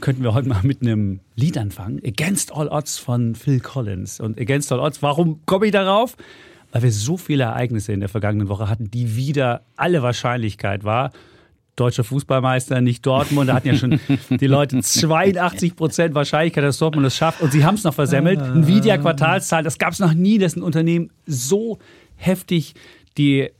könnten wir heute mal mit einem Lied anfangen. Against All Odds von Phil Collins. Und Against All Odds, warum komme ich darauf? Weil wir so viele Ereignisse in der vergangenen Woche hatten, die wieder alle Wahrscheinlichkeit war. Deutscher Fußballmeister, nicht Dortmund. Da hatten ja schon die Leute 82 Prozent Wahrscheinlichkeit, dass Dortmund es schafft. Und sie haben es noch versemmelt. Nvidia-Quartalszahl, das gab es noch nie, dass ein Unternehmen so heftig die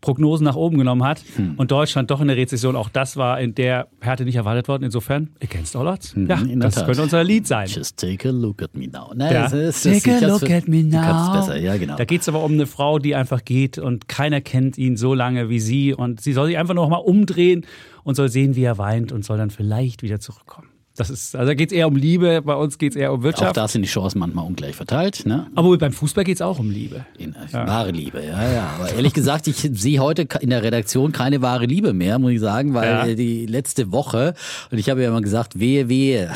Prognosen nach oben genommen hat Hm. und Deutschland doch in der Rezession, auch das war in der Härte nicht erwartet worden. Insofern, against all odds. Ja, in der das Tat. könnte unser Lied sein. Just take a look at me now. Na, Ja. das ist- das- Take a look at me now. besser, ja genau. Da geht es aber um eine Frau, die einfach geht und keiner kennt ihn so lange wie sie und sie soll sich einfach noch mal umdrehen und soll sehen, wie er weint und soll dann vielleicht wieder zurückkommen. Das ist, also da geht es eher um Liebe, bei uns geht es eher um Auch Wirtschaft. da sind die Chancen manchmal ungleich verteilt. Ne? aber beim Fußball geht es auch um Liebe. In, Wahre Liebe, ja, ja. Aber ehrlich gesagt, ich sehe heute in der Redaktion keine wahre Liebe mehr, muss ich sagen, weil Ja. die letzte Woche, und ich habe ja immer gesagt, wehe, wehe,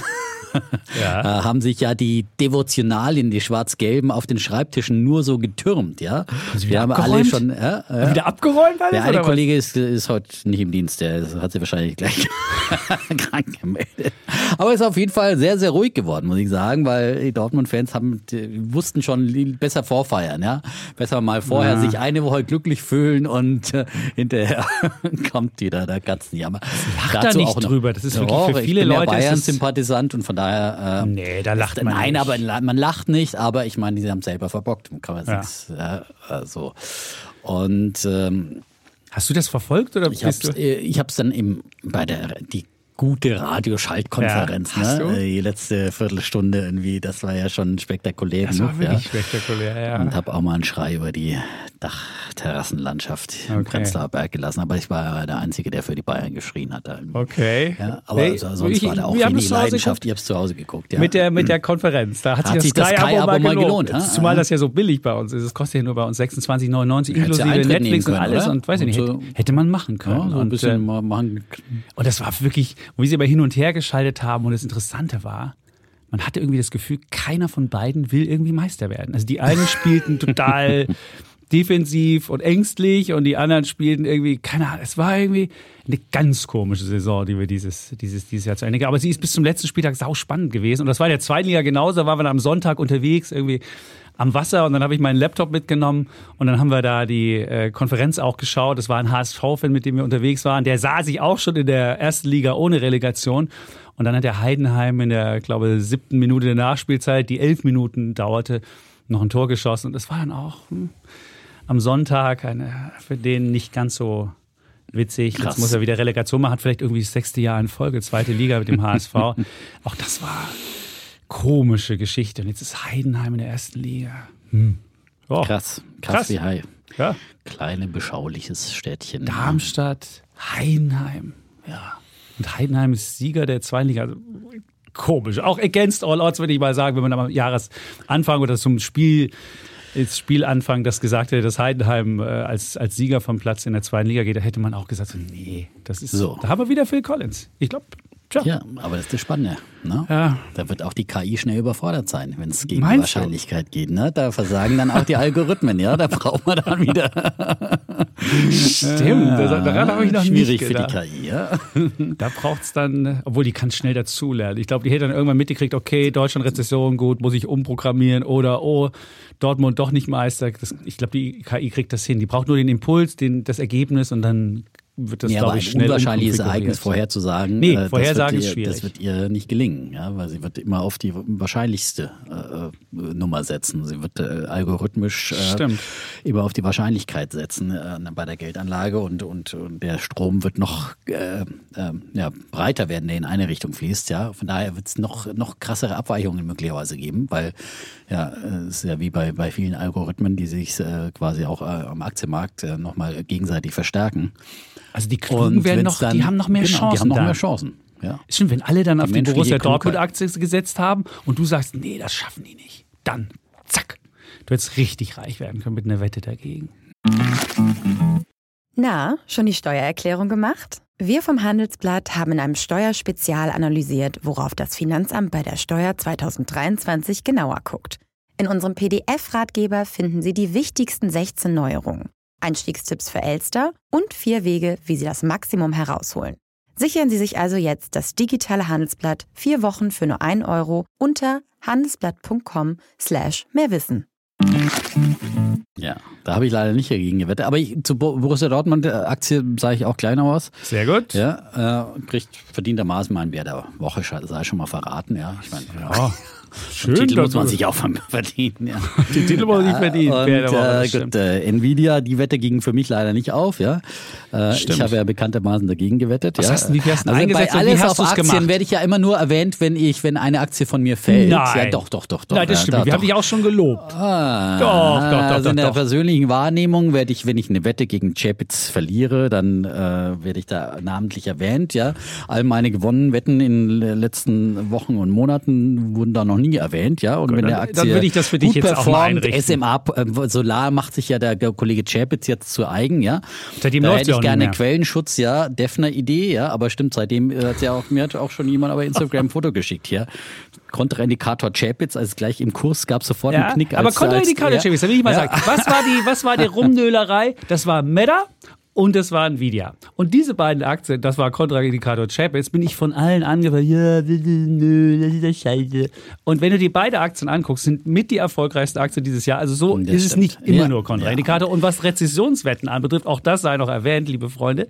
Ja. äh, haben sich ja die Devotionalien, die Schwarz-Gelben, auf den Schreibtischen nur so getürmt, ja. Wir haben alle schon, ja, ja. Wieder abgeräumt alles? Der eine? Kollege ist, ist heute nicht im Dienst, der hat sich wahrscheinlich gleich krank gemeldet. Aber ist auf jeden Fall sehr, sehr ruhig geworden, muss ich sagen, weil die Dortmund-Fans haben, wussten schon besser vorfeiern, ja. Besser mal vorher sich eine Woche glücklich fühlen und äh, hinterher kommt wieder der Katzenjammer. lacht da nicht drüber. Das ist wirklich für ich viele bin Leute Ja Bayern-Sympathisant und von daher. Äh, Nee, da lacht man Nein, nicht. aber man lacht nicht, aber ich meine, die haben selber verbockt. Kann man Ja. nichts, ja, so. Und ähm, Hast du das verfolgt oder ich hab's, bist du? äh, ich hab's dann im, bei der, die gute Radioschaltkonferenz, Ja, ne? Äh, Die letzte Viertelstunde irgendwie, das war ja schon spektakulär. Das war wirklich ja. spektakulär, ja. Und habe auch mal einen Schrei über die Dachterrassenlandschaft im Okay. Prenzlauer Berg gelassen. Aber ich war der Einzige, der für die Bayern geschrien hat. Okay. Ja, aber also, sonst ich- war da auch wenig Leidenschaft. Ihr habt zu Hause geguckt. Ja. Mit der, mit der Konferenz. Da hat, Hat sich das sich das Sky-Abo Sky-Abo mal gelohnt. gelohnt? Zumal Ja. das ja so billig bei uns ist. Es kostet ja nur bei uns 26,99 Hättest du inklusive Eintritt Netflix nehmen und können, alles. oder? Und weiß ich nicht, Und hätte, hätte man machen können. ja, so ein und, bisschen äh, mal machen. und das war wirklich, wie sie aber hin und her geschaltet haben. Und das Interessante war, man hatte irgendwie das Gefühl, keiner von beiden will irgendwie Meister werden. Also die einen spielten total defensiv und ängstlich und die anderen spielten irgendwie, keine Ahnung, es war irgendwie eine ganz komische Saison, die wir dieses, dieses, dieses Jahr zu Ende. Aber sie ist bis zum letzten Spieltag sau spannend gewesen. Und das war in der zweiten Liga genauso. Da waren wir dann am Sonntag unterwegs, irgendwie am Wasser und dann habe ich meinen Laptop mitgenommen und dann haben wir da die äh, Konferenz auch geschaut. Das war ein HSV-Fan, mit dem wir unterwegs waren. Der sah sich auch schon in der ersten Liga ohne Relegation. Und dann hat der Heidenheim in der, glaube siebten Minute der Nachspielzeit, die elf Minuten dauerte, noch ein Tor geschossen. Und das war dann auch hm, am Sonntag eine, für den nicht ganz so witzig. Krass. Jetzt muss er wieder Relegation machen, hat vielleicht irgendwie das sechste Jahr in Folge, zweite Liga mit dem HSV. auch das war komische Geschichte. Und jetzt ist Heidenheim in der ersten Liga. Hm. Oh, Krass, krass, Krass. wie Hai. Ja. Kleine, beschauliches Städtchen. Darmstadt, Heidenheim. Ja. Und Heidenheim ist Sieger der zweiten Liga. Also, komisch. Auch against all odds, würde ich mal sagen, wenn man am Jahresanfang oder zum Spiel, ins Spielanfang das gesagt hätte, dass Heidenheim äh, als, als Sieger vom Platz in der zweiten Liga geht, da hätte man auch gesagt, so, nee, das ist So. Da haben wir wieder Phil Collins. Ich glaube, tja. Ja, aber das ist das Spannende. Ne? Ja. Da wird auch die KI schnell überfordert sein, wenn es gegen Meinst die du? Wahrscheinlichkeit geht. Ne? Da versagen dann auch die Algorithmen. Ja, da braucht man dann wieder. Stimmt, das, daran habe ich noch Schwierig nicht für die. KI. Ja? Da braucht es dann, obwohl die kann schnell dazulernen. Ich glaube, die hätte dann irgendwann mitgekriegt, okay, Deutschland Rezession, gut, muss ich umprogrammieren oder oh, Dortmund doch nicht Meister. Das, ich glaube, die KI kriegt das hin. Die braucht nur den Impuls, den, das Ergebnis und dann wird das, ja, aber glaube ein ich, schnell unwahrscheinliches. Ereignis vorherzusagen. Nee, äh, Vorhersagen wird ist ihr, schwierig. Das wird ihr nicht gelingen, ja, weil sie wird immer auf die wahrscheinlichste äh, äh, Nummer setzen. Sie wird äh, algorithmisch äh, immer auf die Wahrscheinlichkeit setzen äh, bei der Geldanlage und, und, und der Strom wird noch äh, äh, ja, breiter werden, der in eine Richtung fließt. Ja, von daher wird es noch noch krassere Abweichungen möglicherweise geben, weil ja, äh, es ist ja wie bei bei vielen Algorithmen, die sich äh, quasi auch äh, am Aktienmarkt äh, nochmal gegenseitig verstärken. Also die Klugen werden noch, dann- die haben noch mehr genau, Chancen. Die haben noch da. mehr Chancen. Ja. Stimmt, wenn alle dann auf die Borussia. Dortmund-Aktie gesetzt haben und du sagst, nee, das schaffen die nicht. Dann, zack. Du hättest richtig reich werden können mit einer Wette dagegen. Na, schon die Steuererklärung gemacht? Wir vom Handelsblatt haben in einem Steuerspezial analysiert, worauf das Finanzamt bei der Steuer 2023 genauer guckt. In unserem PDF-Ratgeber finden Sie die wichtigsten 16 Neuerungen, Einstiegstipps für Elster und vier Wege, wie Sie das Maximum herausholen. Sichern Sie sich also jetzt das digitale Handelsblatt vier Wochen für nur 1 Euro unter handelsblatt.com slash mehrwissen. Ja, da habe ich leider nicht dagegen gewettet. Aber ich, zu Bo- Borussia Dortmund äh, Aktie sage ich auch kleiner aus. Sehr gut. Ja, äh, kriegt verdientermaßen meinen Wert der Woche, sei schon mal verraten. Ja, ich meine, Ja, schön. Titel muss man sich auch verdienen. Ja. Den Titel muss man nicht verdienen. Und, äh, gut, äh, Nvidia, die Wette ging für mich leider nicht auf. Ja, äh, ich habe ja bekanntermaßen dagegen gewettet. Was ja. hast du- wie hast du also eingesetzt bei alles hast auf Aktien gemacht? werde ich ja immer nur erwähnt, wenn ich, wenn eine Aktie von mir fällt. Nein. Ja, doch, doch, doch, doch. Nein, das ja, stimmt. doch, Wir haben doch. dich auch schon gelobt. Ah, Doch, doch, doch, also in doch, der doch. persönlichen Wahrnehmung werde ich, wenn ich eine Wette gegen Chapitz verliere, dann äh, werde ich da namentlich erwähnt. Ja, all meine gewonnenen Wetten in den letzten Wochen und Monaten wurden da noch nie erwähnt. Ja, und wenn dann- der dann Aktie würde ich das für dich gut jetzt auch mal performt, einrichten. SMA äh, Solar macht sich ja der Kollege Chapitz jetzt zu eigen. Ja, Seitdem da hätte ich gerne. Quellenschutz. Ja, Defner Idee. Ja, aber stimmt. Seitdem hat ja auch mir hat auch schon jemand aber Instagram ein Foto geschickt hier. Kontraindikator Chapitz, also gleich im Kurs gab es sofort Ja, einen Knick. aber als- Kontraindikator, als- Chevy, da will ich mal Ja. sagen, was war die, was war die Rumnöhlerei? Das war Meta und das war Nvidia. Und diese beiden Aktien, das war Kontraindikator Chap. Jetzt bin ich von allen angefallen, ja, nö, das ist das Scheiße. Und wenn du dir beide Aktien anguckst, sind mit die erfolgreichsten Aktien dieses Jahr. Also so ist es nicht immer Ja. nur Kontraindikator. Und was Rezessionswetten anbetrifft, auch das sei noch erwähnt, liebe Freunde.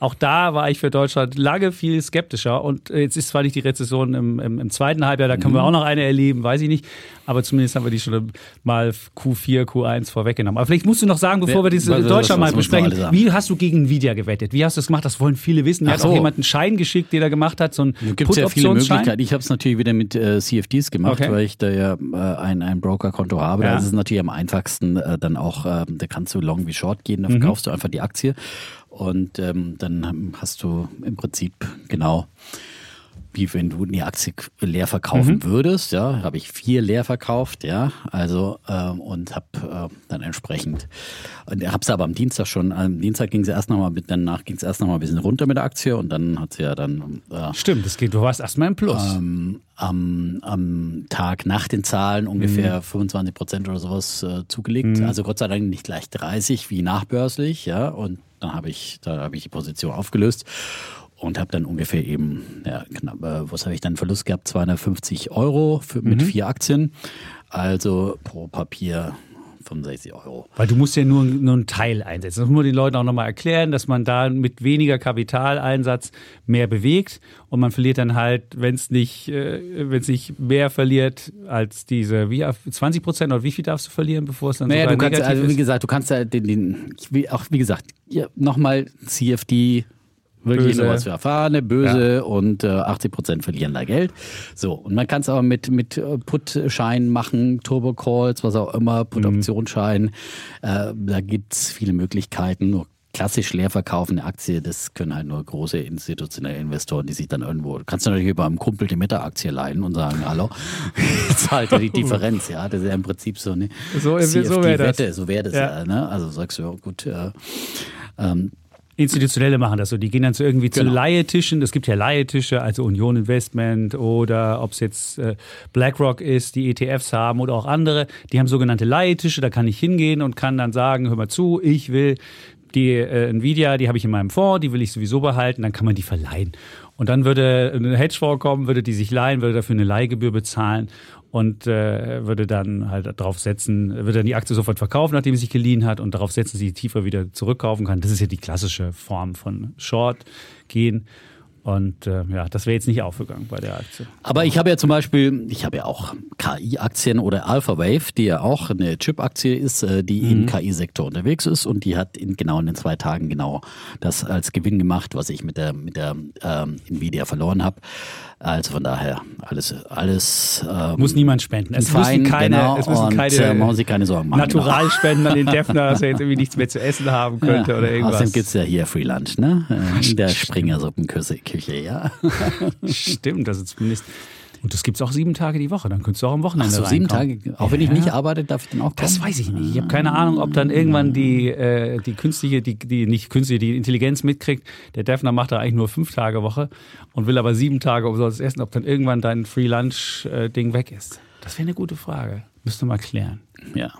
Auch da war ich für Deutschland lange viel skeptischer. Und jetzt ist zwar nicht die Rezession im, im, im zweiten Halbjahr, da können Mhm. wir auch noch eine erleben, weiß ich nicht. Aber zumindest haben wir die schon mal Q4, Q1 vorweggenommen. Aber vielleicht musst du noch sagen, bevor wir diese was- Deutschland mal besprechen, wie hast du gegen Nvidia gewettet? Wie hast du das gemacht? Das wollen viele wissen. Ach hat auch so. jemand einen Schein geschickt, den er gemacht hat, so ein Da gibt es ja viele. Möglichkeiten. Ich habe es natürlich wieder mit äh, CFDs gemacht, Okay. weil ich da ja äh, ein, ein Broker-Konto habe. Ja. Da ist es natürlich am einfachsten äh, dann auch, äh, da kannst du long wie short gehen, Mhm. da verkaufst du einfach die Aktie und ähm, dann hast du im Prinzip genau wie wenn du eine Aktie leer verkaufen Mhm. würdest, ja, habe ich vier leer verkauft, ja, also ähm, und habe äh, dann entsprechend, und habe es aber am Dienstag schon, am Dienstag ging es erst nochmal, danach ging es erst nochmal ein bisschen runter mit der Aktie und dann hat sie ja dann äh, Stimmt, das geht. Du warst erstmal im Plus. ähm, am, am Tag nach den Zahlen ungefähr 25 Prozent oder sowas äh, zugelegt. Also Gott sei Dank nicht gleich 30 wie nachbörslich, ja. Und dann habe ich, da habe ich die Position aufgelöst und habe dann ungefähr eben, ja, knapp, äh, was habe ich dann Verlust gehabt? 250 Euro für, mit vier Aktien. Also pro Papier 65 Euro. Weil du musst ja nur, nur einen Teil einsetzen. Das muss man den Leuten auch nochmal erklären, dass man da mit weniger Kapitaleinsatz mehr bewegt und man verliert dann halt, wenn es nicht, äh, wenn es nicht mehr verliert als diese, wie 20 Prozent oder wie viel darfst du verlieren, bevor es dann Naja, du kannst, also wie gesagt, du kannst ja den, den auch wie gesagt, ja, nochmal CFD, wirklich Böse. sowas für Erfahrene, böse und äh, 80 Prozent verlieren da Geld. So, und man kann es aber mit, mit äh, Put-Scheinen machen, Turbo-Calls, was auch immer, Put-Optionsschein. Äh, da gibt's viele Möglichkeiten. Nur klassisch leer verkaufende Aktie, das können halt nur große institutionelle Investoren, die sich dann irgendwo, kannst du natürlich über einem Kumpel die Meta-Aktie leihen und sagen, hallo, zahlt er die Differenz, ja, das ist ja im Prinzip so eine So- so wär das. So wäre das Ja. ja. ne? Also sagst du, ja gut, äh, ähm, Institutionelle machen das so. Die gehen dann zu irgendwie zu Genau. Leihetischen. Es gibt ja Leihetische, also Union Investment oder ob es jetzt äh, BlackRock ist, die ETFs haben oder auch andere. Die haben sogenannte Leihetische. Da kann ich hingehen und kann dann sagen, hör mal zu, ich will die äh, Nvidia, die habe ich in meinem Fonds, die will ich sowieso behalten. Dann kann man die verleihen. Und dann würde ein Hedgefonds kommen, würde die sich leihen, würde dafür eine Leihgebühr bezahlen und äh, würde dann halt darauf setzen, würde dann die Aktie sofort verkaufen, nachdem sie sich geliehen hat und darauf setzen, dass sie tiefer wieder zurückkaufen kann. Das ist ja die klassische Form von Short gehen. Und äh, ja, das wäre jetzt nicht aufgegangen bei der Aktie. Aber ich habe ja zum Beispiel, ich habe ja auch KI-Aktien oder AlphaWave, die ja auch eine Chip-Aktie ist, äh, die Mhm. im KI-Sektor unterwegs ist und die hat in genau in den zwei Tagen genau das als Gewinn gemacht, was ich mit der mit der ähm, Nvidia verloren habe. Also von daher, alles, alles ähm, Muss niemand spenden. Es fein, müssen keine, genau, es müssen und, keine äh, man muss sich keine Sorgen machen. genau. Naturalspenden an den Defner, dass er jetzt irgendwie nichts mehr zu essen haben könnte ja, oder irgendwas. Außerdem gibt's ja hier Free Lunch, ne? In der Springersuppenküche, ja. Stimmt, also zumindest. Und das gibt's auch sieben Tage die Woche. Dann könntest du auch am Wochenende Ach so, sieben. Tage. Auch wenn ich Ja. nicht arbeite, darf ich dann auch kommen? Das weiß ich nicht. Ich habe keine Ahnung, ob dann irgendwann die, äh, die künstliche, die, die nicht künstliche, die Intelligenz mitkriegt. Der Defner macht da eigentlich nur fünf Tage Woche und will aber sieben Tage umsonst essen, ob dann irgendwann dein Free Lunch äh, Ding weg ist. Das wäre eine gute Frage. Müsste mal klären. Ja.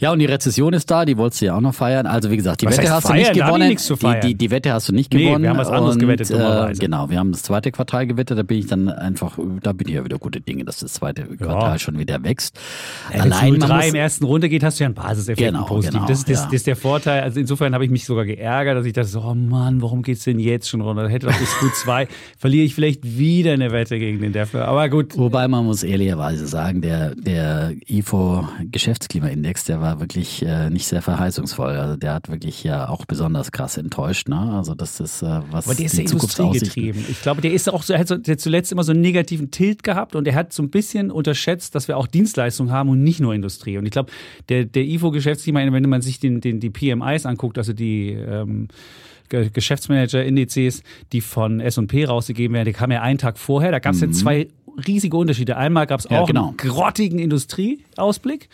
Ja, und die Rezession ist da, die wolltest du ja auch noch feiern. Also wie gesagt, die Was Wette hast feiern? du nicht gewonnen. die, die, die Wette hast du nicht Nee, gewonnen. wir haben was anderes und, gewettet. Äh, genau, wir haben das zweite Quartal gewettet, da bin ich dann einfach, da bin ich ja wieder gute Dinge, dass das zweite Quartal schon wieder wächst. Ja, Wenn Allein es man 0-3 muss, im ersten Runde geht, hast du ja einen Basiseffekt Genau, positiv. genau, das, ist, das, ja. das ist der Vorteil. Also insofern habe ich mich sogar geärgert, dass ich dachte, oh Mann, warum geht's denn jetzt schon runter? Hätte doch bis Q2 verliere ich vielleicht wieder eine Wette gegen den Defner. Aber gut. Wobei man muss ehrlicherweise sagen, der, der IFO Geschäftsklimaindex, der war wirklich äh, nicht sehr verheißungsvoll. Also der hat wirklich ja auch besonders krass enttäuscht. Ne? Also das ist äh, was Aber der ist ja industriegetrieben. Ich glaube, der ist auch so, er hat so, der zuletzt immer so einen negativen Tilt gehabt und er hat so ein bisschen unterschätzt, dass wir auch Dienstleistungen haben und nicht nur Industrie. Und ich glaube, der, der IFO-Geschäftsklima, wenn man sich den, den, die PMIs anguckt, also die ähm, Ge- Geschäftsmanager-Indizes, die von S&P rausgegeben werden, die kamen ja einen Tag vorher. Da gab es ja zwei riesige Unterschiede. Einmal gab es Ja, auch genau. einen grottigen Industrieausblick.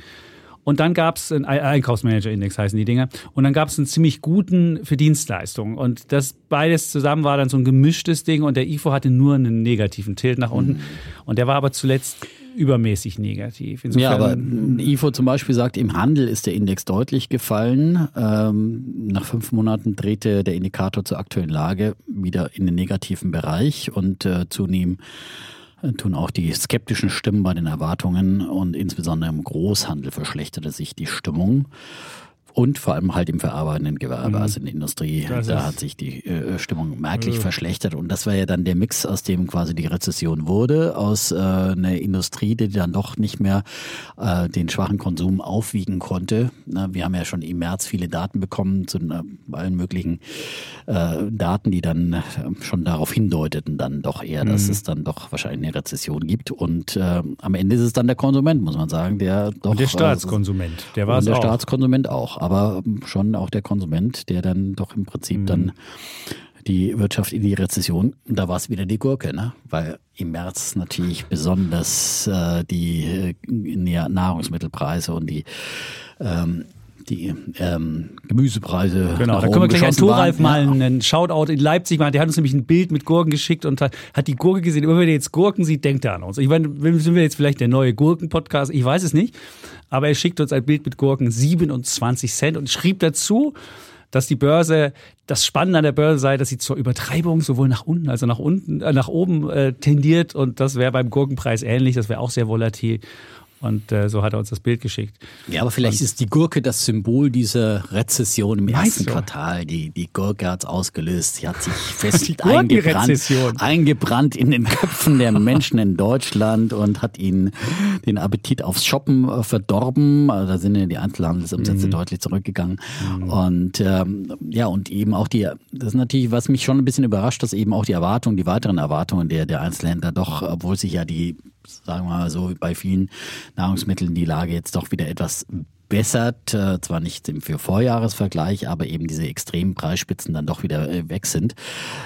Und dann gab es einen Ei- Einkaufsmanager-Index, heißen die Dinger. Und dann gab es einen ziemlich guten für Dienstleistungen. Und das beides zusammen war dann so ein gemischtes Ding. Und der IFO hatte nur einen negativen Tilt nach unten. Und der war aber zuletzt übermäßig negativ. Insofern, Ja, aber IFO zum Beispiel sagt, im Handel ist der Index deutlich gefallen. Ähm, nach fünf Monaten drehte der Indikator zur aktuellen Lage wieder in den negativen Bereich und äh, zunehmend tun auch die skeptischen Stimmen bei den Erwartungen und insbesondere im Großhandel verschlechterte sich die Stimmung. Und vor allem halt im verarbeitenden Gewerbe, also in der Industrie, Mhm. Das da hat sich die äh, Stimmung merklich verschlechtert. Und das war ja dann der Mix, aus dem quasi die Rezession wurde, aus äh, einer Industrie, die dann doch nicht mehr äh, den schwachen Konsum aufwiegen konnte. Na, wir haben ja schon im März viele Daten bekommen zu äh, allen möglichen äh, Daten, die dann äh, schon darauf hindeuteten, dann doch eher, dass es dann doch wahrscheinlich eine Rezession gibt. Und äh, am Ende ist es dann der Konsument, muss man sagen, der doch und der äh, Staatskonsument, der war und es der auch. Staatskonsument auch, aber schon auch der Konsument, der dann doch im Prinzip Mhm. dann die Wirtschaft in die Rezession, und da war es wieder die Gurke, ne? weil im März natürlich besonders äh, die äh, ja, Nahrungsmittelpreise und die ähm, die ähm, Gemüsepreise. Genau, da können wir gleich an Thoralf mal einen Shoutout in Leipzig machen. Der hat uns nämlich ein Bild mit Gurken geschickt und hat, hat die Gurke gesehen. Immer wenn er jetzt Gurken sieht, denkt er an uns. Ich meine, sind wir jetzt vielleicht der neue Gurken-Podcast? Ich weiß es nicht. Aber er schickt uns ein Bild mit Gurken 27 Cent. Und schrieb dazu, dass die Börse, das Spannende an der Börse sei, dass sie zur Übertreibung sowohl nach unten als auch nach unten, äh, nach oben äh, tendiert. Und das wäre beim Gurkenpreis ähnlich, das wäre auch sehr volatil. Und äh, so hat er uns das Bild geschickt. Ja, aber vielleicht ist die Gurke das Symbol dieser Rezession im ersten du? Quartal. Die, die Gurke hat's ausgelöst. Sie hat sich fest Die eingebrannt, eingebrannt in den Köpfen der Menschen in Deutschland und hat ihnen den Appetit aufs Shoppen äh, verdorben. Also da sind ja die Einzelhandelsumsätze deutlich zurückgegangen. Und ähm, ja, und eben auch die, das ist natürlich, was mich schon ein bisschen überrascht, dass eben auch die Erwartungen, die weiteren Erwartungen der, der Einzelhändler doch, obwohl sich ja die, sagen wir mal so, bei vielen Nahrungsmitteln die Lage jetzt doch wieder etwas bessert, äh, zwar nicht im für Vorjahresvergleich, aber eben diese extremen Preisspitzen dann doch wieder äh, weg sind,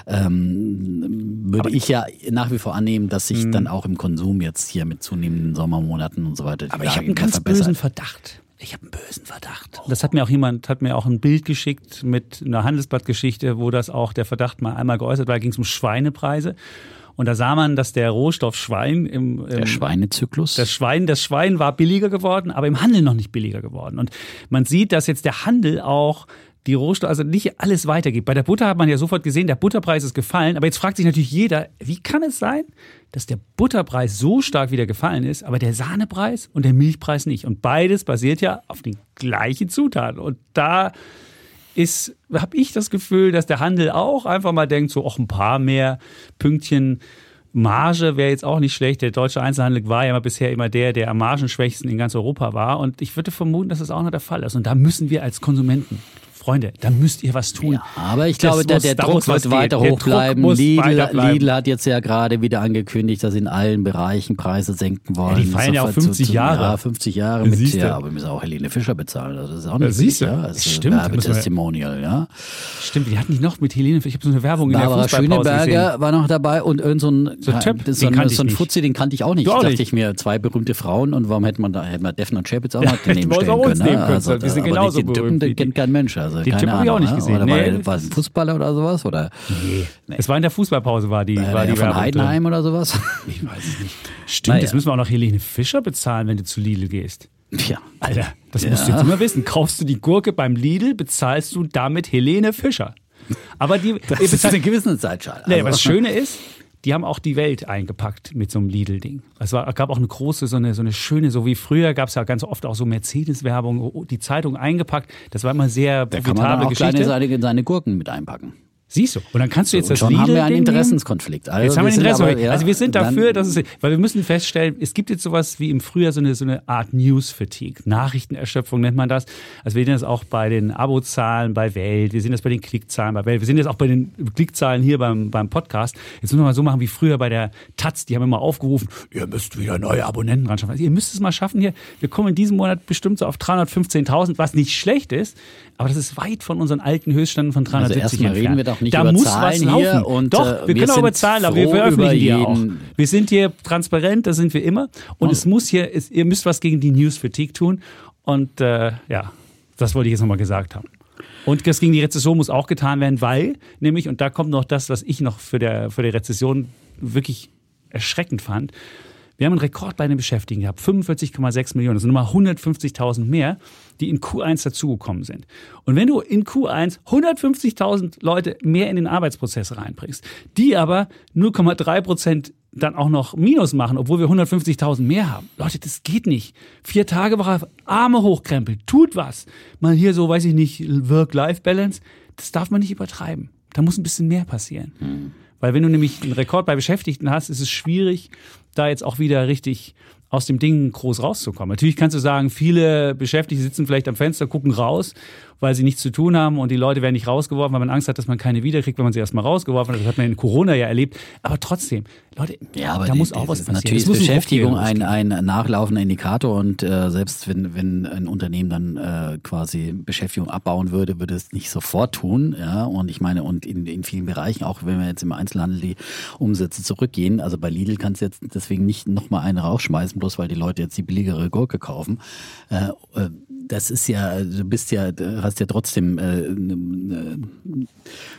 ähm, würde ich ja nach wie vor annehmen, dass sich dann auch im Konsum jetzt hier mit zunehmenden Sommermonaten und so weiter Aber ich Lage habe einen ganz verbessert. bösen Verdacht. Ich habe einen bösen Verdacht. Das hat mir auch jemand, hat mir auch ein Bild geschickt mit einer Handelsblattgeschichte, wo das auch der Verdacht mal einmal geäußert war. Da ging es um Schweinepreise. Und da sah man, dass der Rohstoff Schwein im, im Der Schweinezyklus. das Schwein, das Schwein war billiger geworden, aber im Handel noch nicht billiger geworden. Und man sieht, dass jetzt der Handel auch die Rohstoffe, also nicht alles weitergibt. Bei der Butter hat man ja sofort gesehen, der Butterpreis ist gefallen. Aber jetzt fragt sich natürlich jeder, wie kann es sein, dass der Butterpreis so stark wieder gefallen ist, aber der Sahnepreis und der Milchpreis nicht? Und beides basiert ja auf den gleichen Zutaten. Und da ist, habe ich das Gefühl, dass der Handel auch einfach mal denkt, so auch ein paar mehr Pünktchen Marge wäre jetzt auch nicht schlecht. Der deutsche Einzelhandel war ja bisher immer der, der am margenschwächsten in ganz Europa war. Und ich würde vermuten, dass das auch noch der Fall ist. Und da müssen wir als Konsumenten Freunde, da müsst ihr was tun. Ja, aber ich Das glaube, der, muss- der Druck wird weiter gehen. Hoch bleiben. Lidl. Lidl hat jetzt ja gerade wieder angekündigt, dass sie in allen Bereichen Preise senken wollen. Ja, die feiern ja auch Sofort 50 Jahre. Ja, 50 Jahre mit, Siehst du. ja, aber wir müssen auch Helene Fischer bezahlen. Also Das ist auch nicht siehst du. ja. Das stimmt, da müssen wir- Testimonial, ja. Stimmt, die hatten nicht noch mit Helene, ich habe so eine Werbung Barbara in der Schöneberger gesehen. war noch dabei und irgend so ein, So ein Typ, so den ein, kannte ich so ein nicht. Fuzzi, den kannte ich auch nicht. Du auch dachte nicht. ich mir, zwei berühmte Frauen und warum hätte man da, hätte man Defner und Chapitz auch noch daneben stellen können. nehmen ne? können, Also, wir sind genauso berühmt den kennt kein Mensch. Also Den keine Typ habe ich auch nicht ne? gesehen. Oder Nee. war, war es ein Fußballer oder sowas? Oder Es war in der Fußballpause, war die, äh, war die von Werbung. Heidenheim oder sowas? Ich weiß es nicht. Stimmt, Naja. jetzt müssen wir auch noch Helene Fischer bezahlen, wenn du zu Lidl gehst. Tja. Alter, das musst du jetzt immer wissen. Kaufst du die Gurke beim Lidl, bezahlst du damit Helene Fischer. Aber die, Das ist eine Gewissenszeitschale. nee, Also- das Schöne ist, die haben auch die Welt eingepackt mit so einem Lidl-Ding. Es war, gab auch eine große, so eine, so eine schöne, so wie früher gab es ja ganz oft auch so Mercedes-Werbung, die Zeitung eingepackt. Das war immer sehr Da kann man dann profitable auch kleine Geschichte. seine, seine Gurken mit einpacken. Siehst du? Und dann kannst du jetzt Und das schon haben wir einen. Interessenskonflikt. Also Jetzt haben wir Rest. aber, ja, also wir sind dafür, dass es, weil wir müssen feststellen, es gibt jetzt sowas wie im Frühjahr so eine, so eine Art News-Fatigue. Nachrichtenerschöpfung nennt man das. Also wir sehen das auch bei den Abozahlen bei Welt, wir sehen das bei den Klickzahlen bei Welt, wir sehen das auch bei den Klickzahlen hier beim, beim Podcast. Jetzt müssen wir mal so machen wie früher bei der Taz, die haben immer aufgerufen, ihr müsst wieder neue Abonnenten ran schaffen. Also ihr müsst es mal schaffen hier. Wir kommen in diesem Monat bestimmt so auf 315.000, was nicht schlecht ist, aber das ist weit von unseren alten Höchstständen von 370 Also erstmal reden entfernt. wir doch nicht da über muss Zahlen was laufen. hier und, Doch, äh, wir wir können auch über Zahlen, aber wir veröffentlichen die auch. Wir sind hier transparent, das sind wir immer. Und es muss hier, es, ihr müsst was gegen die News-Fatigue tun. Und äh, ja, das wollte ich jetzt nochmal gesagt haben. Und das gegen die Rezession muss auch getan werden, weil nämlich, und da kommt noch das, was ich noch für, der, für die Rezession wirklich erschreckend fand, wir haben einen Rekord bei den Beschäftigten gehabt, 45,6 Millionen. Das sind nochmal 150.000 mehr, die in Q1 dazugekommen sind. Und wenn du in Q1 150.000 Leute mehr in den Arbeitsprozess reinbringst, die aber 0,3 Prozent dann auch noch Minus machen, obwohl wir 150.000 mehr haben. Leute, das geht nicht. Vier Tage Woche, Arme hochkrempeln, tut was. Mal hier so, weiß ich nicht, Work-Life-Balance. Das darf man nicht übertreiben. Da muss ein bisschen mehr passieren. Weil wenn du nämlich einen Rekord bei Beschäftigten hast, ist es schwierig, da jetzt auch wieder richtig aus dem Ding groß rauszukommen. Natürlich kannst du sagen, viele Beschäftigte sitzen vielleicht am Fenster, gucken raus, weil sie nichts zu tun haben und die Leute werden nicht rausgeworfen, weil man Angst hat, dass man keine wiederkriegt, wenn man sie erstmal rausgeworfen hat. Das hat man in Corona ja erlebt. Aber trotzdem, Leute, Ja, aber da die, muss auch was passieren. Natürlich Es ist einen Beschäftigung ein, ein nachlaufender Indikator und äh, selbst wenn, wenn ein Unternehmen dann äh, quasi Beschäftigung abbauen würde, würde es nicht sofort tun. Ja, und ich meine, und in, in vielen Bereichen, auch wenn wir jetzt im Einzelhandel die Umsätze zurückgehen, also bei Lidl kannst du jetzt deswegen nicht nochmal eine rausschmeißen, bloß weil die Leute jetzt die billigere Gurke kaufen. Äh, äh, das ist ja, du bist ja, du hast ja trotzdem, äh, äh,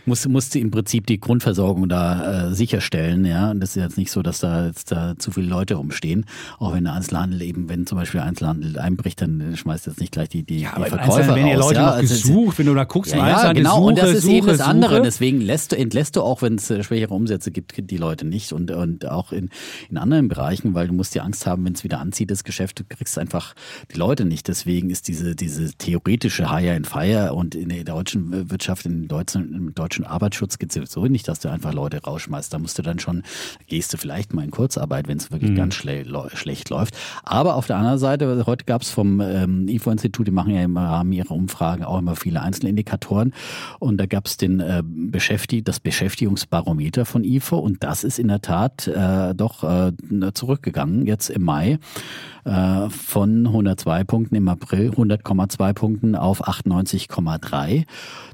musst, musst du im Prinzip die Grundversorgung da äh, sicherstellen, ja. Und das ist jetzt nicht so, dass da jetzt da zu viele Leute rumstehen. Auch wenn der Einzelhandel eben, wenn zum Beispiel Einzelhandel einbricht, dann schmeißt jetzt nicht gleich die, die, Ja, die Verkäufer ja raus. Leute ja. Also es- gesucht, wenn du da guckst, ja, ja, genau. Suche, und das ist Suche, eben das andere. Suche. Deswegen lässt du, entlässt du auch, wenn es schwächere Umsätze gibt, die Leute nicht. Und, und auch in, in anderen Bereichen, weil du musst dir Angst haben, wenn es wieder anzieht, das Geschäft, du kriegst einfach die Leute nicht. Deswegen ist diese, diese theoretische Hire and Fire und in der deutschen Wirtschaft, in deutschen, im deutschen Arbeitsschutz geht es sowieso nicht, dass du einfach Leute rausschmeißt. Da musst du dann schon, gehst du vielleicht mal in Kurzarbeit, wenn es Mhm. wirklich ganz schle schlecht läuft. Aber auf der anderen Seite, heute gab es vom ähm, IFO-Institut, die machen ja im Rahmen ihrer Umfragen auch immer viele Einzelindikatoren. Und da gab es den äh, Beschäftig das Beschäftigungsbarometer von IFO und das ist in der Tat äh, doch äh, zurückgegangen jetzt im Mai äh, von 102 Punkten im April, 100,2 Punkten auf 98,3.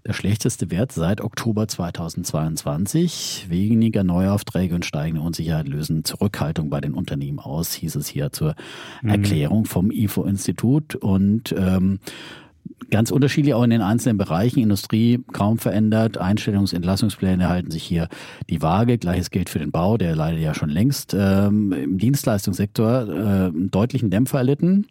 Der schlechteste Wert seit Oktober 2022. Weniger Neuaufträge und steigende Unsicherheit lösen Zurückhaltung bei den Unternehmen aus, hieß es hier zur Erklärung vom IFO-Institut. Und ähm, Ganz unterschiedlich auch in den einzelnen Bereichen. Industrie kaum verändert. Einstellungs- und Entlassungspläne halten sich hier die Waage. Gleiches gilt für den Bau, der leider ja schon längst ähm, im Dienstleistungssektor äh, einen deutlichen Dämpfer erlitten.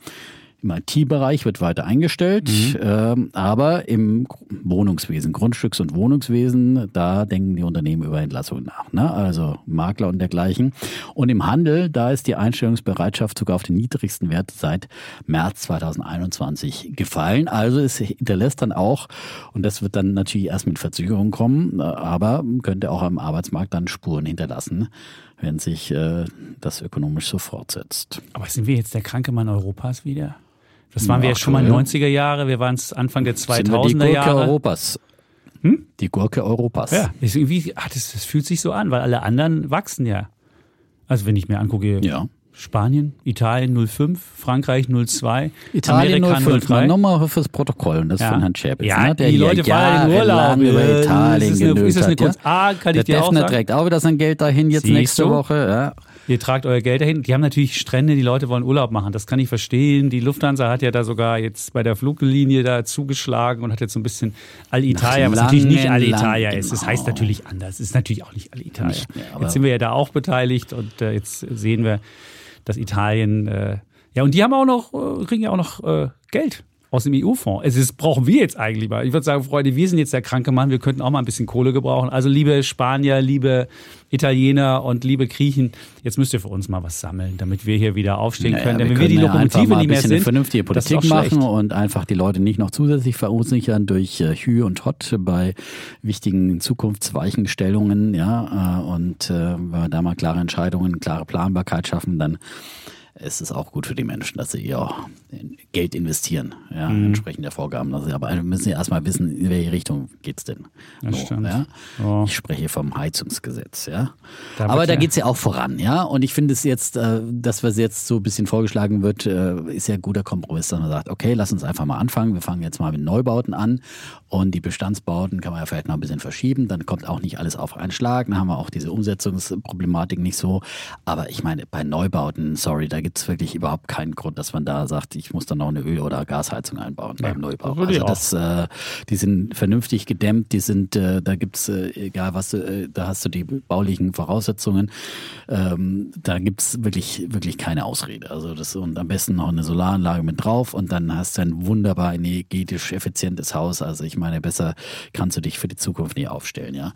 Im IT-Bereich wird weiter eingestellt, ähm, aber im Wohnungswesen, Grundstücks- und Wohnungswesen, da denken die Unternehmen über Entlassungen nach. Ne? Also Makler und dergleichen. Und im Handel, da ist die Einstellungsbereitschaft sogar auf den niedrigsten Wert seit März 2021 gefallen. Also es hinterlässt dann auch, und das wird dann natürlich erst mit Verzögerung kommen, äh, aber könnte auch am Arbeitsmarkt dann Spuren hinterlassen, wenn sich äh, das ökonomisch so fortsetzt. Aber sind wir jetzt der kranke Mann Europas wieder? Das waren wir ja Ach, schon mal cool. 90er Jahre, wir waren es Anfang der Sind wir die 2000er Gurke Jahre. Europas. Die Gurke Europas. Ja, ist irgendwie, ah, das, das fühlt sich so an, weil alle anderen wachsen ja. Also wenn ich mir angucke, Ja. Spanien, Italien 05, Frankreich 02, Italien Amerika 05, 03. Nochmal fürs Protokoll, und das Ja. von Herrn Schäpitz. Ja, ne, der die Leute fahren in Urlaub. über das Italien ist eine- genötigt ist das eine hat, ja. Kunst? Ah, kann ich der dir auch sagen. trägt auch wieder sein Geld dahin jetzt Siehst nächste du? Woche. Ja. Ihr tragt euer Geld dahin. Die haben natürlich Strände, die Leute wollen Urlaub machen. Das kann ich verstehen. Die Lufthansa hat ja da sogar jetzt bei der Fluglinie da zugeschlagen und hat jetzt so ein bisschen Alitalia, was natürlich nicht Alitalia ist. Das heißt natürlich anders. Es ist natürlich auch nicht Alitalia. Nicht mehr, aber- jetzt sind wir ja da auch beteiligt und äh, jetzt sehen wir, dass Italien, äh, ja, und die haben auch noch, äh, kriegen ja auch noch äh, Geld aus dem EU-Fonds. Also das brauchen wir jetzt eigentlich mal. Ich würde sagen, Freunde, wir sind jetzt der kranke Mann, wir könnten auch mal ein bisschen Kohle gebrauchen. Also liebe Spanier, liebe Italiener und liebe Griechen, jetzt müsst ihr für uns mal was sammeln, damit wir hier wieder aufstehen Naja, können. Denn wir wenn wir die ja Lokomotive mal nicht ein mehr bisschen sind, eine vernünftige Politik machen und einfach die Leute nicht noch zusätzlich verunsichern durch äh, Hü und Hot bei wichtigen Zukunftsweichenstellungen, ja, äh, und äh, wenn wir da mal klare Entscheidungen, klare Planbarkeit schaffen, dann ist es auch gut für die Menschen, dass sie ihr Geld investieren, ja, Mhm. entsprechend der Vorgaben. Also, aber wir müssen ja erstmal wissen, in welche Richtung geht's denn. Das stimmt. ja? Ja. Ich spreche vom Heizungsgesetz, ja. Damit aber da ja- geht's ja auch voran, ja. Und ich finde es jetzt, äh, das, was jetzt so ein bisschen vorgeschlagen wird, äh, ist ja ein guter Kompromiss, dass man sagt, okay, lass uns einfach mal anfangen. Wir fangen jetzt mal mit Neubauten an und die Bestandsbauten kann man ja vielleicht noch ein bisschen verschieben. Dann kommt auch nicht alles auf einen Schlag. Dann haben wir auch diese Umsetzungsproblematik nicht so. Aber ich meine, bei Neubauten, sorry, da gibt's wirklich überhaupt keinen Grund, dass man da sagt, ich muss dann noch eine Öl- oder Gasheizung einbauen beim Neubau. das Also das, äh, die sind vernünftig gedämmt, die sind, äh, da gibt's äh, egal was, äh, da hast du die baulichen Voraussetzungen. Ähm, da gibt's wirklich, wirklich keine Ausrede. Also das und am besten noch eine Solaranlage mit drauf und dann hast du ein wunderbar energetisch effizientes Haus. Also ich meine, besser kannst du dich für die Zukunft nie aufstellen, ja.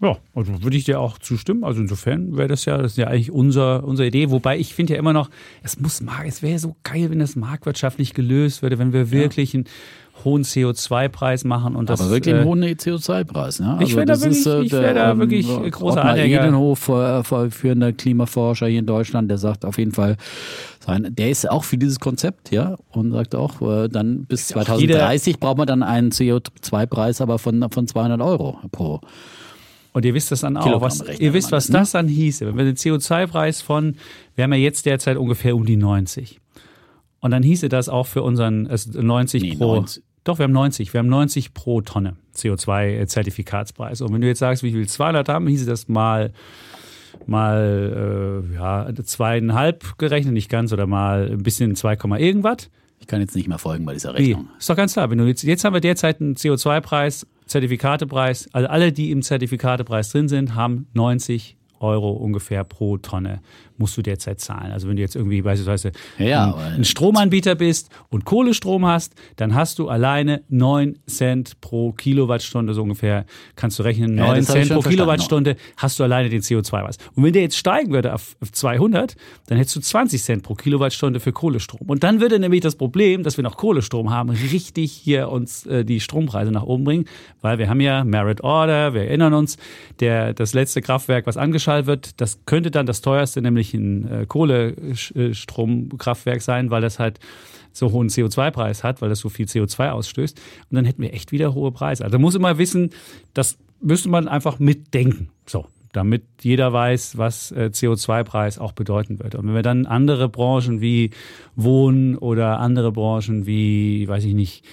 Ja, also würde ich dir auch zustimmen. Also insofern wäre das ja, das ist ja eigentlich unser, unsere Idee. Wobei ich finde ja immer noch, es muss es wäre so geil, wenn das marktwirtschaftlich gelöst würde, wenn wir wirklich einen hohen CO2-Preis machen und das. Aber wirklich äh, einen hohen CO2-Preis. Ne? Ich wär da wirklich- ich wär da wirklich großer Ottmar Anhänger. Edenhof, äh, führender Klimaforscher hier in Deutschland, der sagt auf jeden Fall, sein, der ist auch für dieses Konzept, ja, und sagt auch, äh, dann bis ja auch jeder- 2030 braucht man dann einen CO2-Preis, aber von, von 200 Euro pro. Und ihr wisst das dann auch. Was, ihr wisst, was das, ne? das dann hieße. Wenn wir den CO2-Preis von, wir haben ja jetzt derzeit ungefähr um die 90. Und dann hieße das auch für unseren also 90 Nee, pro. 90. Doch, wir haben 90. Wir haben 90 pro Tonne CO2-Zertifikatspreis. Und wenn du jetzt sagst, wie viel 200 haben, hieße das mal mal äh, ja zweieinhalb gerechnet, nicht ganz, oder mal ein bisschen 2, irgendwas. Ich kann jetzt nicht mehr folgen bei dieser Wie? Rechnung. Ist doch ganz klar. Wenn du jetzt, jetzt haben wir derzeit einen CO2-Preis, Zertifikatepreis. Also alle, die im Zertifikatepreis drin sind, haben 90 Euro ungefähr pro Tonne musst du derzeit zahlen. Also wenn du jetzt irgendwie beispielsweise Ja, ja, ein, ein Stromanbieter bist und Kohlestrom hast, dann hast du alleine 9 Cent pro Kilowattstunde, so ungefähr kannst du rechnen, Ja, 9 das hab ich Cent pro. Kilowattstunde hast du alleine den CO2-Preis. Und wenn der jetzt steigen würde auf auf 200, dann hättest du 20 Cent pro Kilowattstunde für Kohlestrom. Und dann würde nämlich das Problem, dass wir noch Kohlestrom haben, richtig hier uns äh, die Strompreise nach oben bringen, weil wir haben ja Merit Order, wir erinnern uns, der, das letzte Kraftwerk, was angeschaltet wird, das könnte dann das teuerste, nämlich ein äh, Kohlestromkraftwerk sein, weil das halt so hohen CO2-Preis hat, weil das so viel CO2 ausstößt. Und dann hätten wir echt wieder hohe Preise. Also muss immer wissen, das müsste man einfach mitdenken. So, damit jeder weiß, was äh, CO2-Preis auch bedeuten wird. Und wenn wir dann andere Branchen wie Wohnen oder andere Branchen wie, weiß ich nicht,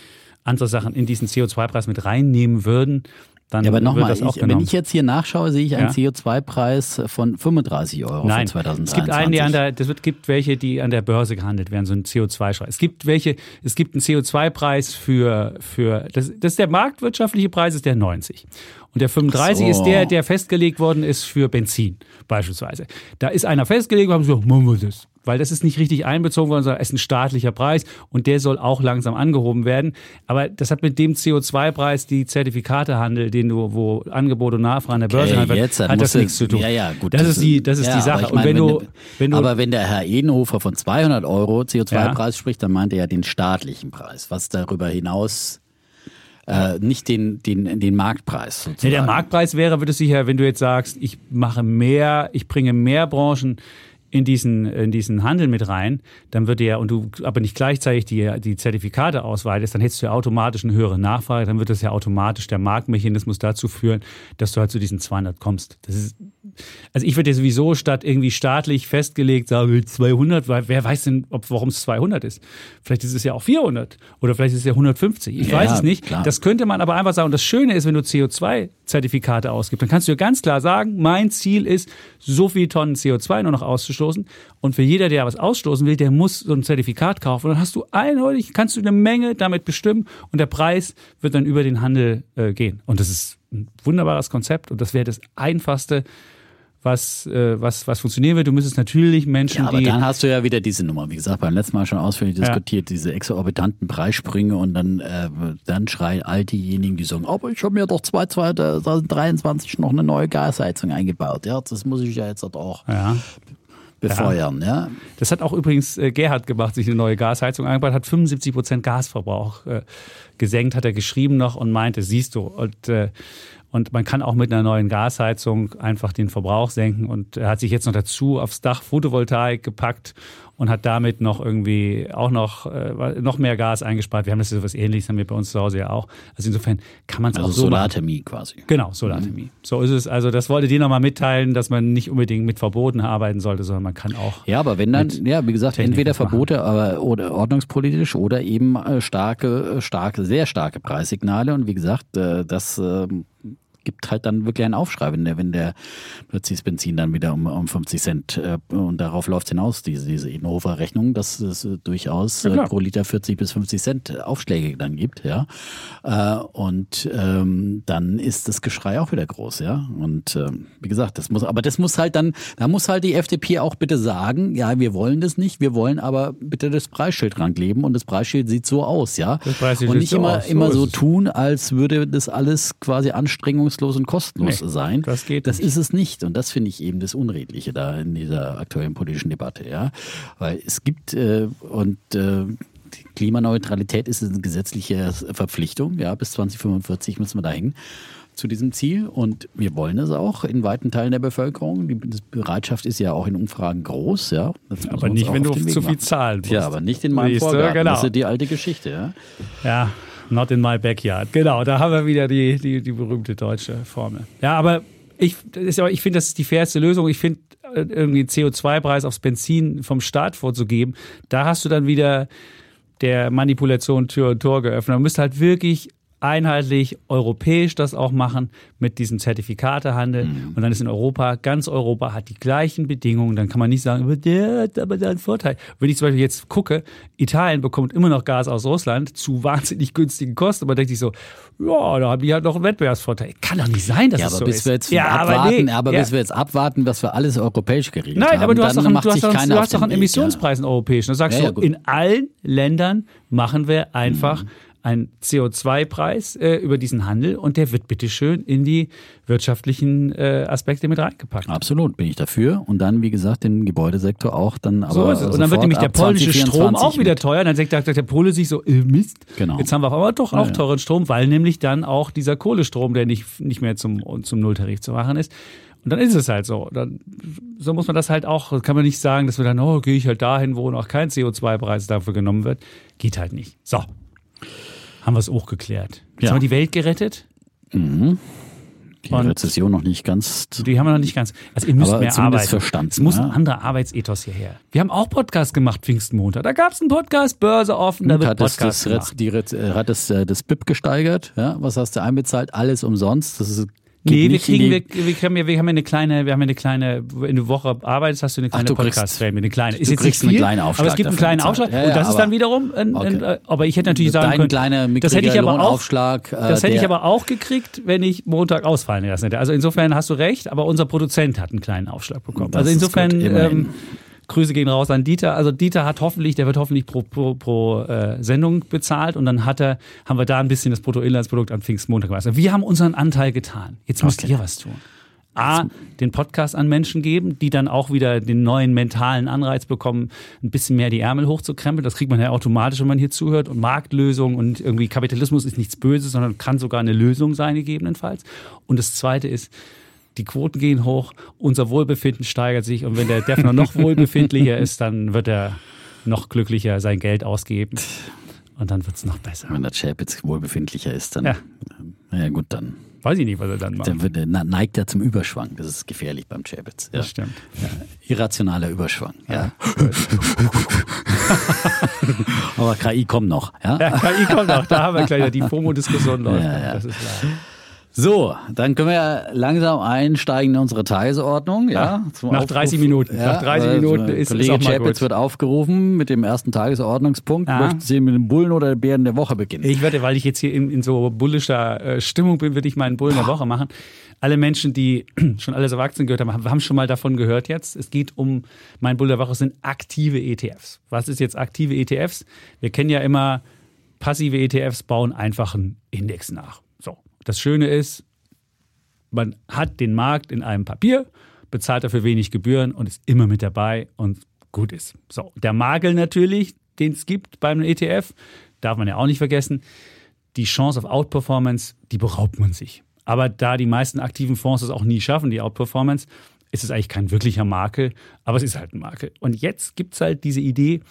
andere Sachen in diesen CO2-Preis mit reinnehmen würden, dann Ja, aber nochmal, wenn ich jetzt hier nachschaue, sehe ich einen Ja. CO2-Preis von 35 Euro Nein, für 2023. es gibt einen, die an der, das wird, gibt welche, die an der Börse gehandelt werden, so ein CO2-Preis. Es gibt welche, es gibt einen CO2-Preis für, für, das, das ist der marktwirtschaftliche Preis, ist der 90. Und der 35 Ach ist so. der, der festgelegt worden ist für Benzin, beispielsweise. Da ist einer festgelegt worden, haben sie gesagt, machen wir das. Weil das ist nicht richtig einbezogen worden, sondern es ist ein staatlicher Preis und der soll auch langsam angehoben werden. Aber das hat mit dem CO2-Preis, die Zertifikatehandel, den du, wo Angebot und Nachfrage an der Börse Okay, jetzt, dann hat das nichts zu tun. Ja, ja, gut. Das, ist die, das ist ja, die aber Sache. und meine, wenn du, wenn du, aber wenn der Herr Edenhofer von 200 Euro CO2-Preis spricht, dann meint er ja den staatlichen Preis, was darüber hinaus äh, nicht den, den, den Marktpreis Ja, sozusagen. der Marktpreis wäre, würde es sicher, wenn du jetzt sagst, ich mache mehr, ich bringe mehr Branchen in diesen, in diesen Handel mit rein, dann wird der, und du aber nicht gleichzeitig die, die Zertifikate ausweitest, dann hättest du ja automatisch eine höhere Nachfrage, dann wird das ja automatisch der Marktmechanismus dazu führen, dass du halt zu diesen 200 kommst. Das ist, also ich würde ja sowieso statt irgendwie staatlich festgelegt sagen, 200, weil wer weiß denn, ob, warum es 200 ist. Vielleicht ist es ja auch 400 oder vielleicht ist es ja 150. Ich Ja, weiß es nicht. klar. Das könnte man aber einfach sagen. Und das Schöne ist, wenn du CO2-Zertifikate ausgibst, dann kannst du ja ganz klar sagen, mein Ziel ist, so viel Tonnen CO2 nur noch auszustoßen. Und für jeder, der was ausstoßen will, der muss so ein Zertifikat kaufen. Und dann hast du eindeutig, kannst du eine Menge damit bestimmen und der Preis wird dann über den Handel äh, gehen. Und das ist ein wunderbares Konzept und das wäre das einfachste, was, äh, was, was funktionieren wird. Du müsstest natürlich Menschen, Ja, aber die dann hast du ja wieder diese Nummer, wie gesagt, beim letzten Mal schon ausführlich Ja. diskutiert, diese exorbitanten Preissprünge und dann, äh, dann schreien all diejenigen, die sagen, aber ich habe mir doch 2023 noch eine neue Gasheizung eingebaut. Ja, das muss ich ja jetzt auch ja. Befeuern. Ja. Das hat auch übrigens äh, Gerhard gemacht, sich eine neue Gasheizung eingebaut, hat 75 Prozent Gasverbrauch äh, gesenkt, hat er geschrieben noch und meinte, siehst du. Und, äh, und man kann auch mit einer neuen Gasheizung einfach den Verbrauch senken. Und er hat sich jetzt noch dazu aufs Dach Photovoltaik gepackt und hat damit noch irgendwie auch noch, äh, noch mehr Gas eingespart. Wir haben das so was ähnliches, haben wir bei uns zu Hause ja auch. Also insofern kann man es Also auch so machen. Solarthermie quasi. Genau, Solarthermie. So ist es. Also das wollte dir nochmal mitteilen, dass man nicht unbedingt mit Verboten arbeiten sollte, sondern man kann auch. Ja, aber wenn dann, ja, wie gesagt, Technik entweder machen. Verbote aber, oder ordnungspolitisch oder eben äh, starke, äh, starke, sehr starke Preissignale. Und wie gesagt, äh, das ähm, gibt halt dann wirklich einen Aufschrei, wenn der, wenn der plötzlich das Benzin dann wieder um, um 50 Cent äh, und darauf läuft hinaus, diese, diese Innova-Rechnung, dass es äh, durchaus Ja, äh, pro Liter 40 bis 50 Cent Aufschläge dann gibt, ja. Äh, und ähm, dann ist das Geschrei auch wieder groß, ja. Und ähm, wie gesagt, das muss, aber das muss halt dann, da muss halt die FDP auch bitte sagen, ja, wir wollen das nicht, wir wollen aber bitte das Preisschild rankleben und das Preisschild sieht so aus, ja. Das und nicht so immer, so immer so tun, als würde das alles quasi anstrengungslos und kostenlos Nee, sein. das geht Das nicht. ist es nicht. Und das finde ich eben das Unredliche da in dieser aktuellen politischen Debatte, ja. Weil es gibt äh, und äh, Klimaneutralität ist eine gesetzliche Verpflichtung, ja, bis 2045 müssen wir dahin zu diesem Ziel und wir wollen es auch in weiten Teilen der Bevölkerung. Die Bereitschaft ist ja auch in Umfragen groß, ja. Aber nicht, wenn du zu viel zahlen musst. Ja, aber nicht in meinem Vorgarten. genau. Das ist die alte Geschichte, ja. Ja, not in my backyard. Genau, da haben wir wieder die, die, die berühmte deutsche Formel. Ja, aber ich, ich finde, das ist die fairste Lösung. Ich finde, äh, irgendwie einen CO2-Preis aufs Benzin vom Staat vorzugeben, da hast du dann wieder der Manipulation Tür und Tor geöffnet. Man müsste halt wirklich einheitlich europäisch das auch machen mit diesem Zertifikatehandel. Mhm. Und dann ist in Europa, ganz Europa hat die gleichen Bedingungen. Dann kann man nicht sagen, aber der hat aber da einen Vorteil. Wenn ich zum Beispiel jetzt gucke, Italien bekommt immer noch Gas aus Russland zu wahnsinnig günstigen Kosten. Aber denke ich so, ja, da haben die halt noch einen Wettbewerbsvorteil. Kann doch nicht sein, dass Ja, aber so bis ist. wir jetzt ja, abwarten, aber, nee, ja. bis wir jetzt abwarten, was wir alles europäisch geregelt haben. Nein, aber du hast doch dann einen, du hast einen- du hast einen Emissionspreis in europäischen. Da sagst Ja, ja, du, in allen Ländern machen wir Mhm. Einen CO2-Preis äh, über diesen Handel und der wird bitteschön in die wirtschaftlichen äh, Aspekte mit reingepackt. Absolut, bin ich dafür. Und dann, wie gesagt, den Gebäudesektor auch dann aber So ist es. Und dann wird nämlich der polnische Strom 2024 auch wieder mit. teuer. Dann sagt, sagt der Pole sich so, äh, Mist, Genau. jetzt haben wir einmal doch auch ja. teuren Strom, weil nämlich dann auch dieser Kohlestrom, der nicht, nicht mehr zum, zum Nulltarif zu machen ist. Und dann ist es halt so. Dann, so muss man das halt auch, kann man nicht sagen, dass wir dann, oh, gehe ich halt dahin, wo noch kein CO2-Preis dafür genommen wird. Geht halt nicht. So. Haben wir es auch geklärt. Jetzt Ja. haben wir die Welt gerettet. Die Und- Rezession noch nicht ganz. Die haben wir noch nicht ganz. Also ihr müsst mehr arbeiten. verstanden, Es muss ein ja. anderer Arbeitsethos hierher. Wir haben auch Podcast gemacht, Pfingstmontag. Da gab es einen Podcast, Börse offen, da Und wird Podcast das, gemacht. die, äh, hat es äh, das BIP gesteigert? Ja? Was hast du einbezahlt? Alles umsonst? Das ist, geht Nee, wir in kriegen, wir, wir, haben ja, wir haben ja eine kleine, wir haben eine kleine, wenn du Woche arbeitest, hast du eine kleine du kriegst- Podcast-Prämie, eine kleine. Ist du jetzt kriegst nicht einen viel, kleinen aber Aufschlag es gibt einen kleinen. Aufschlag Ja, und ja, das ist dann aber- wiederum, ein, ein, Okay. äh, aber ich hätte natürlich sagen können, kleiner das hätte ich aber auch, äh, das hätte ich der- aber auch gekriegt, wenn ich Montag ausfallen lassen hätte. Also insofern hast du recht, aber unser Produzent hat einen kleinen Aufschlag bekommen. Das also insofern ähm, Grüße gehen raus an Dieter. Also Dieter hat hoffentlich, der wird hoffentlich pro, pro, pro äh, Sendung bezahlt und dann hat er, haben wir da ein bisschen das Bruttoinlandsprodukt am Pfingstmontag gemacht. Also wir haben unseren Anteil getan. Jetzt müsst Okay. ihr was tun. A, den Podcast an Menschen geben, die dann auch wieder den neuen mentalen Anreiz bekommen, ein bisschen mehr die Ärmel hochzukrempeln. Das kriegt man ja automatisch, wenn man hier zuhört. Und Marktlösung und irgendwie Kapitalismus ist nichts Böses, sondern kann sogar eine Lösung sein, gegebenenfalls. Und das Zweite ist, die Quoten gehen hoch, unser Wohlbefinden steigert sich und wenn der Defner noch wohlbefindlicher ist, dann wird er noch glücklicher sein Geld ausgeben und dann wird es noch besser. Wenn der Chapitz wohlbefindlicher ist, dann, Ja. naja gut, dann, Weiß ich nicht, was er dann macht. dann wird, neigt er zum Überschwang. Das ist gefährlich beim Chapitz. Ja. Das stimmt. Irrationaler Überschwang. Ja. Aber KI kommt noch. Ja? Ja, KI kommt noch, da haben wir gleich die FOMO-Diskussion läuft. Ja, ja. Das ist klar. So, dann können wir ja langsam einsteigen in unsere Tagesordnung. Ja, zum nach 30 Minuten. Nach 30 äh, Minuten ist- ist Kollege auch mal Chapitz wird aufgerufen mit dem ersten Tagesordnungspunkt. Ja. Möchten Sie mit dem Bullen oder den Bären der Woche beginnen? Ich werde, weil ich jetzt hier in, in so bullischer äh, Stimmung bin, würde ich meinen Bullen der Woche machen. Alle Menschen, die schon alles Erwachsenen gehört haben, haben schon mal davon gehört jetzt. Es geht um, mein Bull der Woche sind aktive ETFs. Was ist jetzt aktive ETFs? Wir kennen ja immer, passive ETFs bauen einfach einen Index nach. Das Schöne ist, man hat den Markt in einem Papier, bezahlt dafür wenig Gebühren und ist immer mit dabei und gut ist. So, der Makel natürlich, den es gibt beim ETF, darf man ja auch nicht vergessen. Die Chance auf Outperformance, die beraubt man sich. Aber da die meisten aktiven Fonds es auch nie schaffen, die Outperformance, ist es eigentlich kein wirklicher Makel, aber es ist halt ein Makel. Und jetzt gibt es halt diese Idee,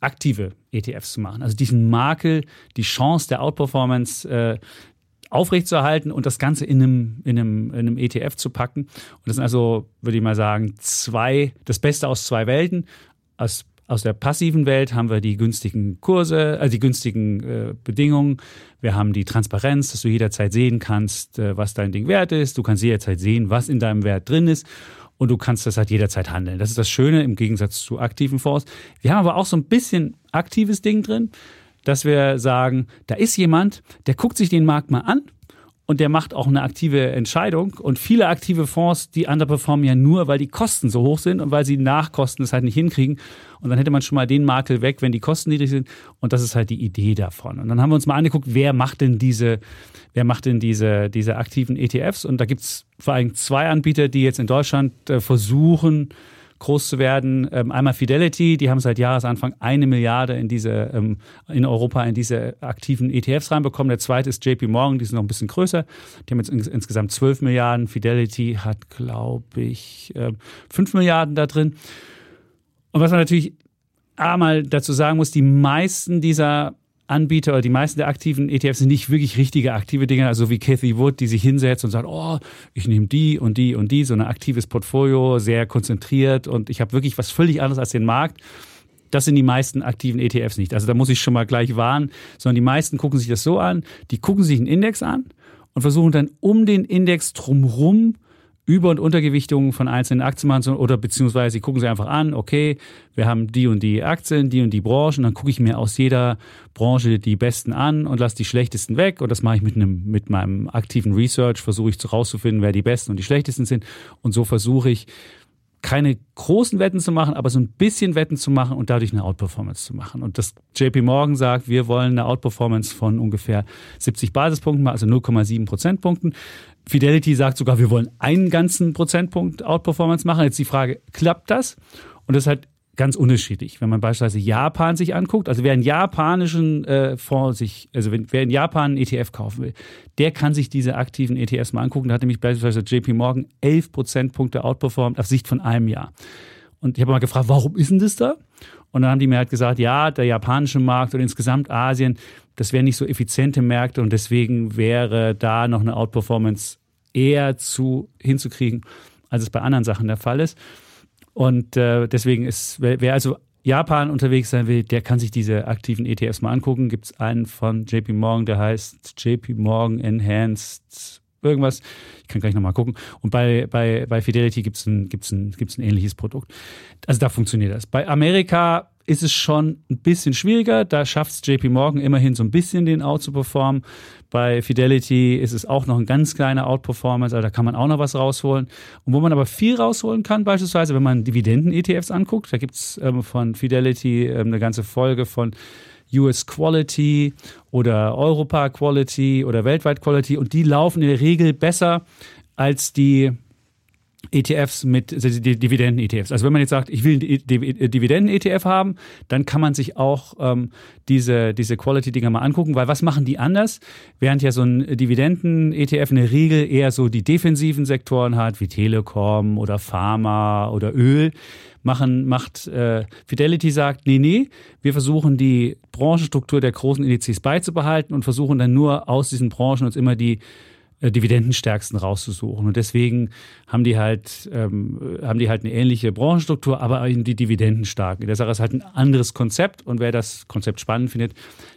aktive ETFs zu machen. Also diesen Makel, die Chance der Outperformance äh, aufrechtzuerhalten und das Ganze in einem, in, einem, in einem ETF zu packen. Und das sind also, würde ich mal sagen, zwei, das Beste aus zwei Welten. Aus, aus der passiven Welt haben wir die günstigen Kurse, also die günstigen äh, Bedingungen. Wir haben die Transparenz, dass du jederzeit sehen kannst, äh, was dein Ding wert ist. Du kannst jederzeit sehen, was in deinem Wert drin ist. Und du kannst das halt jederzeit handeln. Das ist das Schöne im Gegensatz zu aktiven Fonds. Wir haben aber auch so ein bisschen aktives Ding drin dass wir sagen, da ist jemand, der guckt sich den Markt mal an und der macht auch eine aktive Entscheidung. Und viele aktive Fonds, die underperformen ja nur, weil die Kosten so hoch sind und weil sie Nachkosten es halt nicht hinkriegen. Und dann hätte man schon mal den Makel weg, wenn die Kosten niedrig sind. Und das ist halt die Idee davon. Und dann haben wir uns mal angeguckt, wer macht denn diese, wer macht denn diese, diese aktiven ETFs? Und da gibt es vor allem zwei Anbieter, die jetzt in Deutschland äh, versuchen, groß zu werden. Ähm, einmal Fidelity, die haben seit Jahresanfang eine Milliarde in diese, ähm, in Europa in diese aktiven ETFs reinbekommen. Der zweite ist JP Morgan, die sind noch ein bisschen größer. Die haben jetzt ins, insgesamt 12 Milliarden. Fidelity hat, glaube ich, ähm, 5 Milliarden da drin. Und was man natürlich einmal dazu sagen muss, die meisten dieser Anbieter oder die meisten der aktiven ETFs sind nicht wirklich richtige aktive Dinge, also wie Cathy Wood, die sich hinsetzt und sagt, oh, ich nehme die und die und die, so ein aktives Portfolio, sehr konzentriert und ich habe wirklich was völlig anderes als den Markt. Das sind die meisten aktiven ETFs nicht. Also da muss ich schon mal gleich warnen, sondern die meisten gucken sich das so an, die gucken sich einen Index an und versuchen dann um den Index drumherum über- und Untergewichtungen von einzelnen Aktien machen oder beziehungsweise sie gucken sich einfach an, okay, wir haben die und die Aktien, die und die Branchen, dann gucke ich mir aus jeder Branche die besten an und lasse die schlechtesten weg. Und das mache ich mit einem mit meinem aktiven Research, versuche ich rauszufinden, wer die besten und die schlechtesten sind. Und so versuche ich keine großen Wetten zu machen, aber so ein bisschen Wetten zu machen und dadurch eine Outperformance zu machen. Und das JP Morgan sagt, wir wollen eine Outperformance von ungefähr 70 Basispunkten, also 0,7 Prozentpunkten. Fidelity sagt sogar, wir wollen einen ganzen Prozentpunkt Outperformance machen. Jetzt die Frage, klappt das? Und das ist halt ganz unterschiedlich. Wenn man beispielsweise Japan sich anguckt, also wer einen japanischen äh, Fonds sich, also wenn, wer in Japan einen ETF kaufen will, der kann sich diese aktiven ETFs mal angucken. Da hat nämlich beispielsweise JP Morgan 11 Prozentpunkte outperformt auf Sicht von einem Jahr. Und ich habe mal gefragt, warum ist denn das da? Und dann haben die mir halt gesagt, ja, der japanische Markt und insgesamt Asien, das wären nicht so effiziente Märkte und deswegen wäre da noch eine Outperformance eher zu hinzukriegen, als es bei anderen Sachen der Fall ist. Und äh, deswegen ist, wer, wer also Japan unterwegs sein will, der kann sich diese aktiven ETFs mal angucken. Gibt es einen von JP Morgan, der heißt JP Morgan Enhanced irgendwas. Ich kann gleich nochmal gucken. Und bei, bei, bei Fidelity gibt es ein, gibt's ein, gibt's ein ähnliches Produkt. Also da funktioniert das. Bei Amerika ist es schon ein bisschen schwieriger. Da schafft es JP Morgan immerhin so ein bisschen den Out zu performen. Bei Fidelity ist es auch noch ein ganz kleiner Outperformance, also da kann man auch noch was rausholen. Und wo man aber viel rausholen kann, beispielsweise, wenn man Dividenden-ETFs anguckt, da gibt es ähm, von Fidelity ähm, eine ganze Folge von US Quality oder Europa Quality oder weltweit Quality und die laufen in der Regel besser als die ETFs mit also Dividenden-ETFs. Also wenn man jetzt sagt, ich will einen Dividenden-ETF haben, dann kann man sich auch ähm, diese, diese Quality-Dinger mal angucken, weil was machen die anders? Während ja so ein Dividenden-ETF in der Regel eher so die defensiven Sektoren hat, wie Telekom oder Pharma oder Öl, machen, macht äh, Fidelity sagt, nee, nee, wir versuchen die Branchenstruktur der großen Indizes beizubehalten und versuchen dann nur aus diesen Branchen uns immer die Dividendenstärksten rauszusuchen. Und deswegen haben die halt, ähm, haben die halt eine ähnliche Branchenstruktur, aber eben die Dividenden stark. In der Sache ist halt ein anderes Konzept und wer das Konzept spannend findet,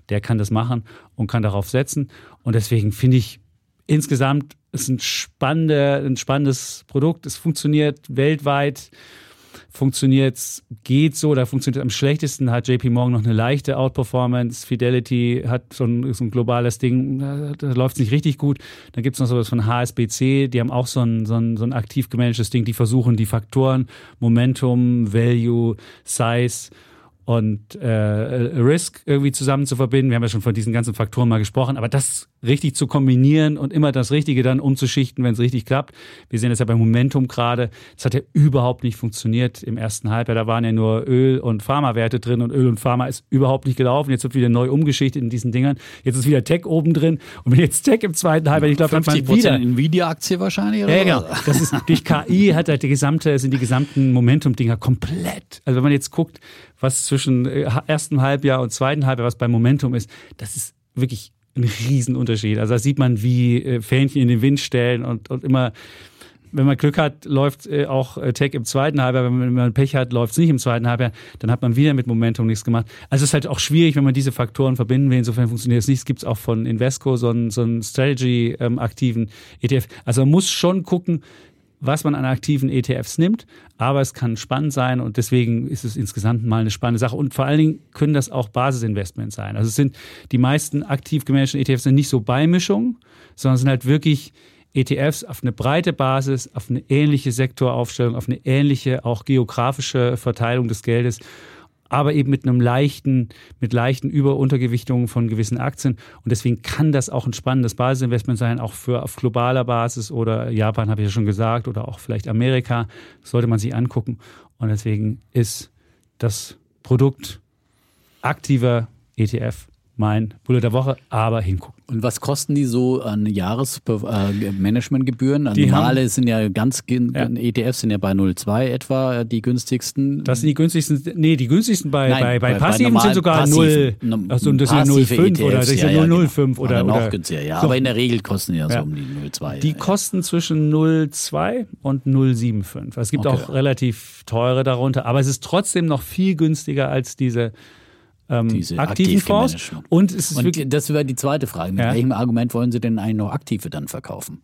der kann das machen und kann darauf setzen. Und deswegen finde ich insgesamt ist ein, spannende, ein spannendes Produkt. Es funktioniert weltweit funktioniert geht so, da funktioniert am schlechtesten, hat JP Morgan noch eine leichte Outperformance, Fidelity hat so ein, so ein globales Ding, da läuft es nicht richtig gut. Dann gibt es noch sowas von HSBC, die haben auch so ein, so, ein, so ein aktiv gemanagtes Ding, die versuchen die Faktoren Momentum, Value, Size und äh, Risk irgendwie zusammen zu verbinden. Wir haben ja schon von diesen ganzen Faktoren mal gesprochen, aber das richtig zu kombinieren und immer das Richtige dann umzuschichten, wenn es richtig klappt. Wir sehen das ja beim Momentum gerade. Das hat ja überhaupt nicht funktioniert im ersten Halbjahr. Da waren ja nur Öl- und Pharmawerte drin und Öl und Pharma ist überhaupt nicht gelaufen. Jetzt wird wieder neu umgeschichtet in diesen Dingern. Jetzt ist wieder Tech oben drin und wenn jetzt Tech im zweiten Halbjahr, ich glaube, dann man wieder Nvidia-Aktie wahrscheinlich. Oder ja, genau. Das ist durch KI hat halt die gesamte sind die gesamten Momentum-Dinger komplett. Also wenn man jetzt guckt, was zwischen äh, ersten Halbjahr und zweiten Halbjahr, was beim Momentum ist, das ist wirklich ein Riesenunterschied. Also da sieht man, wie äh, Fähnchen in den Wind stellen und, und immer, wenn man Glück hat, läuft äh, auch Tech im zweiten Halbjahr. Wenn man Pech hat, läuft es nicht im zweiten Halbjahr. Dann hat man wieder mit Momentum nichts gemacht. Also es ist halt auch schwierig, wenn man diese Faktoren verbinden will. Insofern funktioniert es nicht. Es gibt auch von Invesco so einen, so einen Strategy-aktiven ähm, ETF. Also man muss schon gucken, was man an aktiven ETFs nimmt, aber es kann spannend sein und deswegen ist es insgesamt mal eine spannende Sache. Und vor allen Dingen können das auch Basisinvestments sein. Also es sind die meisten aktiv gemanagten ETFs sind nicht so Beimischungen, sondern sind halt wirklich ETFs auf eine breite Basis, auf eine ähnliche Sektoraufstellung, auf eine ähnliche auch geografische Verteilung des Geldes aber eben mit einem leichten, mit leichten Über-Untergewichtungen von gewissen Aktien. Und deswegen kann das auch ein spannendes Basisinvestment sein, auch für auf globaler Basis oder Japan, habe ich ja schon gesagt, oder auch vielleicht Amerika. sollte man sich angucken. Und deswegen ist das Produkt aktiver ETF mein Bulle der Woche, aber hingucken. Und was kosten die so an Jahresmanagementgebühren? Die normale sind ja ganz, ja. ETFs sind ja bei 0,2 etwa die günstigsten. Das sind die günstigsten, nee, die günstigsten bei, Nein, bei, bei, bei passiven bei sind sogar passiv, 0, also das sind 0,5 oder das ja, ja 0,05 genau. oder, oder noch günstiger, ja. So. Aber in der Regel kosten die ja, so um die 0,2. Die kosten zwischen 0,2 und 0,75. Also es gibt okay. auch relativ teure darunter, aber es ist trotzdem noch viel günstiger als diese ähm, Diese aktiven Fonds. Und, es ist und das wäre die zweite Frage. Mit ja. welchem Argument wollen Sie denn eigentlich noch aktive dann verkaufen?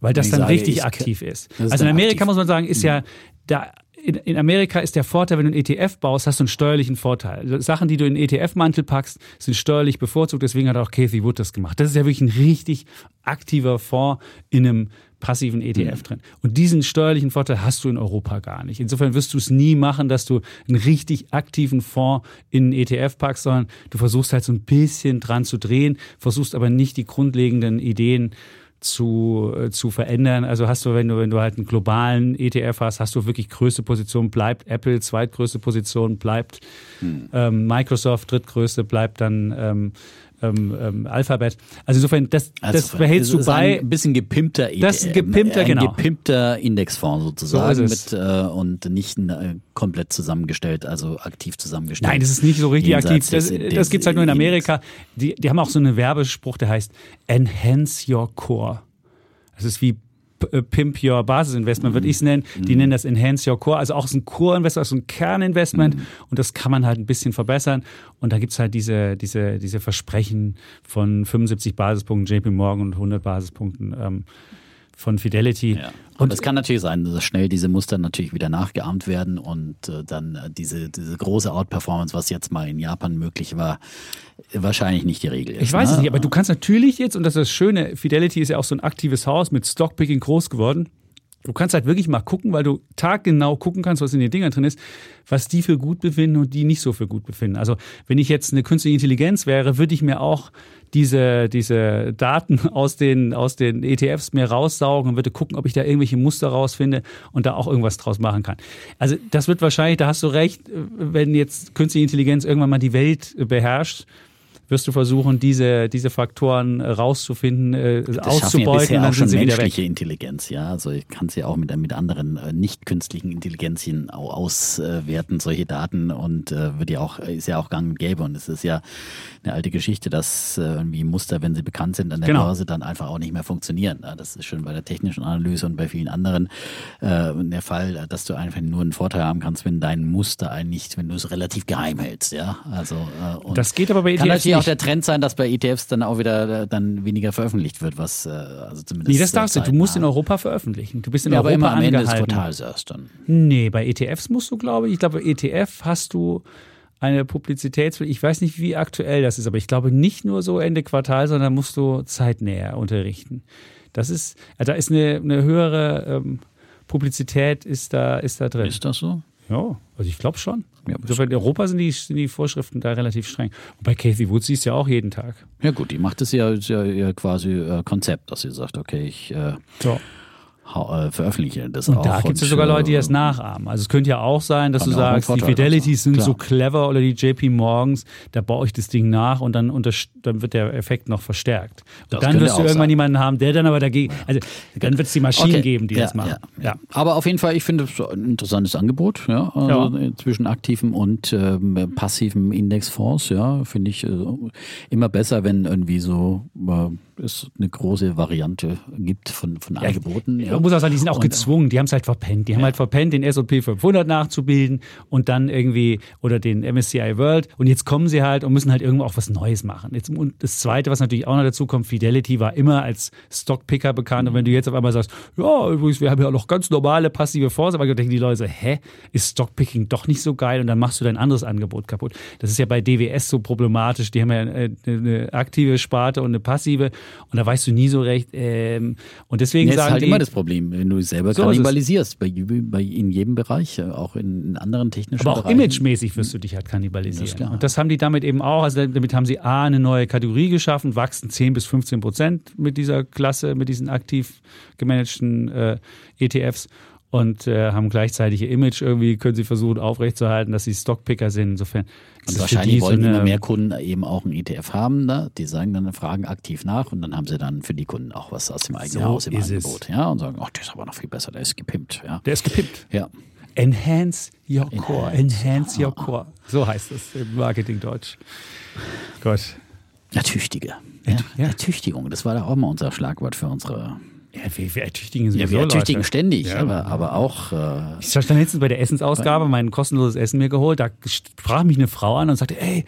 Weil das dann sage, richtig aktiv ist. ist also in Amerika aktiv. muss man sagen, ist mhm. ja da in, Amerika ist der Vorteil, wenn du einen ETF baust, hast du einen steuerlichen Vorteil. Sachen, die du in den ETF-Mantel packst, sind steuerlich bevorzugt. Deswegen hat auch Kathy Wood das gemacht. Das ist ja wirklich ein richtig aktiver Fonds in einem passiven ETF mhm. drin. Und diesen steuerlichen Vorteil hast du in Europa gar nicht. Insofern wirst du es nie machen, dass du einen richtig aktiven Fonds in einen ETF packst, sondern du versuchst halt so ein bisschen dran zu drehen, versuchst aber nicht die grundlegenden Ideen zu, äh, zu verändern. Also hast du, wenn du, wenn du halt einen globalen ETF hast, hast du wirklich größte Position, bleibt Apple, zweitgrößte Position, bleibt hm. ähm, Microsoft, drittgrößte, bleibt dann ähm, ähm, ähm, Alphabet. Also insofern, das, also das behältst du bei. Ein bisschen gepimpter ETF. Das ist ein gepimpter, ein genau. gepimpter Indexfonds sozusagen so mit, äh, und nicht äh, komplett zusammengestellt, also aktiv zusammengestellt. Nein, das ist nicht so richtig aktiv. Das, das gibt es halt nur in Amerika. Die, die haben auch so einen Werbespruch, der heißt Enhance Your Core. Das ist wie Pimp Your Basisinvestment, würde ich es nennen. Die mhm. nennen das Enhance Your Core, also auch so ein Core-Investment, also ein Kerninvestment. Mhm. Und das kann man halt ein bisschen verbessern. Und da gibt es halt diese, diese, diese Versprechen von 75 Basispunkten JP Morgan und 100 Basispunkten ähm, von Fidelity. Ja. Und es kann natürlich sein, dass schnell diese Muster natürlich wieder nachgeahmt werden und äh, dann äh, diese, diese große Outperformance, was jetzt mal in Japan möglich war, wahrscheinlich nicht die Regel ist. Ich weiß ne? es nicht, aber du kannst natürlich jetzt, und das ist das Schöne, Fidelity ist ja auch so ein aktives Haus mit Stockpicking groß geworden. Du kannst halt wirklich mal gucken, weil du taggenau gucken kannst, was in den Dingern drin ist, was die für gut befinden und die nicht so für gut befinden. Also wenn ich jetzt eine künstliche Intelligenz wäre, würde ich mir auch diese, diese Daten aus den, aus den ETFs mir raussaugen und würde gucken, ob ich da irgendwelche Muster rausfinde und da auch irgendwas draus machen kann. Also das wird wahrscheinlich, da hast du recht, wenn jetzt künstliche Intelligenz irgendwann mal die Welt beherrscht, wirst du versuchen, diese, diese Faktoren äh, rauszufinden, äh, Das auszubeuten ja dann auch schon sie menschliche weg. Intelligenz, ja. Also ich kann es ja auch mit, mit anderen äh, nicht künstlichen Intelligenzien au- auswerten, solche Daten und äh, wird ja auch, ist ja auch gang und gäbe. Und es ist ja eine alte Geschichte, dass äh, irgendwie Muster, wenn sie bekannt sind an der Genau. Börse, dann einfach auch nicht mehr funktionieren. Das ist schon bei der technischen Analyse und bei vielen anderen äh, der Fall, dass du einfach nur einen Vorteil haben kannst, wenn dein Muster eigentlich, wenn du es relativ geheim hältst, ja. Also Das geht aber bei ETFs natürlich auch der Trend sein, dass bei ETFs dann auch wieder äh, dann weniger veröffentlicht wird, was äh, also zumindest. Nee, das darfst du. Du musst in. Europa veröffentlichen. Du bist in ja, aber Europa immer am Ende des. Quartals erst dann. Nee, bei ETFs musst du, glaube ich, ich glaube, bei ETF hast du eine Publizitätspflicht. Ich weiß nicht, wie aktuell das ist, aber ich glaube nicht nur so Ende Quartal, sondern musst du zeitnäher unterrichten. Das ist, äh, da ist eine, eine höhere ähm, Publizität ist da, ist da drin. Ist das so? Ja, also ich glaube schon. Ja, Insofern in Europa sind die, sind die Vorschriften da relativ streng. Und bei Kathy Wood siehst du ja auch jeden Tag. Ja gut, die macht es ja, ja ihr quasi äh, Konzept, dass sie sagt, okay, ich äh, So. hau- äh, veröffentliche das Und auch. da gibt es ja sogar Leute, die das nachahmen. Also es könnte ja auch sein, dass du ja sagst, die Fidelities sind so Klar. clever oder die JP Morgans, da baue ich das Ding nach und dann, unter, dann wird der Effekt noch verstärkt. Und Das dann wirst du irgendwann sein. jemanden haben, der dann aber dagegen, also dann wird es die Maschinen Okay. geben, die ja, das machen. Ja, ja. Aber auf jeden Fall, ich finde es ein interessantes Angebot, ja. Also Ja. zwischen aktiven und ähm, passiven Indexfonds, ja, finde ich äh, immer besser, wenn irgendwie so äh, es eine große Variante gibt von, von Angeboten. Man muss auch sagen, die sind auch Und- gezwungen, die haben es halt verpennt. Die haben halt verpennt, den S&P 500 nachzubilden und dann irgendwie, oder den MSCI World und jetzt kommen sie halt und müssen halt irgendwo auch was Neues machen. Jetzt, und das Zweite, was natürlich auch noch dazu kommt, Fidelity war immer als Stockpicker bekannt und wenn du jetzt auf einmal sagst, ja, übrigens, wir haben ja auch noch ganz normale passive Fonds, aber denken die Leute so, hä, ist Stockpicking doch nicht so geil und dann machst du dein anderes Angebot kaputt. Das ist ja bei DWS so problematisch, die haben ja äh, eine aktive Sparte und eine passive und da weißt du nie so recht ähm, und deswegen ist sagen halt die, immer das Problem, wenn du selber So ist kannibalisierst, bei, bei, in jedem Bereich, äh, auch in, in anderen technischen Aber auch Bereichen. imagemäßig wirst du dich halt kannibalisieren. Das ist. Und das haben die damit eben auch. Also damit haben sie A, eine neue Kategorie geschaffen, wachsen 10 bis 15 Prozent mit dieser Klasse, mit diesen aktiv gemanagten äh, ETFs und äh, haben gleichzeitig ihr Image irgendwie, können sie versuchen aufrechtzuerhalten, dass sie Stockpicker sind. Insofern Und wahrscheinlich so wollen eine, immer mehr Kunden eben auch einen ETF haben, ne? die sagen dann, fragen aktiv nach und dann haben sie dann für die Kunden auch was aus dem eigenen So Haus im es. Angebot. Ja, und sagen, ach, der ist aber noch viel besser, der ist gepimpt. Ja, Der ist gepimpt. ja. Enhance your core. Enhance, Enhance ja. your core. So heißt es im Marketingdeutsch. Gott. Ertüchtige. Ja, ja. Ertüchtigung, das war da auch mal unser Schlagwort für unsere. Ja, wir, wir ertüchtigen Ja, sowieso wir ertüchtigen Leute. ständig, Ja. aber, aber auch. Äh, Ich stand letztens bei der Essensausgabe, mein kostenloses Essen mir geholt. Da sprach mich eine Frau an und sagte, ey,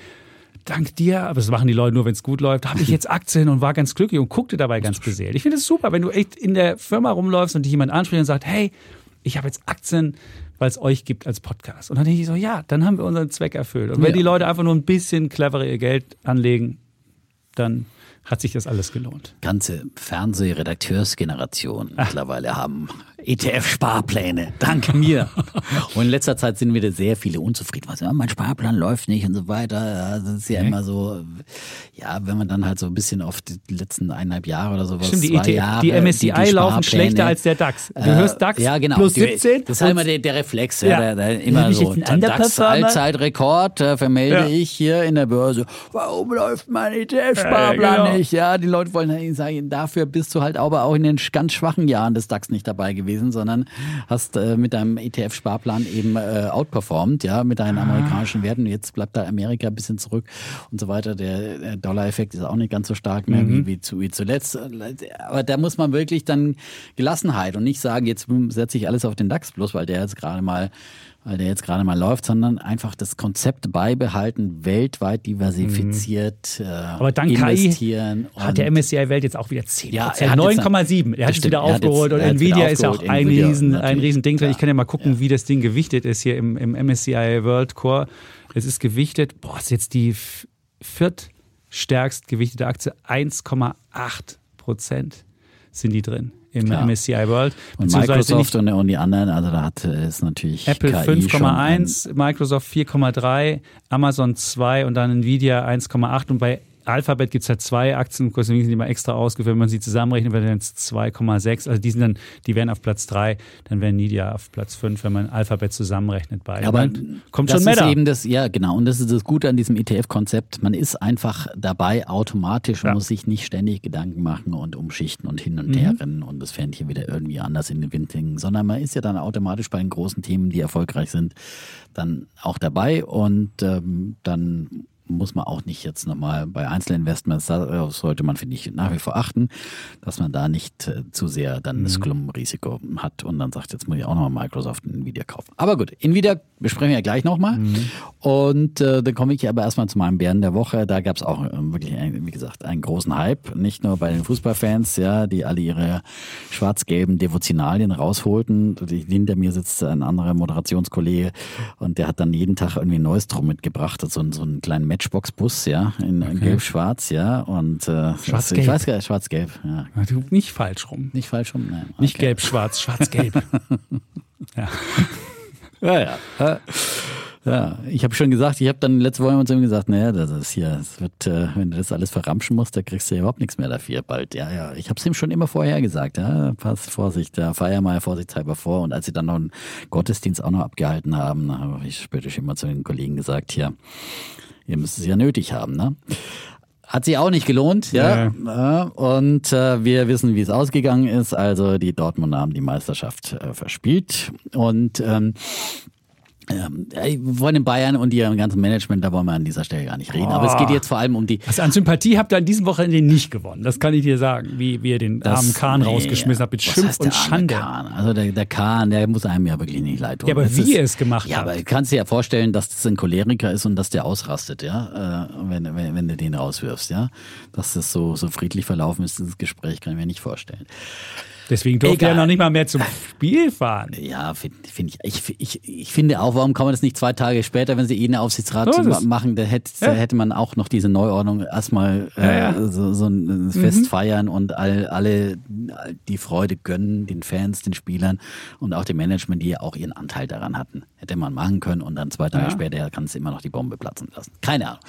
dank dir, aber das machen die Leute nur, wenn es gut läuft, habe ich jetzt Aktien und war ganz glücklich und guckte dabei ganz beseelt. Ich finde es super, wenn du echt in der Firma rumläufst und dich jemand anspricht und sagt, hey, ich habe jetzt Aktien, weil es euch gibt als Podcast. Und dann denke ich so, ja, dann haben wir unseren Zweck erfüllt. Und wenn Ja. die Leute einfach nur ein bisschen cleverer ihr Geld anlegen, dann hat sich das alles gelohnt. ganze Fernsehredakteursgeneration mittlerweile haben ETF-Sparpläne. Dank mir. Und in letzter Zeit sind wieder sehr viele unzufrieden. Was, ja, mein Sparplan läuft nicht und so weiter. Ja, Das ist ja immer so, ja, wenn man dann halt so ein bisschen auf die letzten eineinhalb Jahre oder sowas. Stimmt, die, zwei ETF Jahre, die MSCI laufen Sparpläne, schlechter als der DAX. Du äh, hörst DAX ja, genau. plus Die- 17. Das ist halt immer der, der Reflex. Ja. Der, der immer so. DAX? Allzeitrekord äh, vermelde ich hier in der Börse. Warum läuft mein ETF-Sparplan Äh, genau. nicht? Ja, die Leute wollen sagen, dafür bist du halt aber auch in den ganz schwachen Jahren des DAX nicht dabei gewesen, sondern hast äh, mit deinem ETF-Sparplan eben äh, outperformed, ja, mit deinen amerikanischen Werten. Jetzt bleibt da Amerika ein bisschen zurück und so weiter. Der, der Dollar-Effekt ist auch nicht ganz so stark mehr wie, wie, zu, wie zuletzt. Aber da muss man wirklich dann Gelassenheit und nicht sagen, jetzt setze ich alles auf den DAX bloß, weil der jetzt gerade mal weil der jetzt gerade mal läuft, sondern einfach das Konzept beibehalten, weltweit diversifiziert, äh, Aber dank investieren. KI hat der MSCI Welt jetzt auch wieder 10 Ja, er hat jetzt- 9,7. Er hat es wieder er aufgeholt jetzt- und Nvidia ist ja auch ein Nvidia, riesen, ein riesen Ding. Ja, Ich kann ja mal gucken, wie das Ding gewichtet ist hier im, im MSCI World Core. Es ist gewichtet, boah, ist jetzt die viertstärkst gewichtete Aktie, 1,8 Prozent sind die drin im Klar. MSCI World. Und Microsoft nicht- und, und die anderen, also da hat äh, ist natürlich Apple KI schon ein- 5,1, Microsoft 4,3, Amazon 2 und dann Nvidia 1,8 und bei Alphabet gibt es halt zwei Aktienkurse, die sind immer extra ausgeführt. Wenn man sie zusammenrechnet, wäre dann 2,6. Also die sind dann, die wären auf Platz 3, dann wäre Nvidia auf Platz 5, wenn man Alphabet zusammenrechnet. Beide. Aber Dann kommt das schon mehr ist eben das, ja genau, und das ist das Gute an diesem ETF-Konzept. Man ist einfach dabei automatisch und Ja. muss sich nicht ständig Gedanken machen und umschichten und hin und her rennen und das Fähnchen wieder irgendwie anders in den Wind hängen, sondern man ist ja dann automatisch bei den großen Themen, die erfolgreich sind, dann auch dabei und ähm, dann muss man auch nicht jetzt nochmal bei Einzelinvestments, darauf sollte man, finde ich, nach wie vor achten, dass man da nicht äh, zu sehr dann das Klumpenrisiko hat und dann sagt, jetzt muss ich auch nochmal Microsoft und Nvidia kaufen. Aber gut, Nvidia besprechen wir ja gleich nochmal. Und äh, dann komme ich aber erstmal zu meinem Bären der Woche. Da gab es auch ähm, wirklich, ein, wie gesagt, einen großen Hype. Nicht nur bei den Fußballfans, ja, die alle ihre schwarz-gelben Devotionalien rausholten. Hinter mir sitzt ein anderer Moderationskollege und der hat dann jeden Tag irgendwie ein neues drum mitgebracht. So, so einen kleinen Matchbox-Bus, ja, in, in gelb-schwarz, ja. Und äh, Schwarz-gelb. Ich weiß gar nicht, schwarz-gelb, ja. Du, nicht falsch rum. Nicht falsch rum, nein. Nicht Okay. gelb-schwarz, schwarz-gelb. ja. Ja, ja. Ja, Ja, ich habe schon gesagt, ich habe dann letzte Woche zu ihm gesagt, naja, das ist hier, es wird, äh, wenn du das alles verramschen musst, da kriegst du ja überhaupt nichts mehr dafür bald. Ja, ja, ich habe es ihm schon immer vorher gesagt, ja, pass Vorsicht, ja, feier mal vorsichtshalber vor. Und als sie dann noch einen Gottesdienst auch noch abgehalten haben, habe ich später schon mal zu den Kollegen gesagt, hier, ihr müsst es ja nötig haben, ne? Hat sich auch nicht gelohnt, ja. ja. Und äh, wir wissen, wie es ausgegangen ist. Also die Dortmunder haben die Meisterschaft äh, verspielt. Und ähm, ähm, äh, wir wollen in Bayern und ihrem ganzen Management, da wollen wir an dieser Stelle gar nicht reden. Aber es geht jetzt vor allem um die. Also an Sympathie habt ihr an diesem Wochenende nicht gewonnen. Das kann ich dir sagen, wie, wie ihr den das- armen Kahn nee, rausgeschmissen habt mit Schimpf und Schande. Kahn? Also der, der Kahn, der muss einem ja wirklich nicht leid tun. Ja, aber Das wie ist- ihr es gemacht Ja, habt. aber du kannst dir ja vorstellen, dass das ein Choleriker ist und dass der ausrastet, ja, äh, wenn, wenn, wenn du den rauswirfst, ja. Dass das so, so friedlich verlaufen ist, dieses Gespräch, kann ich mir nicht vorstellen. Deswegen durfte Egal. er noch nicht mal mehr zum Spiel fahren. Ja, finde find ich, ich, ich. Ich finde auch, warum kann man das nicht zwei Tage später, wenn sie eh einen Aufsichtsrat So es. machen, da hätte, Ja. da hätte man auch noch diese Neuordnung erstmal äh, Ja, Mhm. ja. so, so ein Fest feiern und all, alle die Freude gönnen, den Fans, den Spielern und auch dem Management, die ja auch ihren Anteil daran hatten. Hätte man machen können und dann zwei Tage später kannst du immer noch die Bombe platzen lassen. Keine Ahnung.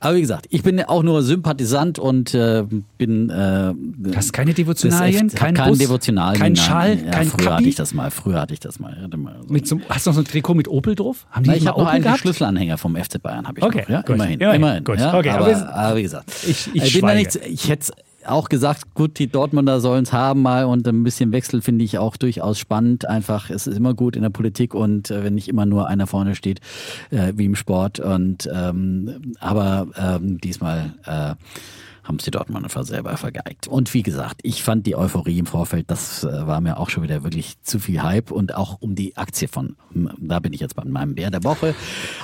Aber wie gesagt, ich bin auch nur Sympathisant und äh, bin. Äh, Das ist keine Devotionalien, echt- kein kein Bus, Devotionalien, kein nein. Schal, ja, kein Früher Kappi? hatte ich das mal. Früher hatte ich das mal. Ich so Mit so, hast du noch so ein Trikot mit Opel drauf? Haben die na, ich habe noch Opel einen gehabt? Schlüsselanhänger vom FC Bayern, habe ich Okay, noch. Ja? gut. Immerhin, Immerhin, immerhin. gut. Ja? Okay, aber, aber aber, wie gesagt, Ich- ich bin da schweige. nicht, ich hätte auch gesagt, gut, die Dortmunder sollen es haben mal und ein bisschen Wechsel finde ich auch durchaus spannend. Einfach, es ist immer gut in der Politik und äh, wenn nicht immer nur einer vorne steht, äh, wie im Sport. Und ähm, aber ähm, diesmal äh, haben es die Dortmunder einfach selber vergeigt. Und wie gesagt, ich fand die Euphorie im Vorfeld, das äh, war mir auch schon wieder wirklich zu viel Hype und auch um die Aktie von, da bin ich jetzt bei meinem Bär der Woche.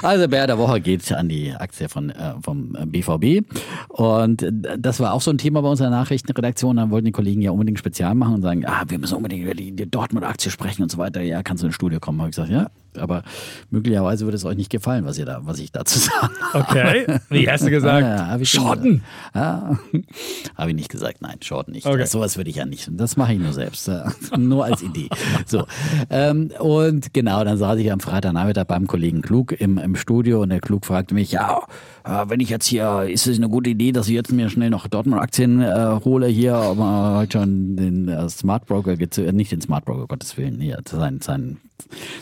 Also Bär der Woche geht an die Aktie von äh, vom BVB und äh, das war auch so ein Thema bei unserer Nachrichtenredaktion. Dann wollten die Kollegen ja unbedingt Spezial machen und sagen, ah, wir müssen unbedingt über die, die Dortmund-Aktie sprechen und so weiter. Ja, kannst du ins Studio kommen? Habe ich gesagt, ja, aber möglicherweise würde es euch nicht gefallen, was ihr da, was ich dazu sage. Okay. Wie hast du gesagt? Ja, schon Schotten. gesagt. Ja, habe ich nicht gesagt, nein, Short nicht. Okay. Sowas würde ich ja nicht. Das mache ich nur selbst. ja. nur als Idee. So. Ähm, und genau, dann saß ich am Freitagnachmittag beim Kollegen Klug im, im Studio und der Klug fragte mich, ja, äh, wenn ich jetzt hier, ist es eine gute Idee, dass ich jetzt mir schnell noch Dortmund-Aktien äh, hole hier, aber heute schon den äh, Smart Broker, äh, nicht den Smart Broker, Gottes Willen, nee, sein, sein,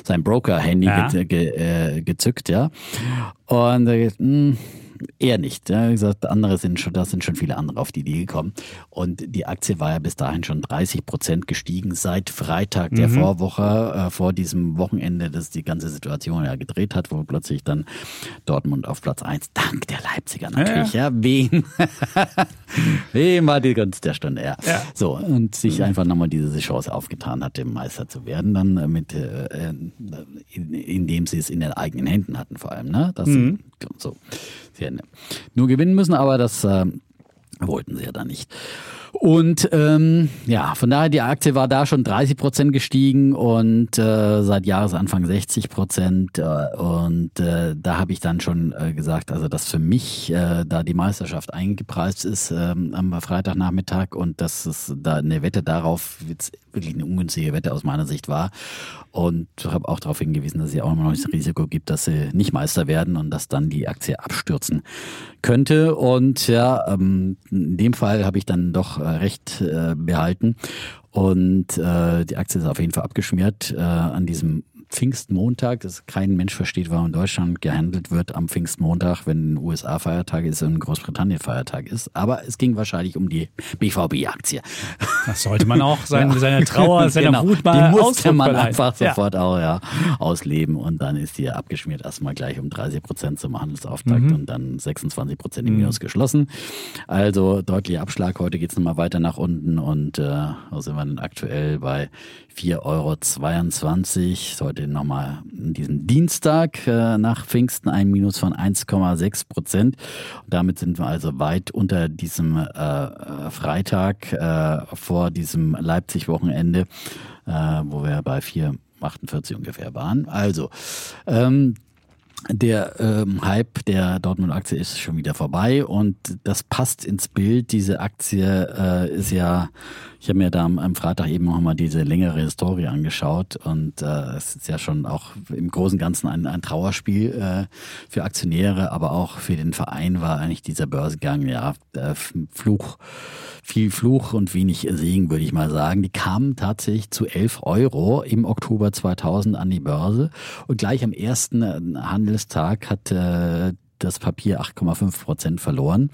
sein Broker-Handy Ja. ge ge äh, gezückt, ja. Und äh, mh, eher nicht. Ja. Wie gesagt, andere sind schon, da sind schon viele andere auf die Idee gekommen. Und die Aktie war ja bis dahin schon 30 Prozent gestiegen seit Freitag der Vorwoche, äh, vor diesem Wochenende, das die ganze Situation ja gedreht hat, wo plötzlich dann Dortmund auf Platz eins dank der Leipziger natürlich, ja. Wem? Wem war die Gunst der Stunde, ja. Ja. So, und sich einfach nochmal diese Chance aufgetan hat, dem Meister zu werden, dann äh, mit, äh, in, indem sie es in den eigenen Händen hatten vor allem, ne? Das, so. Sie hätten nur gewinnen müssen, aber das äh, wollten sie ja dann nicht. Und ähm, ja, von daher, die Aktie war da schon 30 Prozent gestiegen und äh, seit Jahresanfang 60 Prozent. Äh, und äh, da habe ich dann schon äh, gesagt, also dass für mich äh, da die Meisterschaft eingepreist ist äh, am Freitagnachmittag und dass es da eine Wette darauf wirklich eine ungünstige Wette aus meiner Sicht war. Und habe auch darauf hingewiesen, dass es ja auch immer noch das Risiko gibt, dass sie nicht Meister werden und dass dann die Aktie abstürzen könnte. Und ja, ähm, in dem Fall habe ich dann doch recht äh, behalten. Und äh, die Aktie ist auf jeden Fall abgeschmiert äh, an diesem Pfingstmontag, dass kein Mensch versteht, warum in Deutschland gehandelt wird am Pfingstmontag, wenn in den USA Feiertag ist und in Großbritannien Feiertag ist. Aber es ging wahrscheinlich um die BVB-Aktie. Das sollte man auch seine, seine Trauer, seine genau. Wut mal Die musste man verleihen. einfach Ja. sofort auch ja, ausleben und dann ist die abgeschmiert erstmal gleich um 30 Prozent zum Handelsauftakt Mhm. und dann 26 Prozent im Minus geschlossen. Also deutlicher Abschlag. Heute geht's nochmal weiter nach unten und äh, sind wir dann aktuell bei 4,22 Euro. Heute nochmal diesen Dienstag äh, nach Pfingsten ein Minus von 1,6 Prozent. Damit sind wir also weit unter diesem äh, Freitag äh, vor diesem Leipzig-Wochenende, wo wir bei 4,48 ungefähr waren. Also, ähm, der ähm, Hype der Dortmund-Aktie ist schon wieder vorbei und das passt ins Bild. Diese Aktie äh, ist ja, ich habe mir da am, am Freitag eben noch mal diese längere Historie angeschaut und äh, es ist ja schon auch im Großen und Ganzen ein, ein Trauerspiel äh, für Aktionäre, aber auch für den Verein war eigentlich dieser Börsengang ja äh, Fluch, viel Fluch und wenig Segen, würde ich mal sagen. Die kamen tatsächlich zu 11 Euro im Oktober 2000 an die Börse und gleich am ersten äh, Handelstag hat äh, das Papier 8,5 Prozent verloren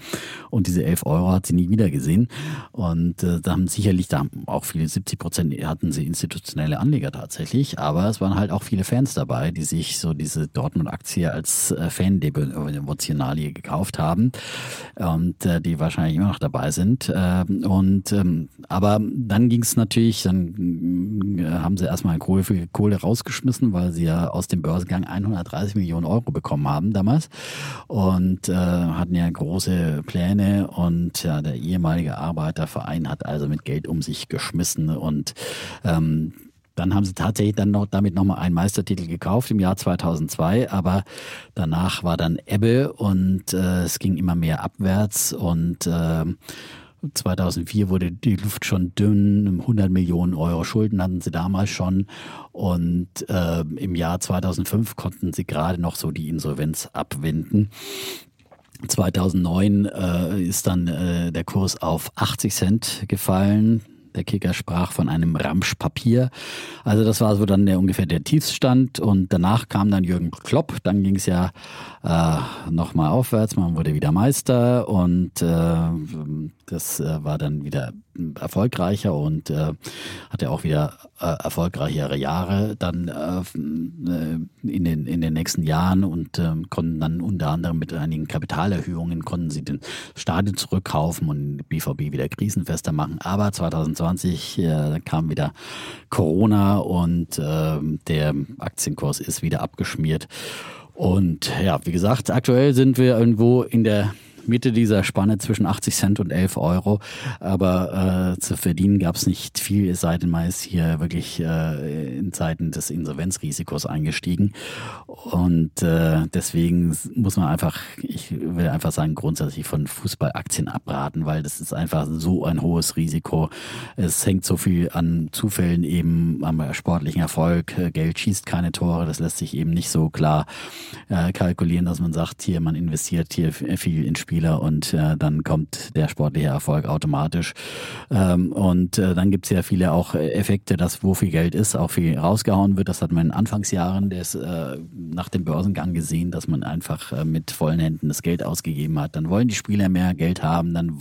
und diese 11 Euro hat sie nie wieder gesehen. Und äh, da haben sicherlich, da haben auch viele, 70 Prozent hatten sie institutionelle Anleger tatsächlich, aber es waren halt auch viele Fans dabei, die sich so diese Dortmund-Aktie als äh, Fan-Devotionalie gekauft haben und äh, die wahrscheinlich immer noch dabei sind. Ähm, und ähm, aber dann ging es natürlich, dann äh, haben sie erstmal Kohle, Kohle rausgeschmissen, weil sie ja aus dem Börsengang 130 Millionen Euro bekommen haben damals und äh, hatten ja große Pläne. Und ja, der ehemalige Arbeiterverein hat also mit Geld um sich geschmissen. Und ähm, dann haben sie tatsächlich dann noch damit nochmal einen Meistertitel gekauft im Jahr 2002, aber danach war dann Ebbe. Und äh, es ging immer mehr abwärts. Und äh, 2004 wurde die Luft schon dünn, 100 Millionen Euro Schulden hatten sie damals schon und äh, im Jahr 2005 konnten sie gerade noch so die Insolvenz abwenden. 2009 äh, ist dann äh, der Kurs auf 80 Cent gefallen. Der Kicker sprach von einem Ramschpapier. Also das war so dann der ungefähr der Tiefstand und danach kam dann Jürgen Klopp. Dann ging es ja äh, nochmal aufwärts. Man wurde wieder Meister und äh, das äh, war dann wieder erfolgreicher und äh, hatte auch wieder äh, erfolgreichere Jahre dann äh, in, den, in den nächsten Jahren und äh, konnten dann unter anderem mit einigen Kapitalerhöhungen konnten sie den Stadion zurückkaufen und BVB wieder krisenfester machen. Aber 2020 äh, kam wieder Corona und äh, der Aktienkurs ist wieder abgeschmiert. Und ja, wie gesagt, aktuell sind wir irgendwo in der Mitte dieser Spanne zwischen 80 Cent und 11 Euro. Aber äh, zu verdienen gab es nicht viel, es sei denn, man ist hier wirklich äh, in Zeiten des Insolvenzrisikos eingestiegen. Und äh, deswegen muss man einfach, ich will einfach sagen, grundsätzlich von Fußballaktien abraten, weil das ist einfach so ein hohes Risiko. Es hängt so viel an Zufällen eben am sportlichen Erfolg. Geld schießt keine Tore, das lässt sich eben nicht so klar äh, kalkulieren, dass man sagt, hier, man investiert hier viel in Spieler und äh, dann kommt der sportliche Erfolg automatisch. Ähm, und äh, dann gibt es ja viele auch Effekte, dass wo viel Geld ist, auch viel rausgehauen wird. Das hat man in Anfangsjahren des, äh, nach dem Börsengang gesehen, dass man einfach äh, mit vollen Händen das Geld ausgegeben hat. Dann wollen die Spieler mehr Geld haben, dann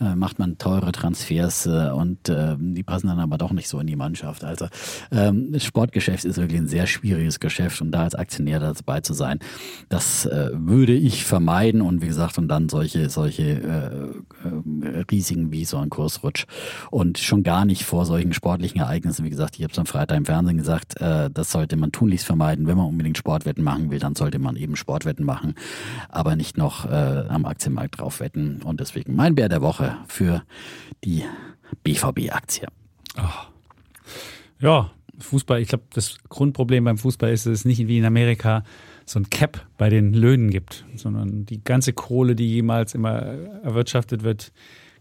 äh, macht man teure Transfers äh, und die passen dann aber doch nicht so in die Mannschaft. Also ähm, das Sportgeschäft ist wirklich ein sehr schwieriges Geschäft und da als Aktionär dabei zu sein, das würde ich vermeiden und wie gesagt, und dann dann solche, solche äh, äh, Risiken wie so ein Kursrutsch. Und schon gar nicht vor solchen sportlichen Ereignissen. Wie gesagt, ich habe es am Freitag im Fernsehen gesagt, äh, das sollte man tunlichst vermeiden. Wenn man unbedingt Sportwetten machen will, dann sollte man eben Sportwetten machen, aber nicht noch äh, am Aktienmarkt drauf wetten. Und deswegen mein Bär der Woche für die BVB-Aktie. Ja, Fußball, ich glaube, das Grundproblem beim Fußball ist, es nicht wie in Amerika so ein Cap bei den Löhnen gibt, sondern die ganze Kohle, die jemals immer erwirtschaftet wird,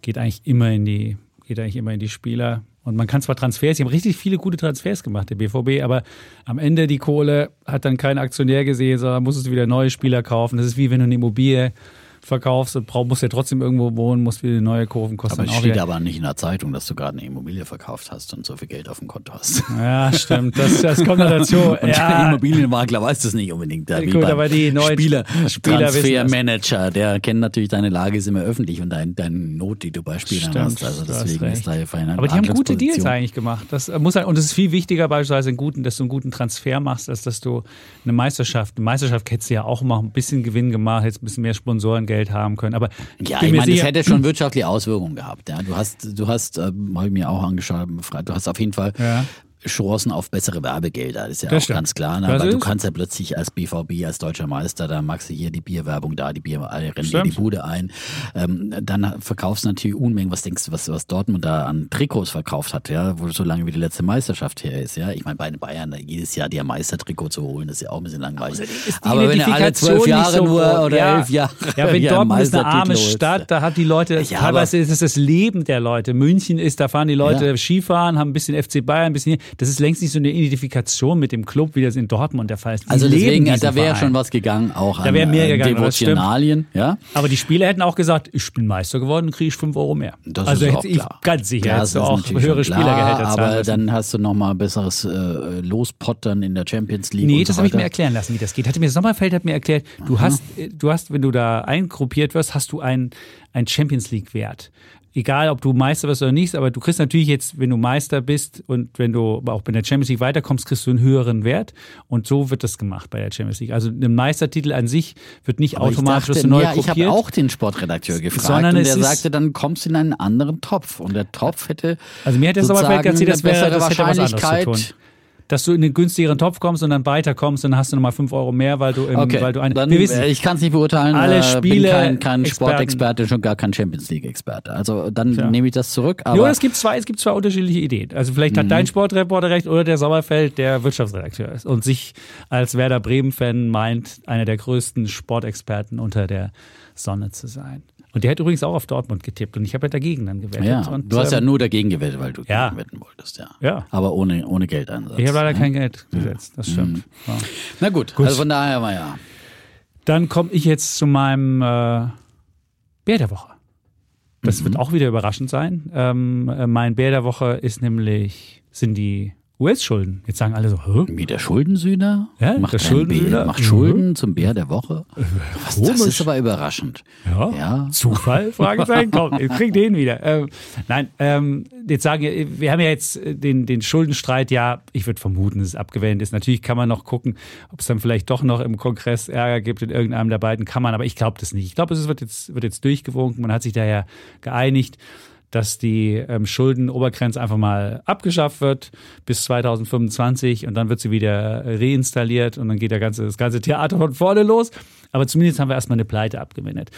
geht eigentlich immer in die, geht eigentlich immer in die Spieler. Und man kann zwar Transfers, sie haben richtig viele gute Transfers gemacht, der BVB, aber am Ende die Kohle hat dann kein Aktionär gesehen, sondern muss es wieder neue Spieler kaufen. Das ist wie wenn du eine Immobilie verkaufst musst ja trotzdem irgendwo wohnen, musst wieder neue Kurven kosten. Aber es steht aber nicht in der Zeitung, dass du gerade eine Immobilie verkauft hast und so viel Geld auf dem Konto hast. Ja, stimmt. Das, das kommt dazu. Und der ja, Immobilienmakler weiß das nicht unbedingt. Da, Gut, aber die neuen Spieler, Spieler. Transfermanager, der kennt natürlich deine Lage, ist immer öffentlich und dein, deine Not, die du bei Spielern Stimmt, hast. Also deswegen ist da ja feine aber die haben gute Deals eigentlich gemacht. Das muss halt, und es ist viel wichtiger beispielsweise, einen guten, dass du einen guten Transfer machst, als dass du eine Meisterschaft. Eine Meisterschaft hättest du ja auch mal ein bisschen Gewinn gemacht, hättest ein bisschen mehr Sponsorengeld haben können. Aber Ja, ich meine, das hätte schon wirtschaftliche Auswirkungen gehabt. Ja. Du hast, du hast, ähm, habe ich mir auch angeschaut, du hast auf jeden Fall Ja. Chancen auf bessere Werbegelder. Das ist ja Das auch stimmt. ganz klar. Ne? Das Weil du kannst ja plötzlich als BVB, als deutscher Meister, da magst du hier die Bierwerbung da, die Bier, alle rennen dir Stimmt. die Bude ein. Ähm, dann verkaufst du natürlich Unmengen. Was denkst du, was, was Dortmund da an Trikots verkauft hat, ja, wo so lange wie die letzte Meisterschaft her ist, ja. Ich meine, bei den Bayern jedes Jahr dir Meistertrikot zu holen, das ist ja auch ein bisschen langweilig. die Aber wenn du alle zwölf Jahre so nur oder ja. elf Jahre Ja, wenn hier Dortmund ist eine arme Stadt, da hat die Leute, Ja, teilweise aber- ist es das Leben der Leute. München ist, da fahren die Leute Ja. Skifahren, haben ein bisschen FC Bayern, ein bisschen, das ist längst nicht so eine Identifikation mit dem Club, wie das in Dortmund der Fall ist. Die Also deswegen, da wäre schon was gegangen, auch Da an mehr äh, gegangen, das. Devotionalien, ja. Aber die Spieler hätten auch gesagt, ich bin Meister geworden, kriege ich 5 Euro mehr. Das also ist auch ich klar. ganz sicher Ja, hättest du das auch höhere Spielergehälter Aber müssen. dann hast du nochmal besseres äh, Lospottern in der Champions League. Nee, das so habe ich mir erklären lassen, wie das geht. Hatte mir Sommerfeld hat mir erklärt, du hast, äh, du hast, wenn du da eingruppiert wirst, hast du einen, einen Champions League Wert. Egal, ob du Meister wirst oder nicht, aber du kriegst natürlich jetzt, wenn du Meister bist und wenn du aber auch bei der Champions League weiterkommst, kriegst du einen höheren Wert. Und so wird das gemacht bei der Champions League. Also ein Meistertitel an sich wird nicht Aber automatisch dachte, du neu ja, ich habe auch den Sportredakteur gefragt Sondern und der sagte, dann kommst du in einen anderen Topf und der Topf hätte Also mir hat der Sommerfeld sozusagen erzählt, das, wäre, das hätte was anderes zu tun. Dass du in den günstigeren Topf kommst und dann weiterkommst und dann hast du nochmal 5 Euro mehr, weil du, im, Okay, weil du ein, dann, wir wissen, äh, ich kann es nicht beurteilen. alle äh, Spiele, bin kein, kein. Sportexperte, schon gar kein Champions League Experte. Also dann Tja. nehme ich das zurück. Aber Jo, es gibt zwei, es gibt zwei unterschiedliche Ideen. Also vielleicht Mhm. hat dein Sportreporter recht oder der Sommerfeld, der Wirtschaftsredakteur ist und sich als Werder Bremen-Fan meint, einer der größten Sportexperten unter der Sonne zu sein. Und der hat übrigens auch auf Dortmund getippt und ich habe ja dagegen dann gewettet. ja, und, du hast ja ähm, nur dagegen gewählt, weil du ja. wetten wolltest, ja. Ja. Aber ohne, ohne Geldeinsatz. Ich habe leider ne? kein Geld gesetzt, das stimmt. Ja. Na gut, Gut. also von daher war ja. Dann komme ich jetzt zu meinem äh, Bär der Woche. Das wird auch wieder überraschend sein. Ähm, äh, mein Bär der Woche ist nämlich, sind die US-Schulden. Jetzt sagen alle so, Hä? Wie der Schuldensühner? Ja, macht der Schuldensühner. Bär, macht Mhm. Schulden zum Bär der Woche. Was, das ist aber überraschend. Ja. Ja. Zufall? Fragezeichen. Komm, ich krieg den wieder. Ähm, nein, ähm, jetzt sagen wir, wir haben ja jetzt den, den Schuldenstreit, ja, ich würde vermuten, dass es abgewendet ist. Natürlich kann man noch gucken, ob es dann vielleicht doch noch im Kongress Ärger gibt in irgendeinem der beiden Kammern, aber ich glaube das nicht. Ich glaube, es wird jetzt, wird jetzt durchgewunken. Man hat sich daher geeinigt dass die ähm, Schuldenobergrenze einfach mal abgeschafft wird bis 2025 und dann wird sie wieder reinstalliert und dann geht der ganze, das ganze Theater von vorne los. Aber zumindest haben wir erstmal eine Pleite abgewendet.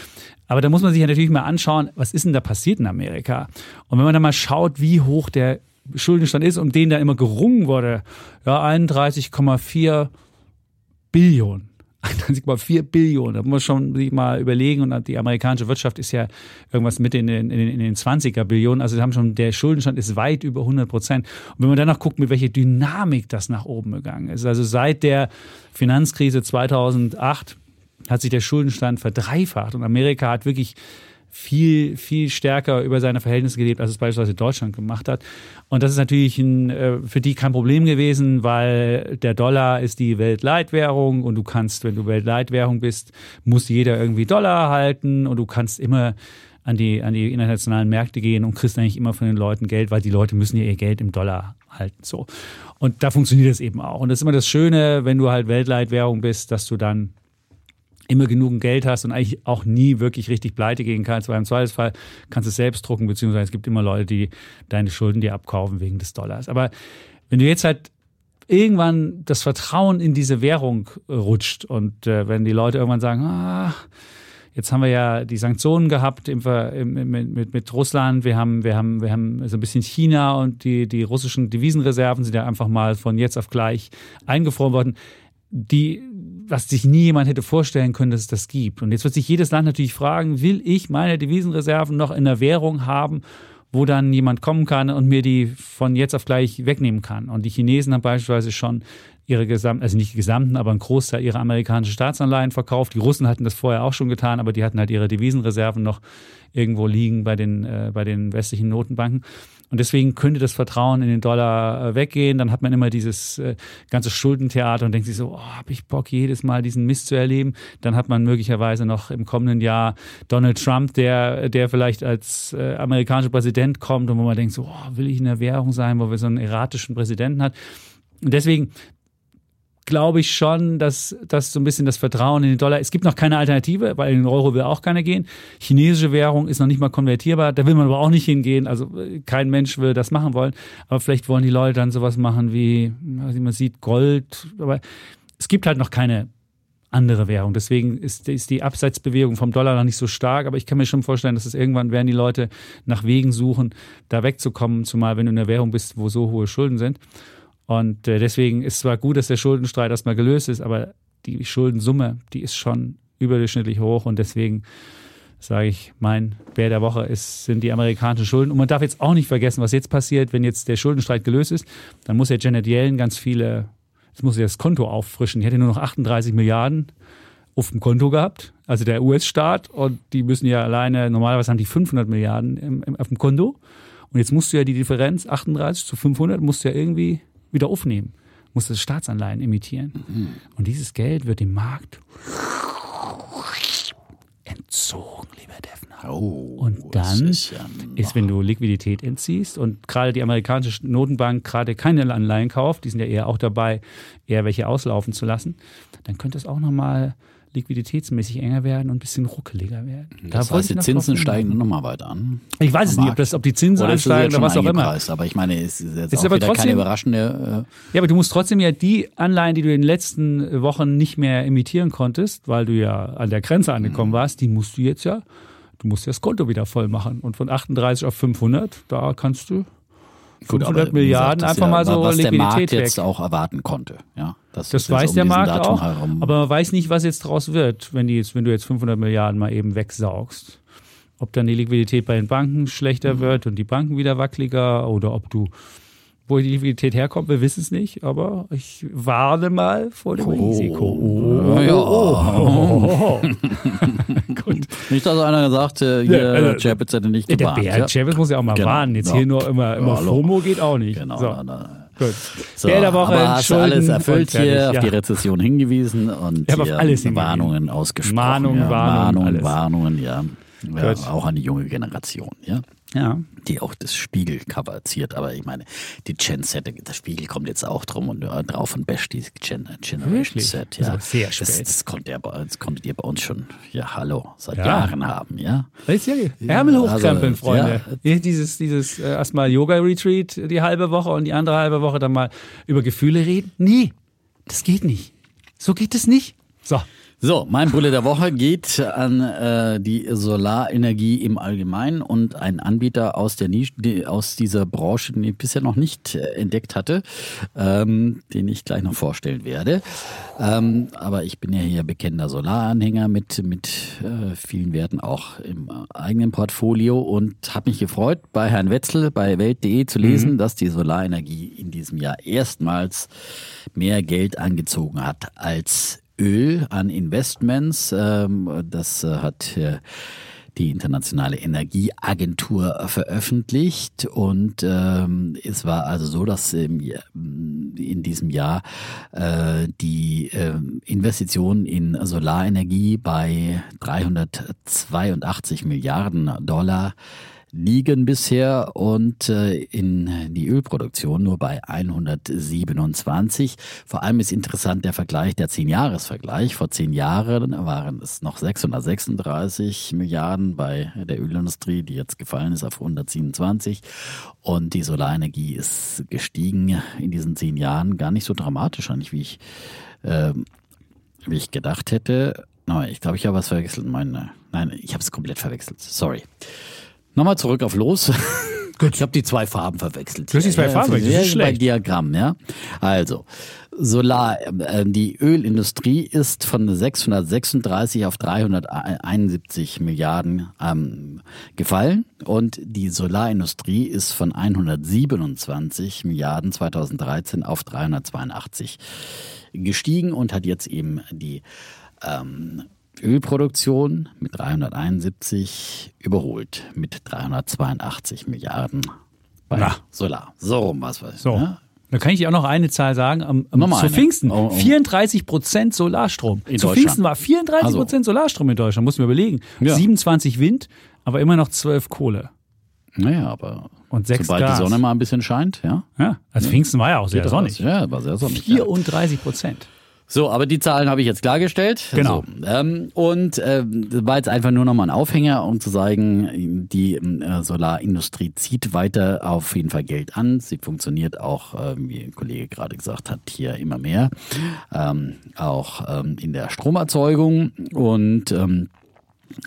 Aber da muss man sich ja natürlich mal anschauen, was ist denn da passiert in Amerika? Und wenn man dann mal schaut, wie hoch der Schuldenstand ist, um den da immer gerungen wurde, ja, 31,4 Billionen. 31,4 Billionen. Da muss man schon sich mal überlegen. Und die amerikanische Wirtschaft ist ja irgendwas mit in den, in den, in den 20er Billionen. Also haben schon, der Schuldenstand ist weit über 100 Prozent. Und wenn man danach guckt, mit welcher Dynamik das nach oben gegangen ist. Also seit der Finanzkrise 2008 hat sich der Schuldenstand verdreifacht. Und Amerika hat wirklich viel, viel stärker über seine Verhältnisse gelebt, als es beispielsweise Deutschland gemacht hat. Und das ist natürlich ein, äh, für die kein Problem gewesen, weil der Dollar ist die Weltleitwährung und du kannst, wenn du Weltleitwährung bist, muss jeder irgendwie Dollar halten und du kannst immer an die, an die internationalen Märkte gehen und kriegst eigentlich immer von den Leuten Geld, weil die Leute müssen ja ihr Geld im Dollar halten. So. Und da funktioniert es eben auch. Und das ist immer das Schöne, wenn du halt Weltleitwährung bist, dass du dann immer genug Geld hast und eigentlich auch nie wirklich richtig pleite gehen kannst, weil im Zweifelsfall kannst du es selbst drucken, beziehungsweise es gibt immer Leute, die deine Schulden dir abkaufen wegen des Dollars. Aber wenn du jetzt halt irgendwann das Vertrauen in diese Währung rutscht und äh, wenn die Leute irgendwann sagen, ah, Jetzt haben wir ja die Sanktionen gehabt im, im, mit, mit, mit, Russland. Wir haben, wir, haben, wir haben so ein bisschen China und die, die russischen Devisenreserven sind ja einfach mal von jetzt auf gleich eingefroren worden. Die, was sich nie jemand hätte vorstellen können, dass es das gibt. Und jetzt wird sich jedes Land natürlich fragen, will ich meine Devisenreserven noch in der Währung haben, wo dann jemand kommen kann und mir die von jetzt auf gleich wegnehmen kann. Und die Chinesen haben beispielsweise schon ihre gesamten, also nicht die gesamten, aber einen Großteil ihrer amerikanischen Staatsanleihen verkauft. Die Russen hatten das vorher auch schon getan, aber die hatten halt ihre Devisenreserven noch irgendwo liegen bei den, äh, bei den westlichen Notenbanken. Und deswegen könnte das Vertrauen in den Dollar äh, weggehen. Dann hat man immer dieses äh, ganze Schuldentheater und denkt sich so, oh, habe ich Bock, jedes Mal diesen Mist zu erleben. Dann hat man möglicherweise noch im kommenden Jahr Donald Trump, der, der vielleicht als äh, amerikanischer Präsident kommt und wo man denkt so, oh, will ich in der Währung sein, wo wir so einen erratischen Präsidenten hat. Und deswegen glaube ich schon, dass, dass so ein bisschen das Vertrauen in den Dollar, es gibt noch keine Alternative, weil in den Euro will auch keiner gehen. Chinesische Währung ist noch nicht mal konvertierbar, da will man aber auch nicht hingehen. Also kein Mensch will das machen wollen. Aber vielleicht wollen die Leute dann sowas machen wie, wie man sieht, Gold. Aber es gibt halt noch keine andere Währung. Deswegen ist, ist die Abseitsbewegung vom Dollar noch nicht so stark, aber ich kann mir schon vorstellen, dass es irgendwann werden die Leute nach Wegen suchen, da wegzukommen, zumal wenn du in der Währung bist, wo so hohe Schulden sind. Und äh, deswegen ist zwar gut, dass der Schuldenstreit erstmal gelöst ist, aber die Schuldensumme, die ist schon überdurchschnittlich hoch und deswegen sage ich, mein Bär der Woche ist, sind die amerikanischen Schulden. Und man darf jetzt auch nicht vergessen, was jetzt passiert, wenn jetzt der Schuldenstreit gelöst ist, dann muss ja Janet Yellen ganz viele, jetzt muss sie das Konto auffrischen. Die hätte nur noch 38 Milliarden auf dem Konto gehabt, also der US-Staat, und die müssen ja alleine, normalerweise haben die 500 Milliarden im, im, auf dem Konto. Und jetzt musst du ja die Differenz, 38 zu 500, musst du ja irgendwie wieder aufnehmen, muss das Staatsanleihen imitieren. Mhm. Und dieses Geld wird dem Markt entzogen, lieber Defner. Oh, und dann ist, ja ist, wenn du Liquidität entziehst und gerade die amerikanische Notenbank gerade keine Anleihen kauft, die sind ja eher auch dabei, eher welche auslaufen zu lassen, dann könnte es auch nochmal liquiditätsmäßig enger werden und ein bisschen ruckeliger werden. Das da heißt, die Zinsen steigen dann nochmal weiter an. Ich weiß es nicht, ob, das, ob die Zinsen oder ansteigen oder was auch immer. Aber ich meine, es ist jetzt ist auch aber trotzdem, keine überraschende... Äh ja, aber du musst trotzdem ja die Anleihen, die du in den letzten Wochen nicht mehr emittieren konntest, weil du ja an der Grenze angekommen mhm. warst, die musst du jetzt ja, du musst ja das Konto wieder voll machen. Und von 38 auf 500, da kannst du 500 Gut, Milliarden gesagt, einfach ja, mal so was Liquidität der Markt weg. jetzt auch erwarten konnte. Ja, das, das weiß um der Markt Datum auch, herum. aber man weiß nicht, was jetzt draus wird, wenn, die jetzt, wenn du jetzt 500 Milliarden mal eben wegsaugst. Ob dann die Liquidität bei den Banken schlechter mhm. wird und die Banken wieder wackeliger oder ob du wo die Liquidität herkommt, wir wissen es nicht, aber ich warne mal vor dem oh. Risiko. Oh, ja. Oh. Gut. Nicht, dass einer gesagt äh, hier ja, also, Chapitz hätte nicht gewarnt. Der Bär ja. Chapitz muss ja auch mal genau. warnen. Jetzt ja. hier nur immer, immer ja, FOMO geht auch nicht. Genau. So. Gut. So, Bär der Woche, aber hast du alles erfüllt hier, auf die Rezession hingewiesen und ich auf alles Warnungen ausgesprochen. Mahnungen, Warnungen, Warnungen, Warnungen, ja. Ja, auch an die junge Generation, ja. Ja. Die auch das Spiegelcover ziert. Aber ich meine, die Gen Z, der Spiegel kommt jetzt auch drum und äh, drauf und basht die Gen, Generation Wirklich? Z. Ja. Das sehr spät. Das, das, konnte ihr, das konntet ihr bei uns schon, ja, hallo, seit ja. Jahren haben, ja. Das ist ja, Ärmel hochkrempeln, also, Freunde. Ja. Dieses, dieses äh, erstmal Yoga-Retreat die halbe Woche und die andere halbe Woche dann mal über Gefühle reden. Nee, das geht nicht. So geht es nicht. So. So, mein Bulle der Woche geht an äh, die Solarenergie im Allgemeinen und ein Anbieter aus der Nische, die, aus dieser Branche, den ich bisher noch nicht äh, entdeckt hatte, ähm, den ich gleich noch vorstellen werde. Ähm, aber ich bin ja hier bekennender Solaranhänger mit mit äh, vielen Werten auch im eigenen Portfolio und habe mich gefreut, bei Herrn Wetzel bei Welt.de zu lesen, mhm. dass die Solarenergie in diesem Jahr erstmals mehr Geld angezogen hat als Öl an Investments. Ähm, das äh, hat äh, die Internationale Energieagentur veröffentlicht und ähm, es war also so, dass im, in diesem Jahr äh, die äh, Investitionen in Solarenergie bei 382 Milliarden Dollar liegen bisher und äh, in die Ölproduktion nur bei 127. Vor allem ist interessant der Vergleich, der 10-Jahres-Vergleich. Vor zehn Jahren waren es noch 636 Milliarden bei der Ölindustrie, die jetzt gefallen ist auf 127. Und die Solarenergie ist gestiegen in diesen zehn Jahren gar nicht so dramatisch, eigentlich wie ich, äh, wie ich gedacht hätte. Ich glaube, ich habe was verwechselt. Meine, nein, ich habe es komplett verwechselt. Sorry. Nochmal zurück auf los. Gut. Ich habe die zwei Farben verwechselt. Du hast die zwei Farben verwechselt. Das ist schlecht. Diagramm, ja. Also, Solar, äh, die Ölindustrie ist von 636 auf 371 Milliarden ähm, gefallen und die Solarindustrie ist von 127 Milliarden 2013 auf 382 gestiegen und hat jetzt eben die ähm, Ölproduktion mit 371 überholt mit 382 Milliarden bei Na. Solar. So rum was weiß ich. So. Ne? Da kann ich dir auch noch eine Zahl sagen. Am, am zu eine. Pfingsten. Oh, oh. 34 Prozent Solarstrom. In zu Pfingsten war 34 Prozent also. Solarstrom in Deutschland. Muss man überlegen. Ja. 27 Wind, aber immer noch 12 Kohle. Naja, aber und sechs sobald Gas. die Sonne mal ein bisschen scheint, ja. Ja, also Pfingsten war ja auch sehr sonnig. Ja, war sehr sonnig. 34 Prozent. So, aber die Zahlen habe ich jetzt klargestellt. Genau. So, ähm, und äh, das war jetzt einfach nur nochmal ein Aufhänger, um zu sagen, die äh, Solarindustrie zieht weiter auf jeden Fall Geld an. Sie funktioniert auch, äh, wie ein Kollege gerade gesagt hat, hier immer mehr. Ähm, auch ähm, in der Stromerzeugung. Und ähm,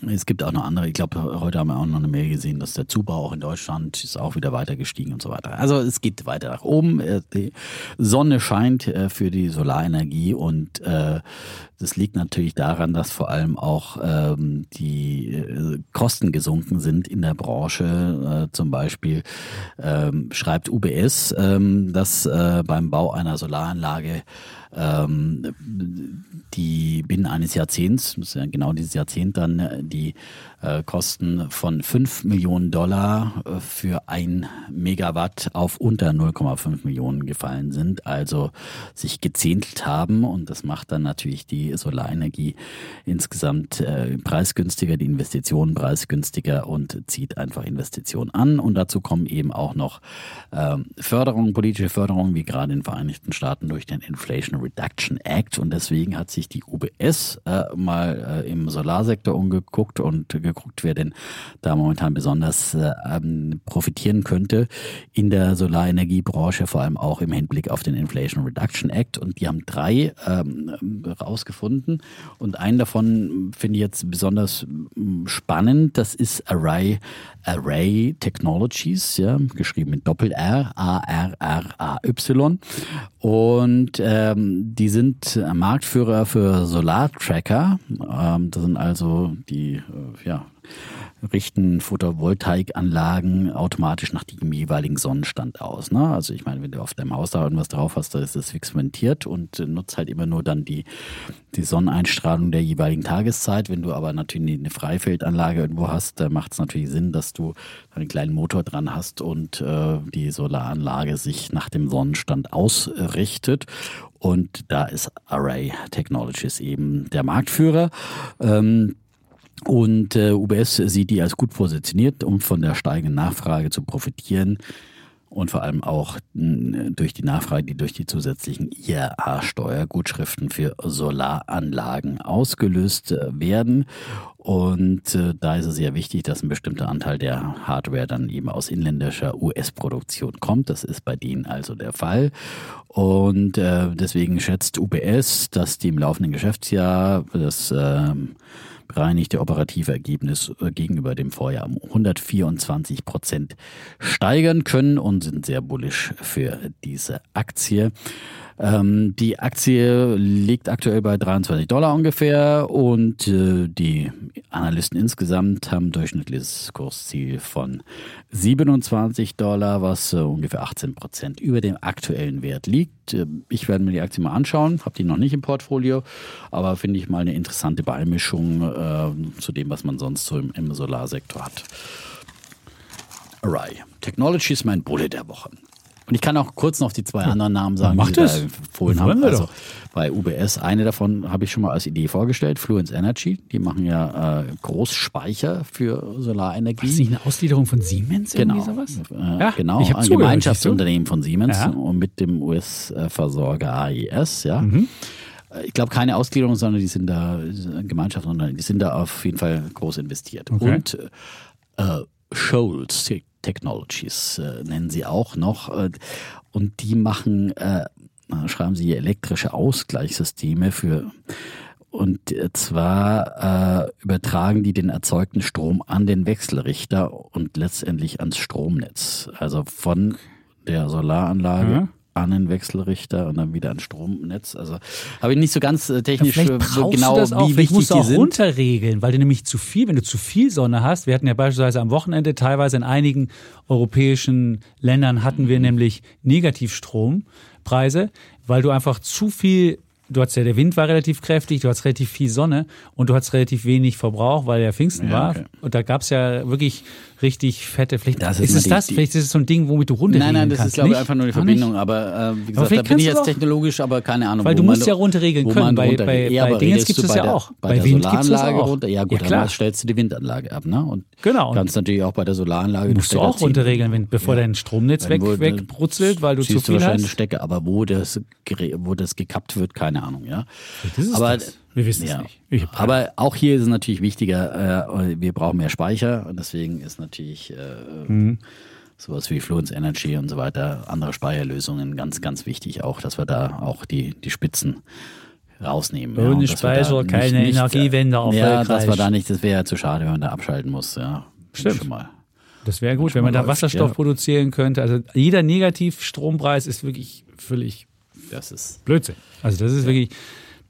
es gibt auch noch andere, ich glaube, heute haben wir auch noch eine Mail gesehen, dass der Zubau auch in Deutschland ist auch wieder weiter gestiegen und so weiter. Also es geht weiter nach oben. Äh, die Sonne scheint äh, für die Solarenergie und äh, das liegt natürlich daran, dass vor allem auch ähm, die Kosten gesunken sind in der Branche. Zum Beispiel ähm, schreibt UBS, ähm, dass beim Bau einer Solaranlage die binnen eines Jahrzehnts, ist ja genau dieses Jahrzehnt dann, äh, die äh, Kosten von 5 Millionen Dollar äh, für ein Megawatt auf unter 0,5 Millionen gefallen sind, also sich gezehntelt haben. Und das macht dann natürlich die Solarenergie insgesamt äh, preisgünstiger, die Investitionen preisgünstiger und zieht einfach Investitionen an. Und dazu kommen eben auch noch äh, Förderungen, politische Förderungen, wie gerade in den Vereinigten Staaten durch den Inflation Reduction Act. Und deswegen hat sich die UBS mal im Solarsektor umgeguckt und geguckt, wer denn da momentan besonders äh, ähm, profitieren könnte in der Solarenergiebranche, vor allem auch im Hinblick auf den Inflation Reduction Act. Und die haben drei ähm, rausgefunden. Und einen davon finde ich jetzt besonders mm, spannend. Das ist Array, Array Technologies, ja, geschrieben mit Doppel-R, A-R-R-A-Y. Und ähm, die sind Marktführer für Solartracker. Ähm, das sind also die, äh, ja, richten Photovoltaikanlagen automatisch nach dem jeweiligen Sonnenstand aus. Ne? Also ich meine, wenn du auf deinem Haus da irgendwas drauf hast, da ist das fixmentiert und nutzt halt immer nur dann die, die Sonneneinstrahlung der jeweiligen Tageszeit. Wenn du aber natürlich eine Freifeldanlage irgendwo hast, da macht es natürlich Sinn, dass du einen kleinen Motor dran hast und äh, die Solaranlage sich nach dem Sonnenstand ausrichtet. Und da ist Array Technologies eben der Marktführer. Ähm, und äh, UBS sieht die als gut positioniert, um von der steigenden Nachfrage zu profitieren und vor allem auch durch die Nachfrage, die durch die zusätzlichen IRA-Steuergutschriften für Solaranlagen ausgelöst äh, werden. Und äh, da ist es sehr wichtig, dass ein bestimmter Anteil der Hardware dann eben aus inländischer US-Produktion kommt. Das ist bei denen also der Fall. Und äh, deswegen schätzt UBS, dass die im laufenden Geschäftsjahr das äh, bereinigte operative Ergebnis äh, gegenüber dem Vorjahr um 124 Prozent steigern können und sind sehr bullisch für diese Aktie. Ähm, die Aktie liegt aktuell bei 23 Dollar ungefähr und äh, die Analysten insgesamt haben durchschnittliches Kursziel von 27 Dollar, was äh, ungefähr 18 Prozent über dem aktuellen Wert liegt. Äh, ich werde mir die Aktie mal anschauen, habe die noch nicht im Portfolio, aber finde ich mal eine interessante Beimischung äh, zu dem, was man sonst so im, im Solarsektor hat. Array. Technology ist mein Bulle der Woche. Und ich kann auch kurz noch die zwei anderen Namen sagen, Mach die. Sie da empfohlen haben. wir Also bei UBS, eine davon habe ich schon mal als Idee vorgestellt, Fluence Energy. Die machen ja äh, Großspeicher für Solarenergie. Ist nicht eine Ausgliederung von Siemens? Genau, Irgendwie sowas? äh, Ja, genau, ein zugehört, Gemeinschaftsunternehmen von Siemens Ja. und mit dem US-Versorger AIS, ja. Mhm. Äh, Ich glaube keine Ausgliederung, sondern die sind da äh, Gemeinschaftsunternehmen, die sind da auf jeden Fall groß investiert. Okay. Und äh, Shoals Technologies äh, nennen sie auch noch äh, und die machen, äh, schreiben sie elektrische Ausgleichssysteme für und zwar äh, übertragen die den erzeugten Strom an den Wechselrichter und letztendlich ans Stromnetz. Also von der Solaranlage Ja. An den Wechselrichter und dann wieder ans Stromnetz. Also habe ich nicht so ganz äh, Ja, technisch vielleicht äh, brauchst genau, du das auch, wie wichtig musst du die auch sind. runterregeln, weil du nämlich zu viel, wenn du zu viel Sonne hast, wir hatten ja beispielsweise am Wochenende, teilweise in einigen europäischen Ländern hatten wir nämlich Negativstrompreise, weil du einfach zu viel Du hattest ja, der Wind war relativ kräftig, du hattest relativ viel Sonne und du hattest relativ wenig Verbrauch, weil ja Pfingsten Ja, war. okay. Und da gab's ja wirklich richtig fette Vielleicht Das ist ist es die- das? die- Vielleicht ist es so ein Ding, womit du runterregeln Nein, nein, das kannst. ist glaube ich einfach nur die? Verbindung, aber äh, wie gesagt, da vielleicht bin ich kannst jetzt technologisch, aber keine Ahnung. Weil du musst ja runterregeln können. Bei- runterregelt. bei- ja, bei aber Dingens das bei ja auch. Bei, Bei der Wind das Solaranlage auch. runter. Ja gut, Ja, dann klar. stellst du die Windanlage ab, ne? Und Genau. Kannst natürlich auch bei der Solaranlage musst du auch runterregeln, wenn, bevor Ja. dein Stromnetz weg, wegbrutzelt, weil du zu viel wahrscheinlich hast. Stecker, aber wo das, wo das gekappt wird, keine Ahnung, ja. Das ist aber das. Wir wissen es nicht. Ich hab- aber auch hier ist es natürlich wichtiger, äh, wir brauchen mehr Speicher und deswegen ist natürlich äh, Mhm. sowas wie Fluence Energy und so weiter, andere Speicherlösungen ganz, ganz wichtig auch, dass wir da auch die, die Spitzen rausnehmen. Ohne da Speicher nicht- keine nicht, Energiewende Ja, dass wir erfolgreich. da nicht, das wäre ja zu schade, wenn man da abschalten muss, ja. Stimmt. Schon mal. Das wäre gut, wenn man da läuft, Wasserstoff ja. produzieren könnte. Also jeder Negativstrompreis ist wirklich völlig Das ist Blödsinn. Also das ist wirklich,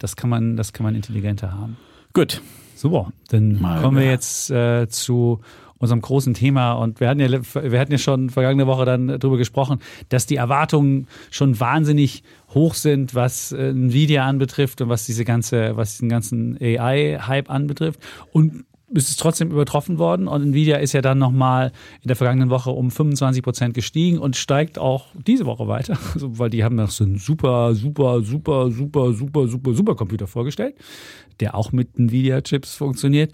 das kann man, das kann man intelligenter haben. gut. Super, dann Mal kommen wir wieder. jetzt äh, zu unserem großen Thema und wir hatten ja wir hatten ja schon vergangene Woche dann darüber gesprochen, dass die Erwartungen schon wahnsinnig hoch sind, was äh, Nvidia anbetrifft und was diese ganze was diesen ganzen AI Hype anbetrifft und es ist trotzdem übertroffen worden und Nvidia ist ja dann nochmal in der vergangenen Woche um 25 Prozent gestiegen und steigt auch diese Woche weiter, also, weil die haben noch so einen super, super, super, super, super, super, super Computer vorgestellt, der auch mit Nvidia-Chips funktioniert.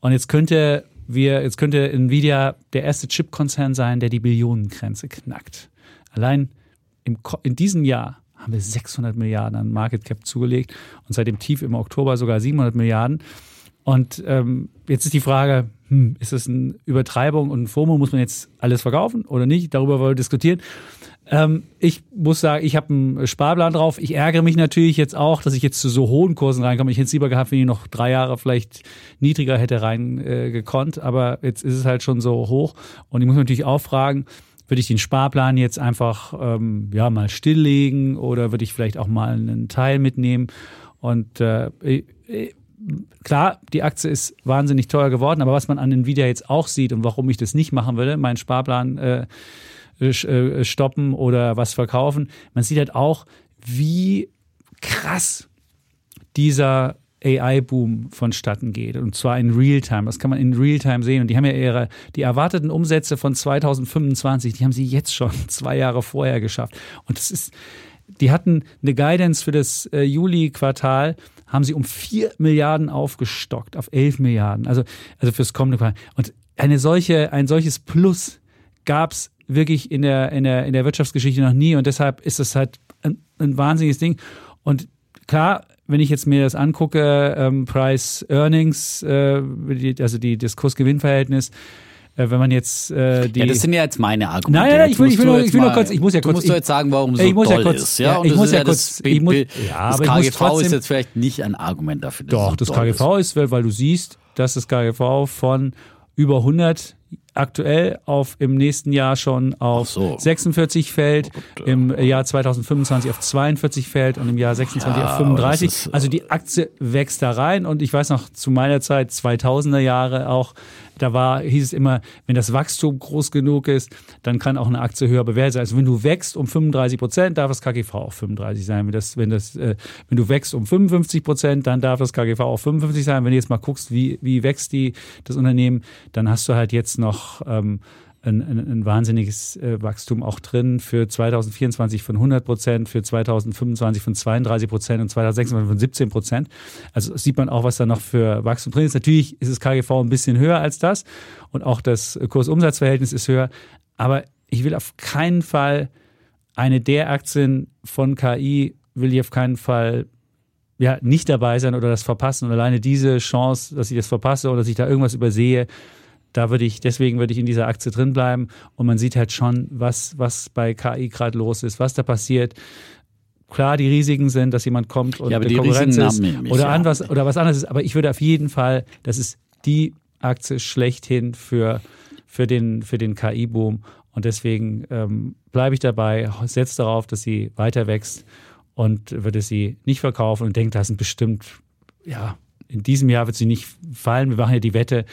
Und jetzt könnte wir, jetzt könnte Nvidia der erste Chip-Konzern sein, der die Billionengrenze knackt. Allein im, in diesem Jahr haben wir 600 Milliarden an Market Cap zugelegt und seit dem Tief im Oktober sogar 700 Milliarden. Und ähm, jetzt ist die Frage, hm, ist das eine Übertreibung und ein FOMO? Muss man jetzt alles verkaufen oder nicht? Darüber wollen wir diskutieren. Ähm, ich muss sagen, ich habe einen Sparplan drauf. Ich ärgere mich natürlich jetzt auch, dass ich jetzt zu so hohen Kursen reinkomme. Ich hätte es lieber gehabt, wenn ich noch drei Jahre vielleicht niedriger hätte rein äh. Aber jetzt ist es halt schon so hoch. Und ich muss mich natürlich auch fragen, würde ich den Sparplan jetzt einfach ähm, ja mal stilllegen oder würde ich vielleicht auch mal einen Teil mitnehmen? Und äh, äh, klar, die Aktie ist wahnsinnig teuer geworden, aber was man an Nvidia jetzt auch sieht und warum ich das nicht machen würde, meinen Sparplan äh, äh, stoppen oder was verkaufen, man sieht halt auch, wie krass dieser AI-Boom vonstatten geht. Und zwar in Realtime. Das kann man in Realtime sehen. Und die haben ja ihre, die erwarteten Umsätze von 2025, die haben sie jetzt schon zwei Jahre vorher geschafft. Und das ist, die hatten eine Guidance für das äh, Juli-Quartal, haben sie um 4 Milliarden aufgestockt auf 11 Milliarden. Also, also fürs kommende Quartal. Und eine solche, ein solches Plus gab es wirklich in der, in, der, in der Wirtschaftsgeschichte noch nie. Und deshalb ist es halt ein, ein wahnsinniges Ding. Und klar, wenn ich jetzt mir das angucke, ähm, Price Earnings, äh, also die, das Kursgewinnverhältnis, äh, wenn man jetzt äh, die. Ja, das sind ja jetzt meine Argumente. Nein, nein, nein, ich will- ich musst will du nur- ich will nur kurz- ich muss ja du kurz- musst ich- jetzt sagen, warum es ich so muss ja kurz- ist. Ja, und ich das muss ist ja kurz- das, ich muss- ja, das KGV ist trotzdem- jetzt vielleicht nicht ein Argument dafür. dass Doch, das KGV ist, weil weil du siehst, dass das KGV von über 100 aktuell auf im nächsten Jahr schon auf so. 46 fällt, im Jahr 2025 auf 42 fällt und im Jahr 26 Ja, auf aber 35. das ist, also die Aktie wächst da rein und ich weiß noch zu meiner Zeit 2000er Jahre auch da war, hieß es immer, wenn das Wachstum groß genug ist, dann kann auch eine Aktie höher bewertet sein. Also wenn du wächst um 35 Prozent, darf das KGV auch 35 sein. Wenn, das, wenn, das, äh, wenn du wächst um 55 Prozent, dann darf das KGV auch 55 sein. Wenn du jetzt mal guckst, wie, wie wächst die, das Unternehmen, dann hast du halt jetzt noch ähm, ein, ein, ein wahnsinniges äh, Wachstum auch drin. Für 2024 von 100 Prozent, für 2025 von 32 Prozent und 2026 von 17 Prozent. Also sieht man auch, was da noch für Wachstum drin ist. Natürlich ist das KGV ein bisschen höher als das und auch das Kursumsatzverhältnis ist höher. Aber ich will auf keinen Fall eine der Aktien von KI will ich auf keinen Fall ja, nicht dabei sein oder das verpassen. Und alleine diese Chance, dass ich das verpasse oder dass ich da irgendwas übersehe, da würde ich, deswegen würde ich in dieser Aktie drin bleiben. Und man sieht halt schon, was, was bei KI gerade los ist, was da passiert. Klar, die Risiken sind, dass jemand kommt und Ja, eine die Konkurrenz ist oder, ja. was, oder was anderes ist. Aber ich würde auf jeden Fall, das ist die Aktie schlechthin für, für den, für den KI-Boom. Und deswegen ähm, bleibe ich dabei, setze darauf, dass sie weiter wächst und würde sie nicht verkaufen und denke, das sind bestimmt, ja, in diesem Jahr wird sie nicht fallen. Wir machen ja die Wette,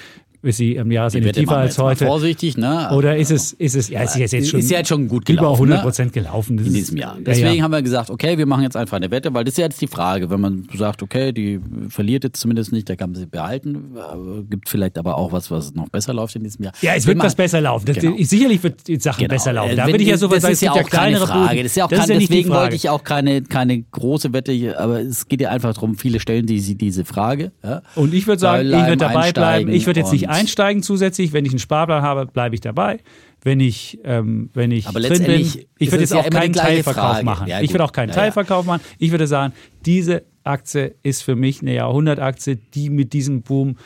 ist sie am Jahresende Wette tiefer als jetzt heute. Vorsichtig, ne? Oder ist es, ist es, ja, es ist jetzt schon, ist ja jetzt schon gut über gelaufen, 100 ne? Prozent gelaufen. Das in ist- diesem Jahr. Ja, Deswegen ja. haben wir gesagt, okay, wir machen jetzt einfach eine Wette, weil das ist ja jetzt die Frage, wenn man sagt, okay, die verliert jetzt zumindest nicht, da kann man sie behalten, aber gibt vielleicht aber auch was, was noch besser läuft in diesem Jahr. Ja, es Wir wird was machen- besser laufen. Das, Genau. Sicherlich wird die Sachen Genau. besser laufen. Da Äh, würde ich ja wenn- sowas das sagen, ist es ja auch keine Frage. Buden. Das ist ja auch Das kein, ja nicht die deswegen wollte ich auch keine, keine große Wette, aber es geht ja einfach darum, viele stellen die, diese Frage. Ja? Und ich würde sagen, ich würde dabei bleiben. Ich würde jetzt nicht einsteigen zusätzlich. Wenn ich einen Sparplan habe, bleibe ich dabei. Wenn ich, ähm, wenn ich Aber drin bin, ich würde jetzt ja auch keinen Teilverkauf Frage. machen. Ja, ich würde auch keinen ja. Teilverkauf machen. Ich würde sagen, diese Aktie ist für mich eine Jahrhundertaktie, die mit diesem Boom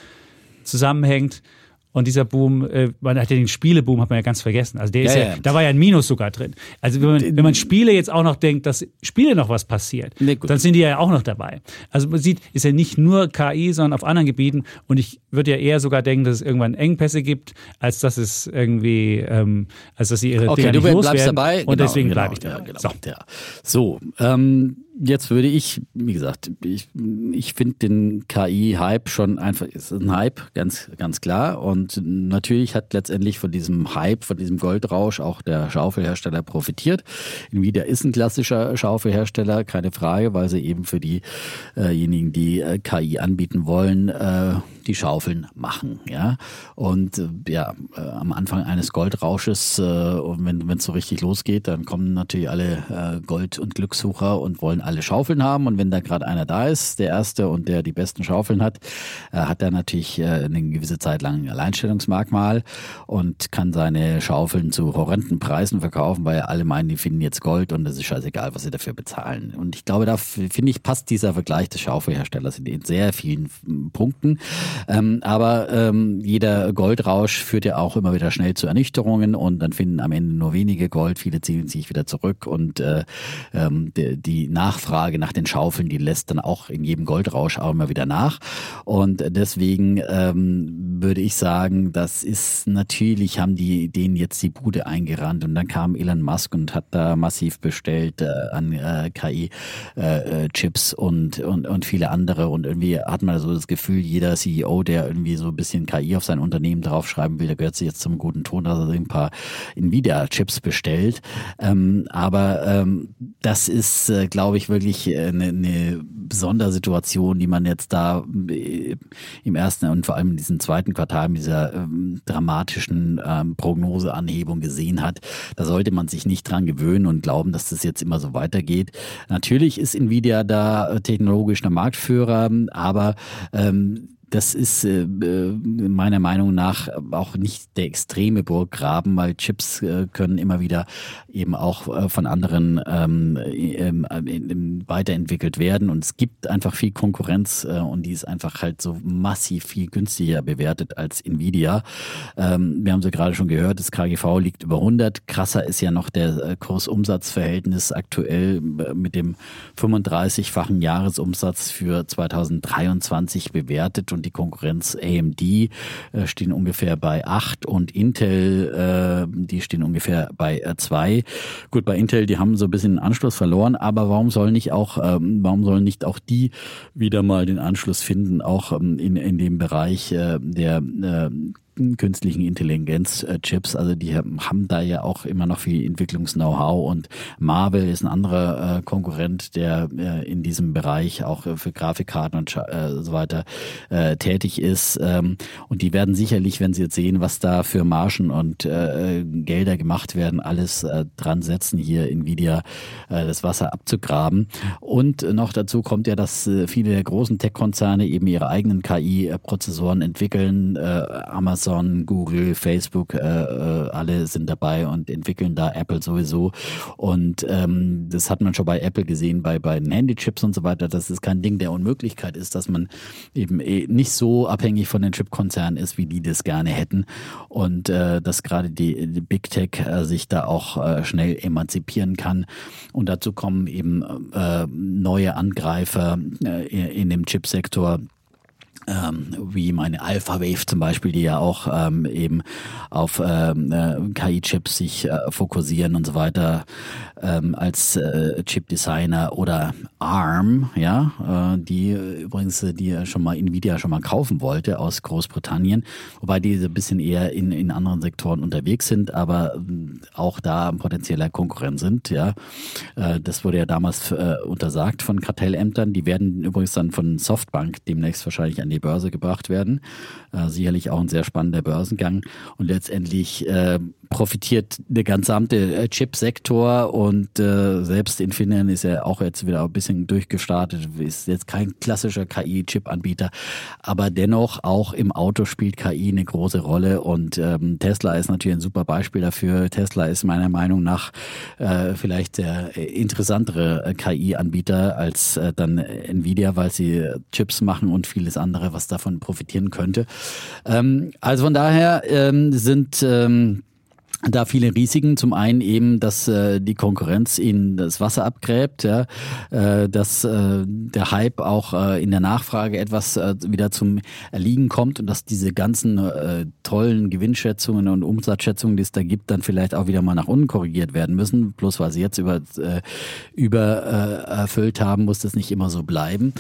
zusammenhängt. Und dieser Boom, äh, man hat ja den Spieleboom, hat man ja ganz vergessen. Also der ist Ja, ja, ja. da war ja ein Minus sogar drin. Also wenn man, wenn man Spiele jetzt auch noch denkt, dass Spiele noch was passiert, Nee, dann sind die ja auch noch dabei. Also man sieht, ist ja nicht nur KI, sondern auf anderen Gebieten. Und ich würde ja eher sogar denken, dass es irgendwann Engpässe gibt, als dass es irgendwie, ähm, als dass sie ihre Okay, Dinger du nicht bleibst loswerden. dabei. Und Genau, deswegen genau, bleibe ich ja, dabei. genau, So. ja. so ähm, jetzt würde ich, wie gesagt, ich, ich finde den KI-Hype schon einfach, ist ein Hype, ganz, ganz klar. Und natürlich hat letztendlich von diesem Hype, von diesem Goldrausch auch der Schaufelhersteller profitiert. Nvidia ist ein klassischer Schaufelhersteller, keine Frage, weil sie eben für diejenigen, die äh, KI anbieten wollen, äh, die Schaufeln machen. Ja? Und äh, ja, äh, am Anfang eines Goldrausches, äh, wenn es so richtig losgeht, dann kommen natürlich alle äh, Gold- und Glückssucher und wollen alle Schaufeln haben. Und wenn da gerade einer da ist, der Erste und der die besten Schaufeln hat, äh, hat er natürlich äh, eine gewisse Zeit lang ein Alleinstellungsmerkmal und kann seine Schaufeln zu horrenden Preisen verkaufen, weil alle meinen, die finden jetzt Gold und es ist scheißegal, was sie dafür bezahlen. Und ich glaube, da finde ich, passt dieser Vergleich des Schaufelherstellers in, sehr vielen mm, Punkten. Ähm, aber ähm, jeder Goldrausch führt ja auch immer wieder schnell zu Ernüchterungen und dann finden am Ende nur wenige Gold, viele ziehen sich wieder zurück und äh, ähm, die, die Nachfrage nach den Schaufeln, die lässt dann auch in jedem Goldrausch auch immer wieder nach. Und deswegen ähm, würde ich sagen, das ist natürlich, haben die denen jetzt die Bude eingerannt und dann kam Elon Musk und hat da massiv bestellt äh, an äh, KI-Chips und, und, und viele andere und irgendwie hat man so das Gefühl, jeder CEO, der irgendwie so ein bisschen KI auf sein Unternehmen draufschreiben will, der gehört sich jetzt zum guten Ton, dass er ein paar Nvidia-Chips bestellt. Ähm, aber ähm, das ist, äh, glaube ich, wirklich eine, eine Sondersituation, die man jetzt da äh, im ersten und vor allem in diesem zweiten Quartal mit dieser ähm, dramatischen ähm, Prognoseanhebung gesehen hat. Da sollte man sich nicht dran gewöhnen und glauben, dass das jetzt immer so weitergeht. Natürlich ist Nvidia da äh, technologisch der Marktführer, aber ähm, das ist äh, äh, meiner Meinung nach auch nicht der extreme Burggraben, weil Chips äh, können immer wieder eben auch äh, von anderen ähm, ähm, ähm, weiterentwickelt werden und es gibt einfach viel Konkurrenz äh, und die ist einfach halt so massiv viel günstiger bewertet als Nvidia. Ähm, wir haben sie gerade schon gehört, das KGV liegt über 100. Krasser ist ja noch der äh, Kursumsatzverhältnis aktuell äh, mit dem 35-fachen Jahresumsatz für 2023 bewertet und die Konkurrenz AMD äh, stehen ungefähr bei 8 und Intel, äh, die stehen ungefähr bei äh, 2. Gut, bei Intel, die haben so ein bisschen den Anschluss verloren, aber warum sollen nicht auch, ähm, warum sollen nicht auch die wieder mal den Anschluss finden, auch ähm, in, in dem Bereich äh, der äh, künstlichen Intelligenz-Chips. Also die haben da ja auch immer noch viel Entwicklungs-Know-how und Marvel ist ein anderer äh, Konkurrent, der äh, in diesem Bereich auch für Grafikkarten und äh, so weiter äh, tätig ist. Ähm, und die werden sicherlich, wenn sie jetzt sehen, was da für Margen und äh, Gelder gemacht werden, alles äh, dran setzen, hier Nvidia äh, das Wasser abzugraben. Und noch dazu kommt ja, dass äh, viele der großen Tech-Konzerne eben ihre eigenen KI-Prozessoren entwickeln. Äh, Amazon, Google, Facebook, äh, äh, alle sind dabei und entwickeln da Apple sowieso. Und ähm, das hat man schon bei Apple gesehen, bei, bei den Handychips und so weiter, dass es kein Ding der Unmöglichkeit ist, dass man eben eh nicht so abhängig von den Chip-Konzernen ist, wie die das gerne hätten. Und äh, dass gerade die, die Big Tech äh, sich da auch äh, schnell emanzipieren kann. Und dazu kommen eben äh, neue Angreifer äh, in dem Chipsektor ähm, wie meine Alpha Wave zum Beispiel, die ja auch ähm, eben auf ähm, äh, KI-Chips sich äh, fokussieren und so weiter ähm, als äh, Chip-Designer oder ARM, ja, äh, die übrigens, die schon mal Nvidia schon mal kaufen wollte aus Großbritannien, wobei die ein bisschen eher in, in anderen Sektoren unterwegs sind, aber äh, auch da potenzieller Konkurrent sind, ja. Äh, das wurde ja damals äh, untersagt von Kartellämtern. Die werden übrigens dann von Softbank demnächst wahrscheinlich an die Börse gebracht werden. Äh, sicherlich auch ein sehr spannender Börsengang und letztendlich äh, profitiert der gesamte äh, Chip-Sektor und äh, selbst Infineon ist ja auch jetzt wieder ein bisschen durchgestartet, ist jetzt kein klassischer KI-Chip-Anbieter, aber dennoch auch im Auto spielt KI eine große Rolle und ähm, Tesla ist natürlich ein super Beispiel dafür. Tesla ist meiner Meinung nach äh, vielleicht der interessantere äh, KI-Anbieter als äh, dann Nvidia, weil sie Chips machen und vieles andere, was davon profitieren könnte. Ähm, also von daher ähm, sind ähm, da viele Risiken. Zum einen eben, dass äh, die Konkurrenz ihnen das Wasser abgräbt, ja, äh, dass äh, der Hype auch äh, in der Nachfrage etwas äh, wieder zum Erliegen kommt und dass diese ganzen äh, tollen Gewinnschätzungen und Umsatzschätzungen, die es da gibt, dann vielleicht auch wieder mal nach unten korrigiert werden müssen. Bloß weil sie jetzt über, äh, über äh, erfüllt haben, muss das nicht immer so bleiben.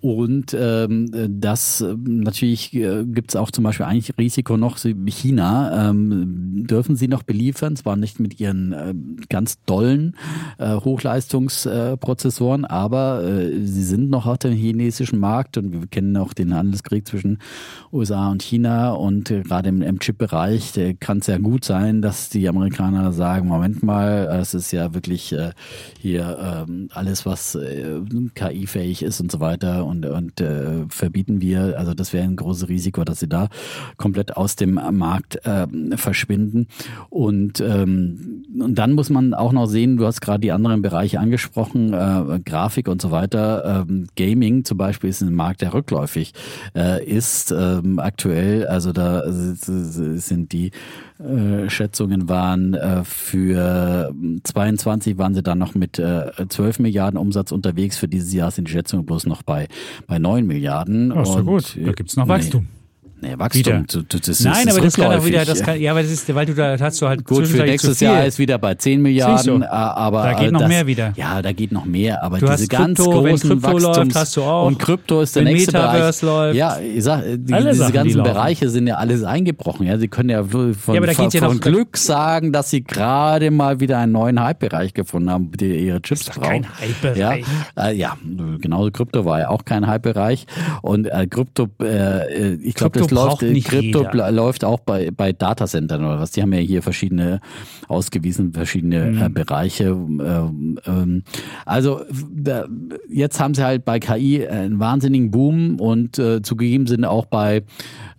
Und ähm, das äh, natürlich äh, gibt es auch zum Beispiel eigentlich Risiko noch China ähm, dürfen sie noch beliefern, zwar nicht mit ihren äh, ganz dollen äh, Hochleistungsprozessoren, aber äh, sie sind noch auf dem chinesischen Markt und wir kennen auch den Handelskrieg zwischen USA und China und äh, gerade im, im Chip-Bereich kann es ja gut sein, dass die Amerikaner sagen, Moment mal, es ist ja wirklich äh, hier äh, alles, was äh, KI-fähig ist und so weiter und, und äh, verbieten wir. Also das wäre ein großes Risiko, dass sie da komplett aus dem Markt äh, verschwinden. Und, ähm, und dann muss man auch noch sehen, du hast gerade die anderen Bereiche angesprochen, äh, Grafik und so weiter. Ähm, Gaming zum Beispiel ist ein Markt, der rückläufig äh, ist ähm, aktuell. Also da sind die äh, Schätzungen waren äh, für 22 waren sie dann noch mit äh, 12 Milliarden Umsatz unterwegs. Für dieses Jahr sind die Schätzungen bloß noch bei, bei 9 Milliarden. Oh, ist ja gut. Da gibt's noch Wachstum. Nee. Nee, Wachstum. Du, das Nein, ist, aber das kann auch wieder, das kann, ja, aber das ist, weil du da hast du halt gut für nächstes Jahr ist wieder bei 10 Milliarden, aber da geht noch das, mehr wieder. Ja, da geht noch mehr, aber du diese ganz Krypto, großen Wachstums läuft, hast du auch. und Krypto ist der wenn nächste Metaverse Bereich. Läuft. Ja, ich sag, die, diese Sachen, ganzen die Bereiche sind ja alles eingebrochen. Ja, sie können ja von, ja, von, ja von Glück sagen, dass sie gerade mal wieder einen neuen Hype-Bereich gefunden haben, die ihre Chips das ist brauchen. Kein Hype-Bereich. Ja, äh, ja, genauso Krypto war ja auch kein Hype-Bereich und äh, Krypto, äh, ich glaube, das läuft, nicht Krypto jeder. läuft auch bei, bei Datacentern oder was. Die haben ja hier verschiedene ausgewiesen, verschiedene Mhm. äh, Bereiche. Ähm, ähm, also da, jetzt haben sie halt bei KI einen wahnsinnigen Boom und äh, zugegeben sind auch bei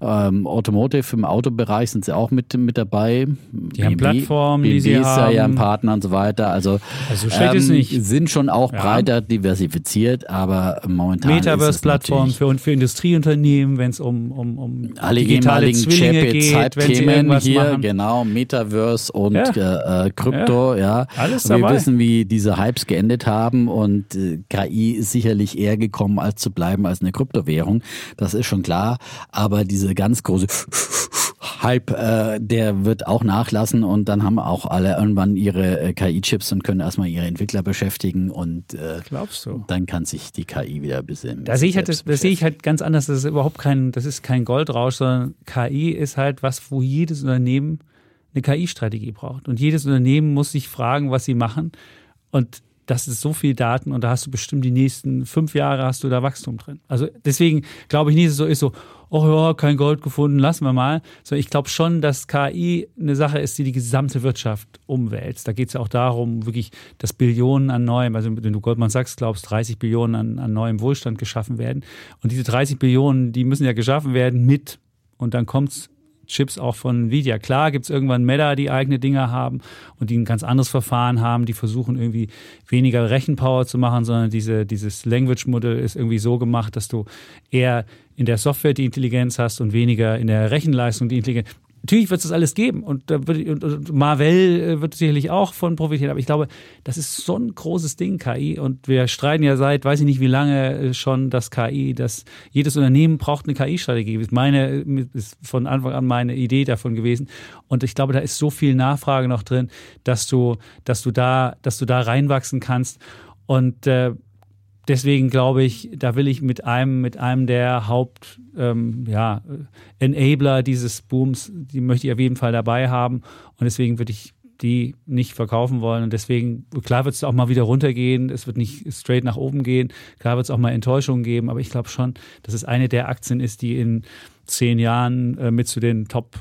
ähm, Automotive im Autobereich sind sie auch mit, mit dabei. Die haben Plattformen, die BMW sie ist ja, ja ein haben. Partner und so weiter. Also Also nicht. sind schon auch Ja. breiter diversifiziert, aber momentan Metaverse-Plattform für, für Industrieunternehmen, wenn es um, um, um alle digitale Zwillinge geht, wenn sie irgendwas hier, machen. genau, Metaverse und Ja. äh, äh, Krypto, ja. Alles Und wir dabei. wissen, wie diese Hypes geendet haben und äh, KI ist sicherlich eher gekommen, als zu bleiben als eine Kryptowährung. Das ist schon klar. Aber diese ganz große Hype, äh, der wird auch nachlassen und dann haben auch alle irgendwann ihre äh, KI-Chips und können erstmal ihre Entwickler beschäftigen und äh, Glaubst du? dann kann sich die KI wieder bisschen. Da sehe ich halt, das, das sehe ich halt ganz anders. Das ist überhaupt kein, das ist kein Goldrausch, sondern KI ist halt was, wo jedes Unternehmen eine KI-Strategie braucht. Und jedes Unternehmen muss sich fragen, was sie machen. Und das ist so viel Daten und da hast du bestimmt die nächsten fünf Jahre hast du da Wachstum drin. Also deswegen glaube ich nicht, dass es so ist so, oh ja, kein Gold gefunden, lassen wir mal. So, ich glaube schon, dass KI eine Sache ist, die die gesamte Wirtschaft umwälzt. Da geht es ja auch darum, wirklich, dass Billionen an neuem, also wenn du Goldman Sachs glaubst, 30 Billionen an, an neuem Wohlstand geschaffen werden. Und diese 30 Billionen, die müssen ja geschaffen werden mit, und dann kommt's Chips auch von Nvidia. Klar gibt es irgendwann Meta, die eigene Dinge haben und die ein ganz anderes Verfahren haben, die versuchen irgendwie weniger Rechenpower zu machen, sondern diese, dieses Language-Modell ist irgendwie so gemacht, dass du eher in der Software die Intelligenz hast und weniger in der Rechenleistung die Intelligenz. Natürlich wird es das alles geben und, und, und Marvel äh, wird sicherlich auch von profitieren, aber ich glaube, das ist so ein großes Ding, KI. Und wir streiten ja seit, weiß ich nicht wie lange äh, schon, dass KI, dass jedes Unternehmen braucht eine KI-Strategie. Meine ist von Anfang an meine Idee davon gewesen. Und ich glaube, da ist so viel Nachfrage noch drin, dass du, dass du da, dass du da reinwachsen kannst. Und äh, deswegen glaube ich, da will ich mit einem, mit einem der Haupt, ähm, ja, dieses Booms, die möchte ich auf jeden Fall dabei haben. Und deswegen würde ich die nicht verkaufen wollen. Und deswegen, klar wird es auch mal wieder runtergehen, es wird nicht straight nach oben gehen, klar wird es auch mal Enttäuschungen geben, aber ich glaube schon, dass es eine der Aktien ist, die in zehn Jahren äh, mit zu den Top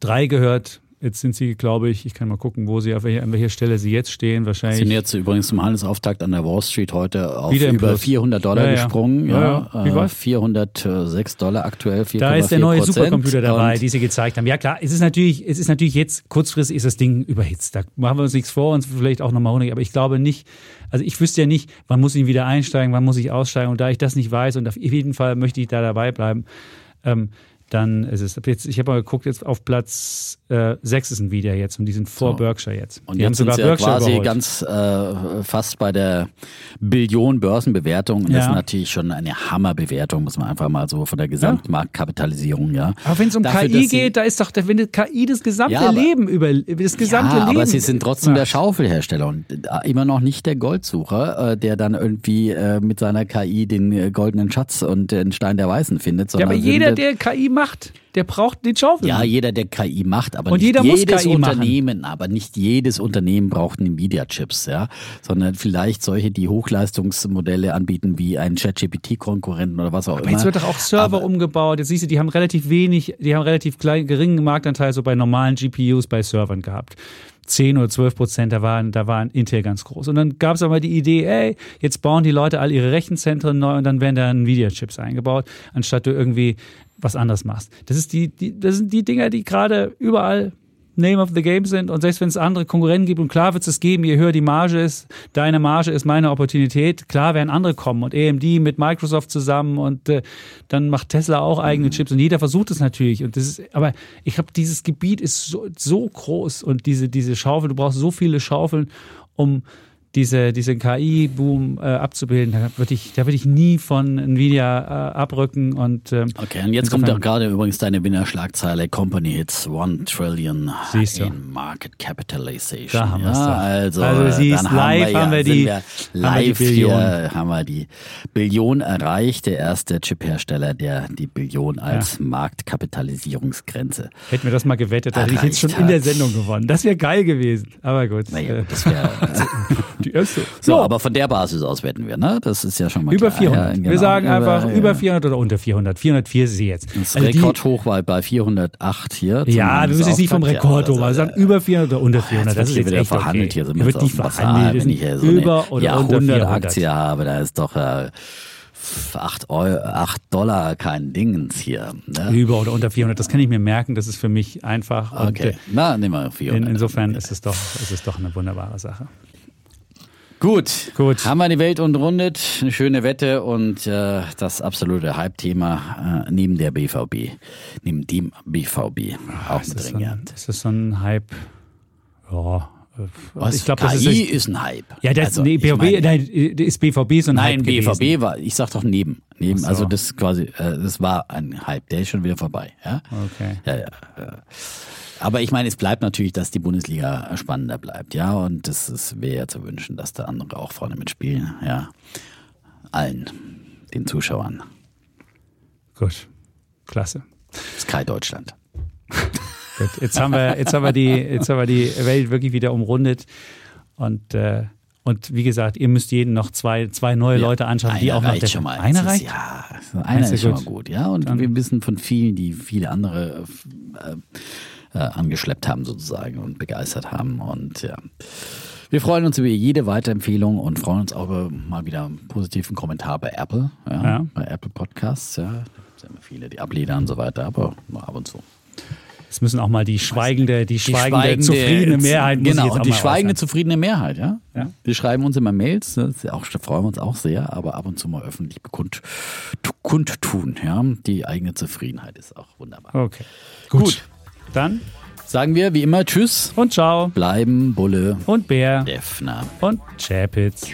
drei gehört, Jetzt sind sie, glaube ich, ich kann mal gucken, wo sie, auf welcher, an welcher Stelle sie jetzt stehen. Wahrscheinlich. Sind jetzt übrigens zum Handelsauftakt an der Wall Street heute auf über Plus. 400 Dollar ja, ja. gesprungen. Ja, ja. Wie war 406 Dollar aktuell. 4, da ist der neue Supercomputer dabei, die sie gezeigt haben. Ja klar, es ist natürlich, es ist natürlich jetzt kurzfristig ist das Ding überhitzt. Da machen wir uns nichts vor, uns vielleicht auch nochmal runter. Aber ich glaube nicht, also ich wüsste ja nicht, wann muss ich wieder einsteigen, wann muss ich aussteigen. Und da ich das nicht weiß und auf jeden Fall möchte ich da dabei bleiben, ähm, dann ist es jetzt, ich habe mal geguckt, jetzt auf Platz äh, 6 ist Nvidia jetzt und die sind vor so. Berkshire jetzt. Und die jetzt haben sogar sind sie ja quasi überholt. ganz äh, fast bei der Billion Börsenbewertung und ja. das ist natürlich schon eine Hammerbewertung, muss man einfach mal so von der Gesamtmarktkapitalisierung, ja. Aber wenn es um Dafür, KI geht, da ist doch, wenn KI das gesamte ja, aber, Leben über das gesamte ja, Leben. aber sie sind trotzdem der Schaufelhersteller und äh, immer noch nicht der Goldsucher, äh, der dann irgendwie äh, mit seiner KI den äh, goldenen Schatz und den Stein der Weißen findet. Ja, aber jeder, der KI macht, der braucht den Schaufel. Ja, jeder, der KI macht, aber und nicht jeder jedes KI Unternehmen, machen. aber nicht jedes Unternehmen braucht Nvidia-Chips, ja, sondern vielleicht solche, die Hochleistungsmodelle anbieten, wie ein ChatGPT-Konkurrenten oder was auch aber immer. Jetzt wird doch auch Server aber umgebaut. Jetzt siehst du, die haben relativ wenig, die haben relativ klein, geringen Marktanteil so bei normalen GPUs bei Servern gehabt. 10 oder 12 Prozent, da waren, da waren Intel ganz groß. Und dann gab es aber die Idee, ey, jetzt bauen die Leute all ihre Rechenzentren neu und dann werden da Nvidia-Chips eingebaut, anstatt du irgendwie was anderes machst. Das, ist die, die, das sind die Dinger, die gerade überall Name of the Game sind und selbst wenn es andere Konkurrenten gibt und klar wird es geben, je höher die Marge ist, deine Marge ist meine Opportunität, klar werden andere kommen und AMD mit Microsoft zusammen und äh, dann macht Tesla auch eigene mhm. Chips und jeder versucht es natürlich und das ist, aber ich habe dieses Gebiet ist so, so groß und diese, diese Schaufel, du brauchst so viele Schaufeln, um diese, diese KI-Boom äh, abzubilden. Da würde ich, da würde ich nie von Nvidia äh, abrücken. Und, ähm, okay, und jetzt kommt auch gerade übrigens deine Winnerschlagzeile Company Hits One Trillion in Market Capitalization. Da haben ja, also, also siehst, dann live haben wir, die, wir live haben wir die hier haben wir die Billion erreicht. Der erste Chip-Hersteller, der die Billion als ja. Marktkapitalisierungsgrenze. Hätten wir das mal gewettet, hätte ich jetzt schon hat. in der Sendung gewonnen. Das wäre geil gewesen. Aber gut. Naja, das wäre die erste. So, so, aber von der Basis aus wetten wir, ne? Das ist ja schon mal Über klar. 400. Ja, genau. Wir sagen einfach über, über 400 oder unter 400. 404 ist sie jetzt. Das also Rekordhoch war bei 408 hier. Ja, wir müssen jetzt nicht vom Rekord hoch, wir sagen über 400 oder unter 400. Oh, das ist jetzt wieder verhandelt okay. hier. Sind wird nicht verhandelt. Wenn ich hier so über oder unter 400 Aktie habe, da ist doch äh, 8, Euro, 8 Dollar kein Dingens hier. Ne? Über oder unter 400, das kann ich mir merken, das ist für mich einfach. Okay, und, na, nehmen wir 400. In, insofern ist es, doch, ist es doch eine wunderbare Sache. Gut, gut. Haben wir die Welt umrundet, eine schöne Wette und äh, das absolute Hype-Thema äh, neben der BVB, neben dem BVB auch ist mit drin. So ist das so ein Hype? Ja, Was? ich glaube, KI das ist. ist ein Hype. Ja, das, Also, nee, BVB, meine- nein, ist BVB so ein Nein, Hype BVB gewesen. war, ich sag doch neben. neben Ach so. Also das quasi, äh, das war ein Hype, der ist schon wieder vorbei. Ja? Okay. Ja, ja, ja. Aber ich meine, es bleibt natürlich, dass die Bundesliga spannender bleibt, ja. Und das wäre ja zu wünschen, dass da andere auch vorne mitspielen, ja. Allen, den Zuschauern. Gut. Klasse. Sky Deutschland. Gut. Jetzt haben wir, jetzt haben wir die, jetzt haben wir die Welt wirklich wieder umrundet. Und, äh, und wie gesagt, ihr müsst jeden noch zwei, zwei neue Leute anschauen, die auch noch der schon mal. Einer reicht? Ist, ja, einer ist schon gut? mal gut, ja. Und Dann- wir wissen von vielen, die viele andere äh, äh, angeschleppt haben sozusagen und begeistert haben. Und ja. Wir freuen uns über jede Weiterempfehlung und freuen uns auch über mal wieder einen positiven Kommentar bei Apple, ja, Ja. bei Apple Podcasts. Ja. Es sind immer viele, die ablehnen und so weiter, aber nur ab und zu. Es müssen auch mal die schweigende, die schweigende, zufriedene Mehrheit muss ich Genau, die schweigende, äußern. zufriedene Mehrheit, ja. Ja. Wir schreiben uns immer Mails, das ist ja auch, da freuen wir uns auch sehr, aber ab und zu mal öffentlich bekund, kundtun, ja. Die eigene Zufriedenheit ist auch wunderbar. Okay. Gut. Gut. Dann Sagen wir wie immer Tschüss, und ciao bleiben Bulle, und Bär Defner. und Chapitz.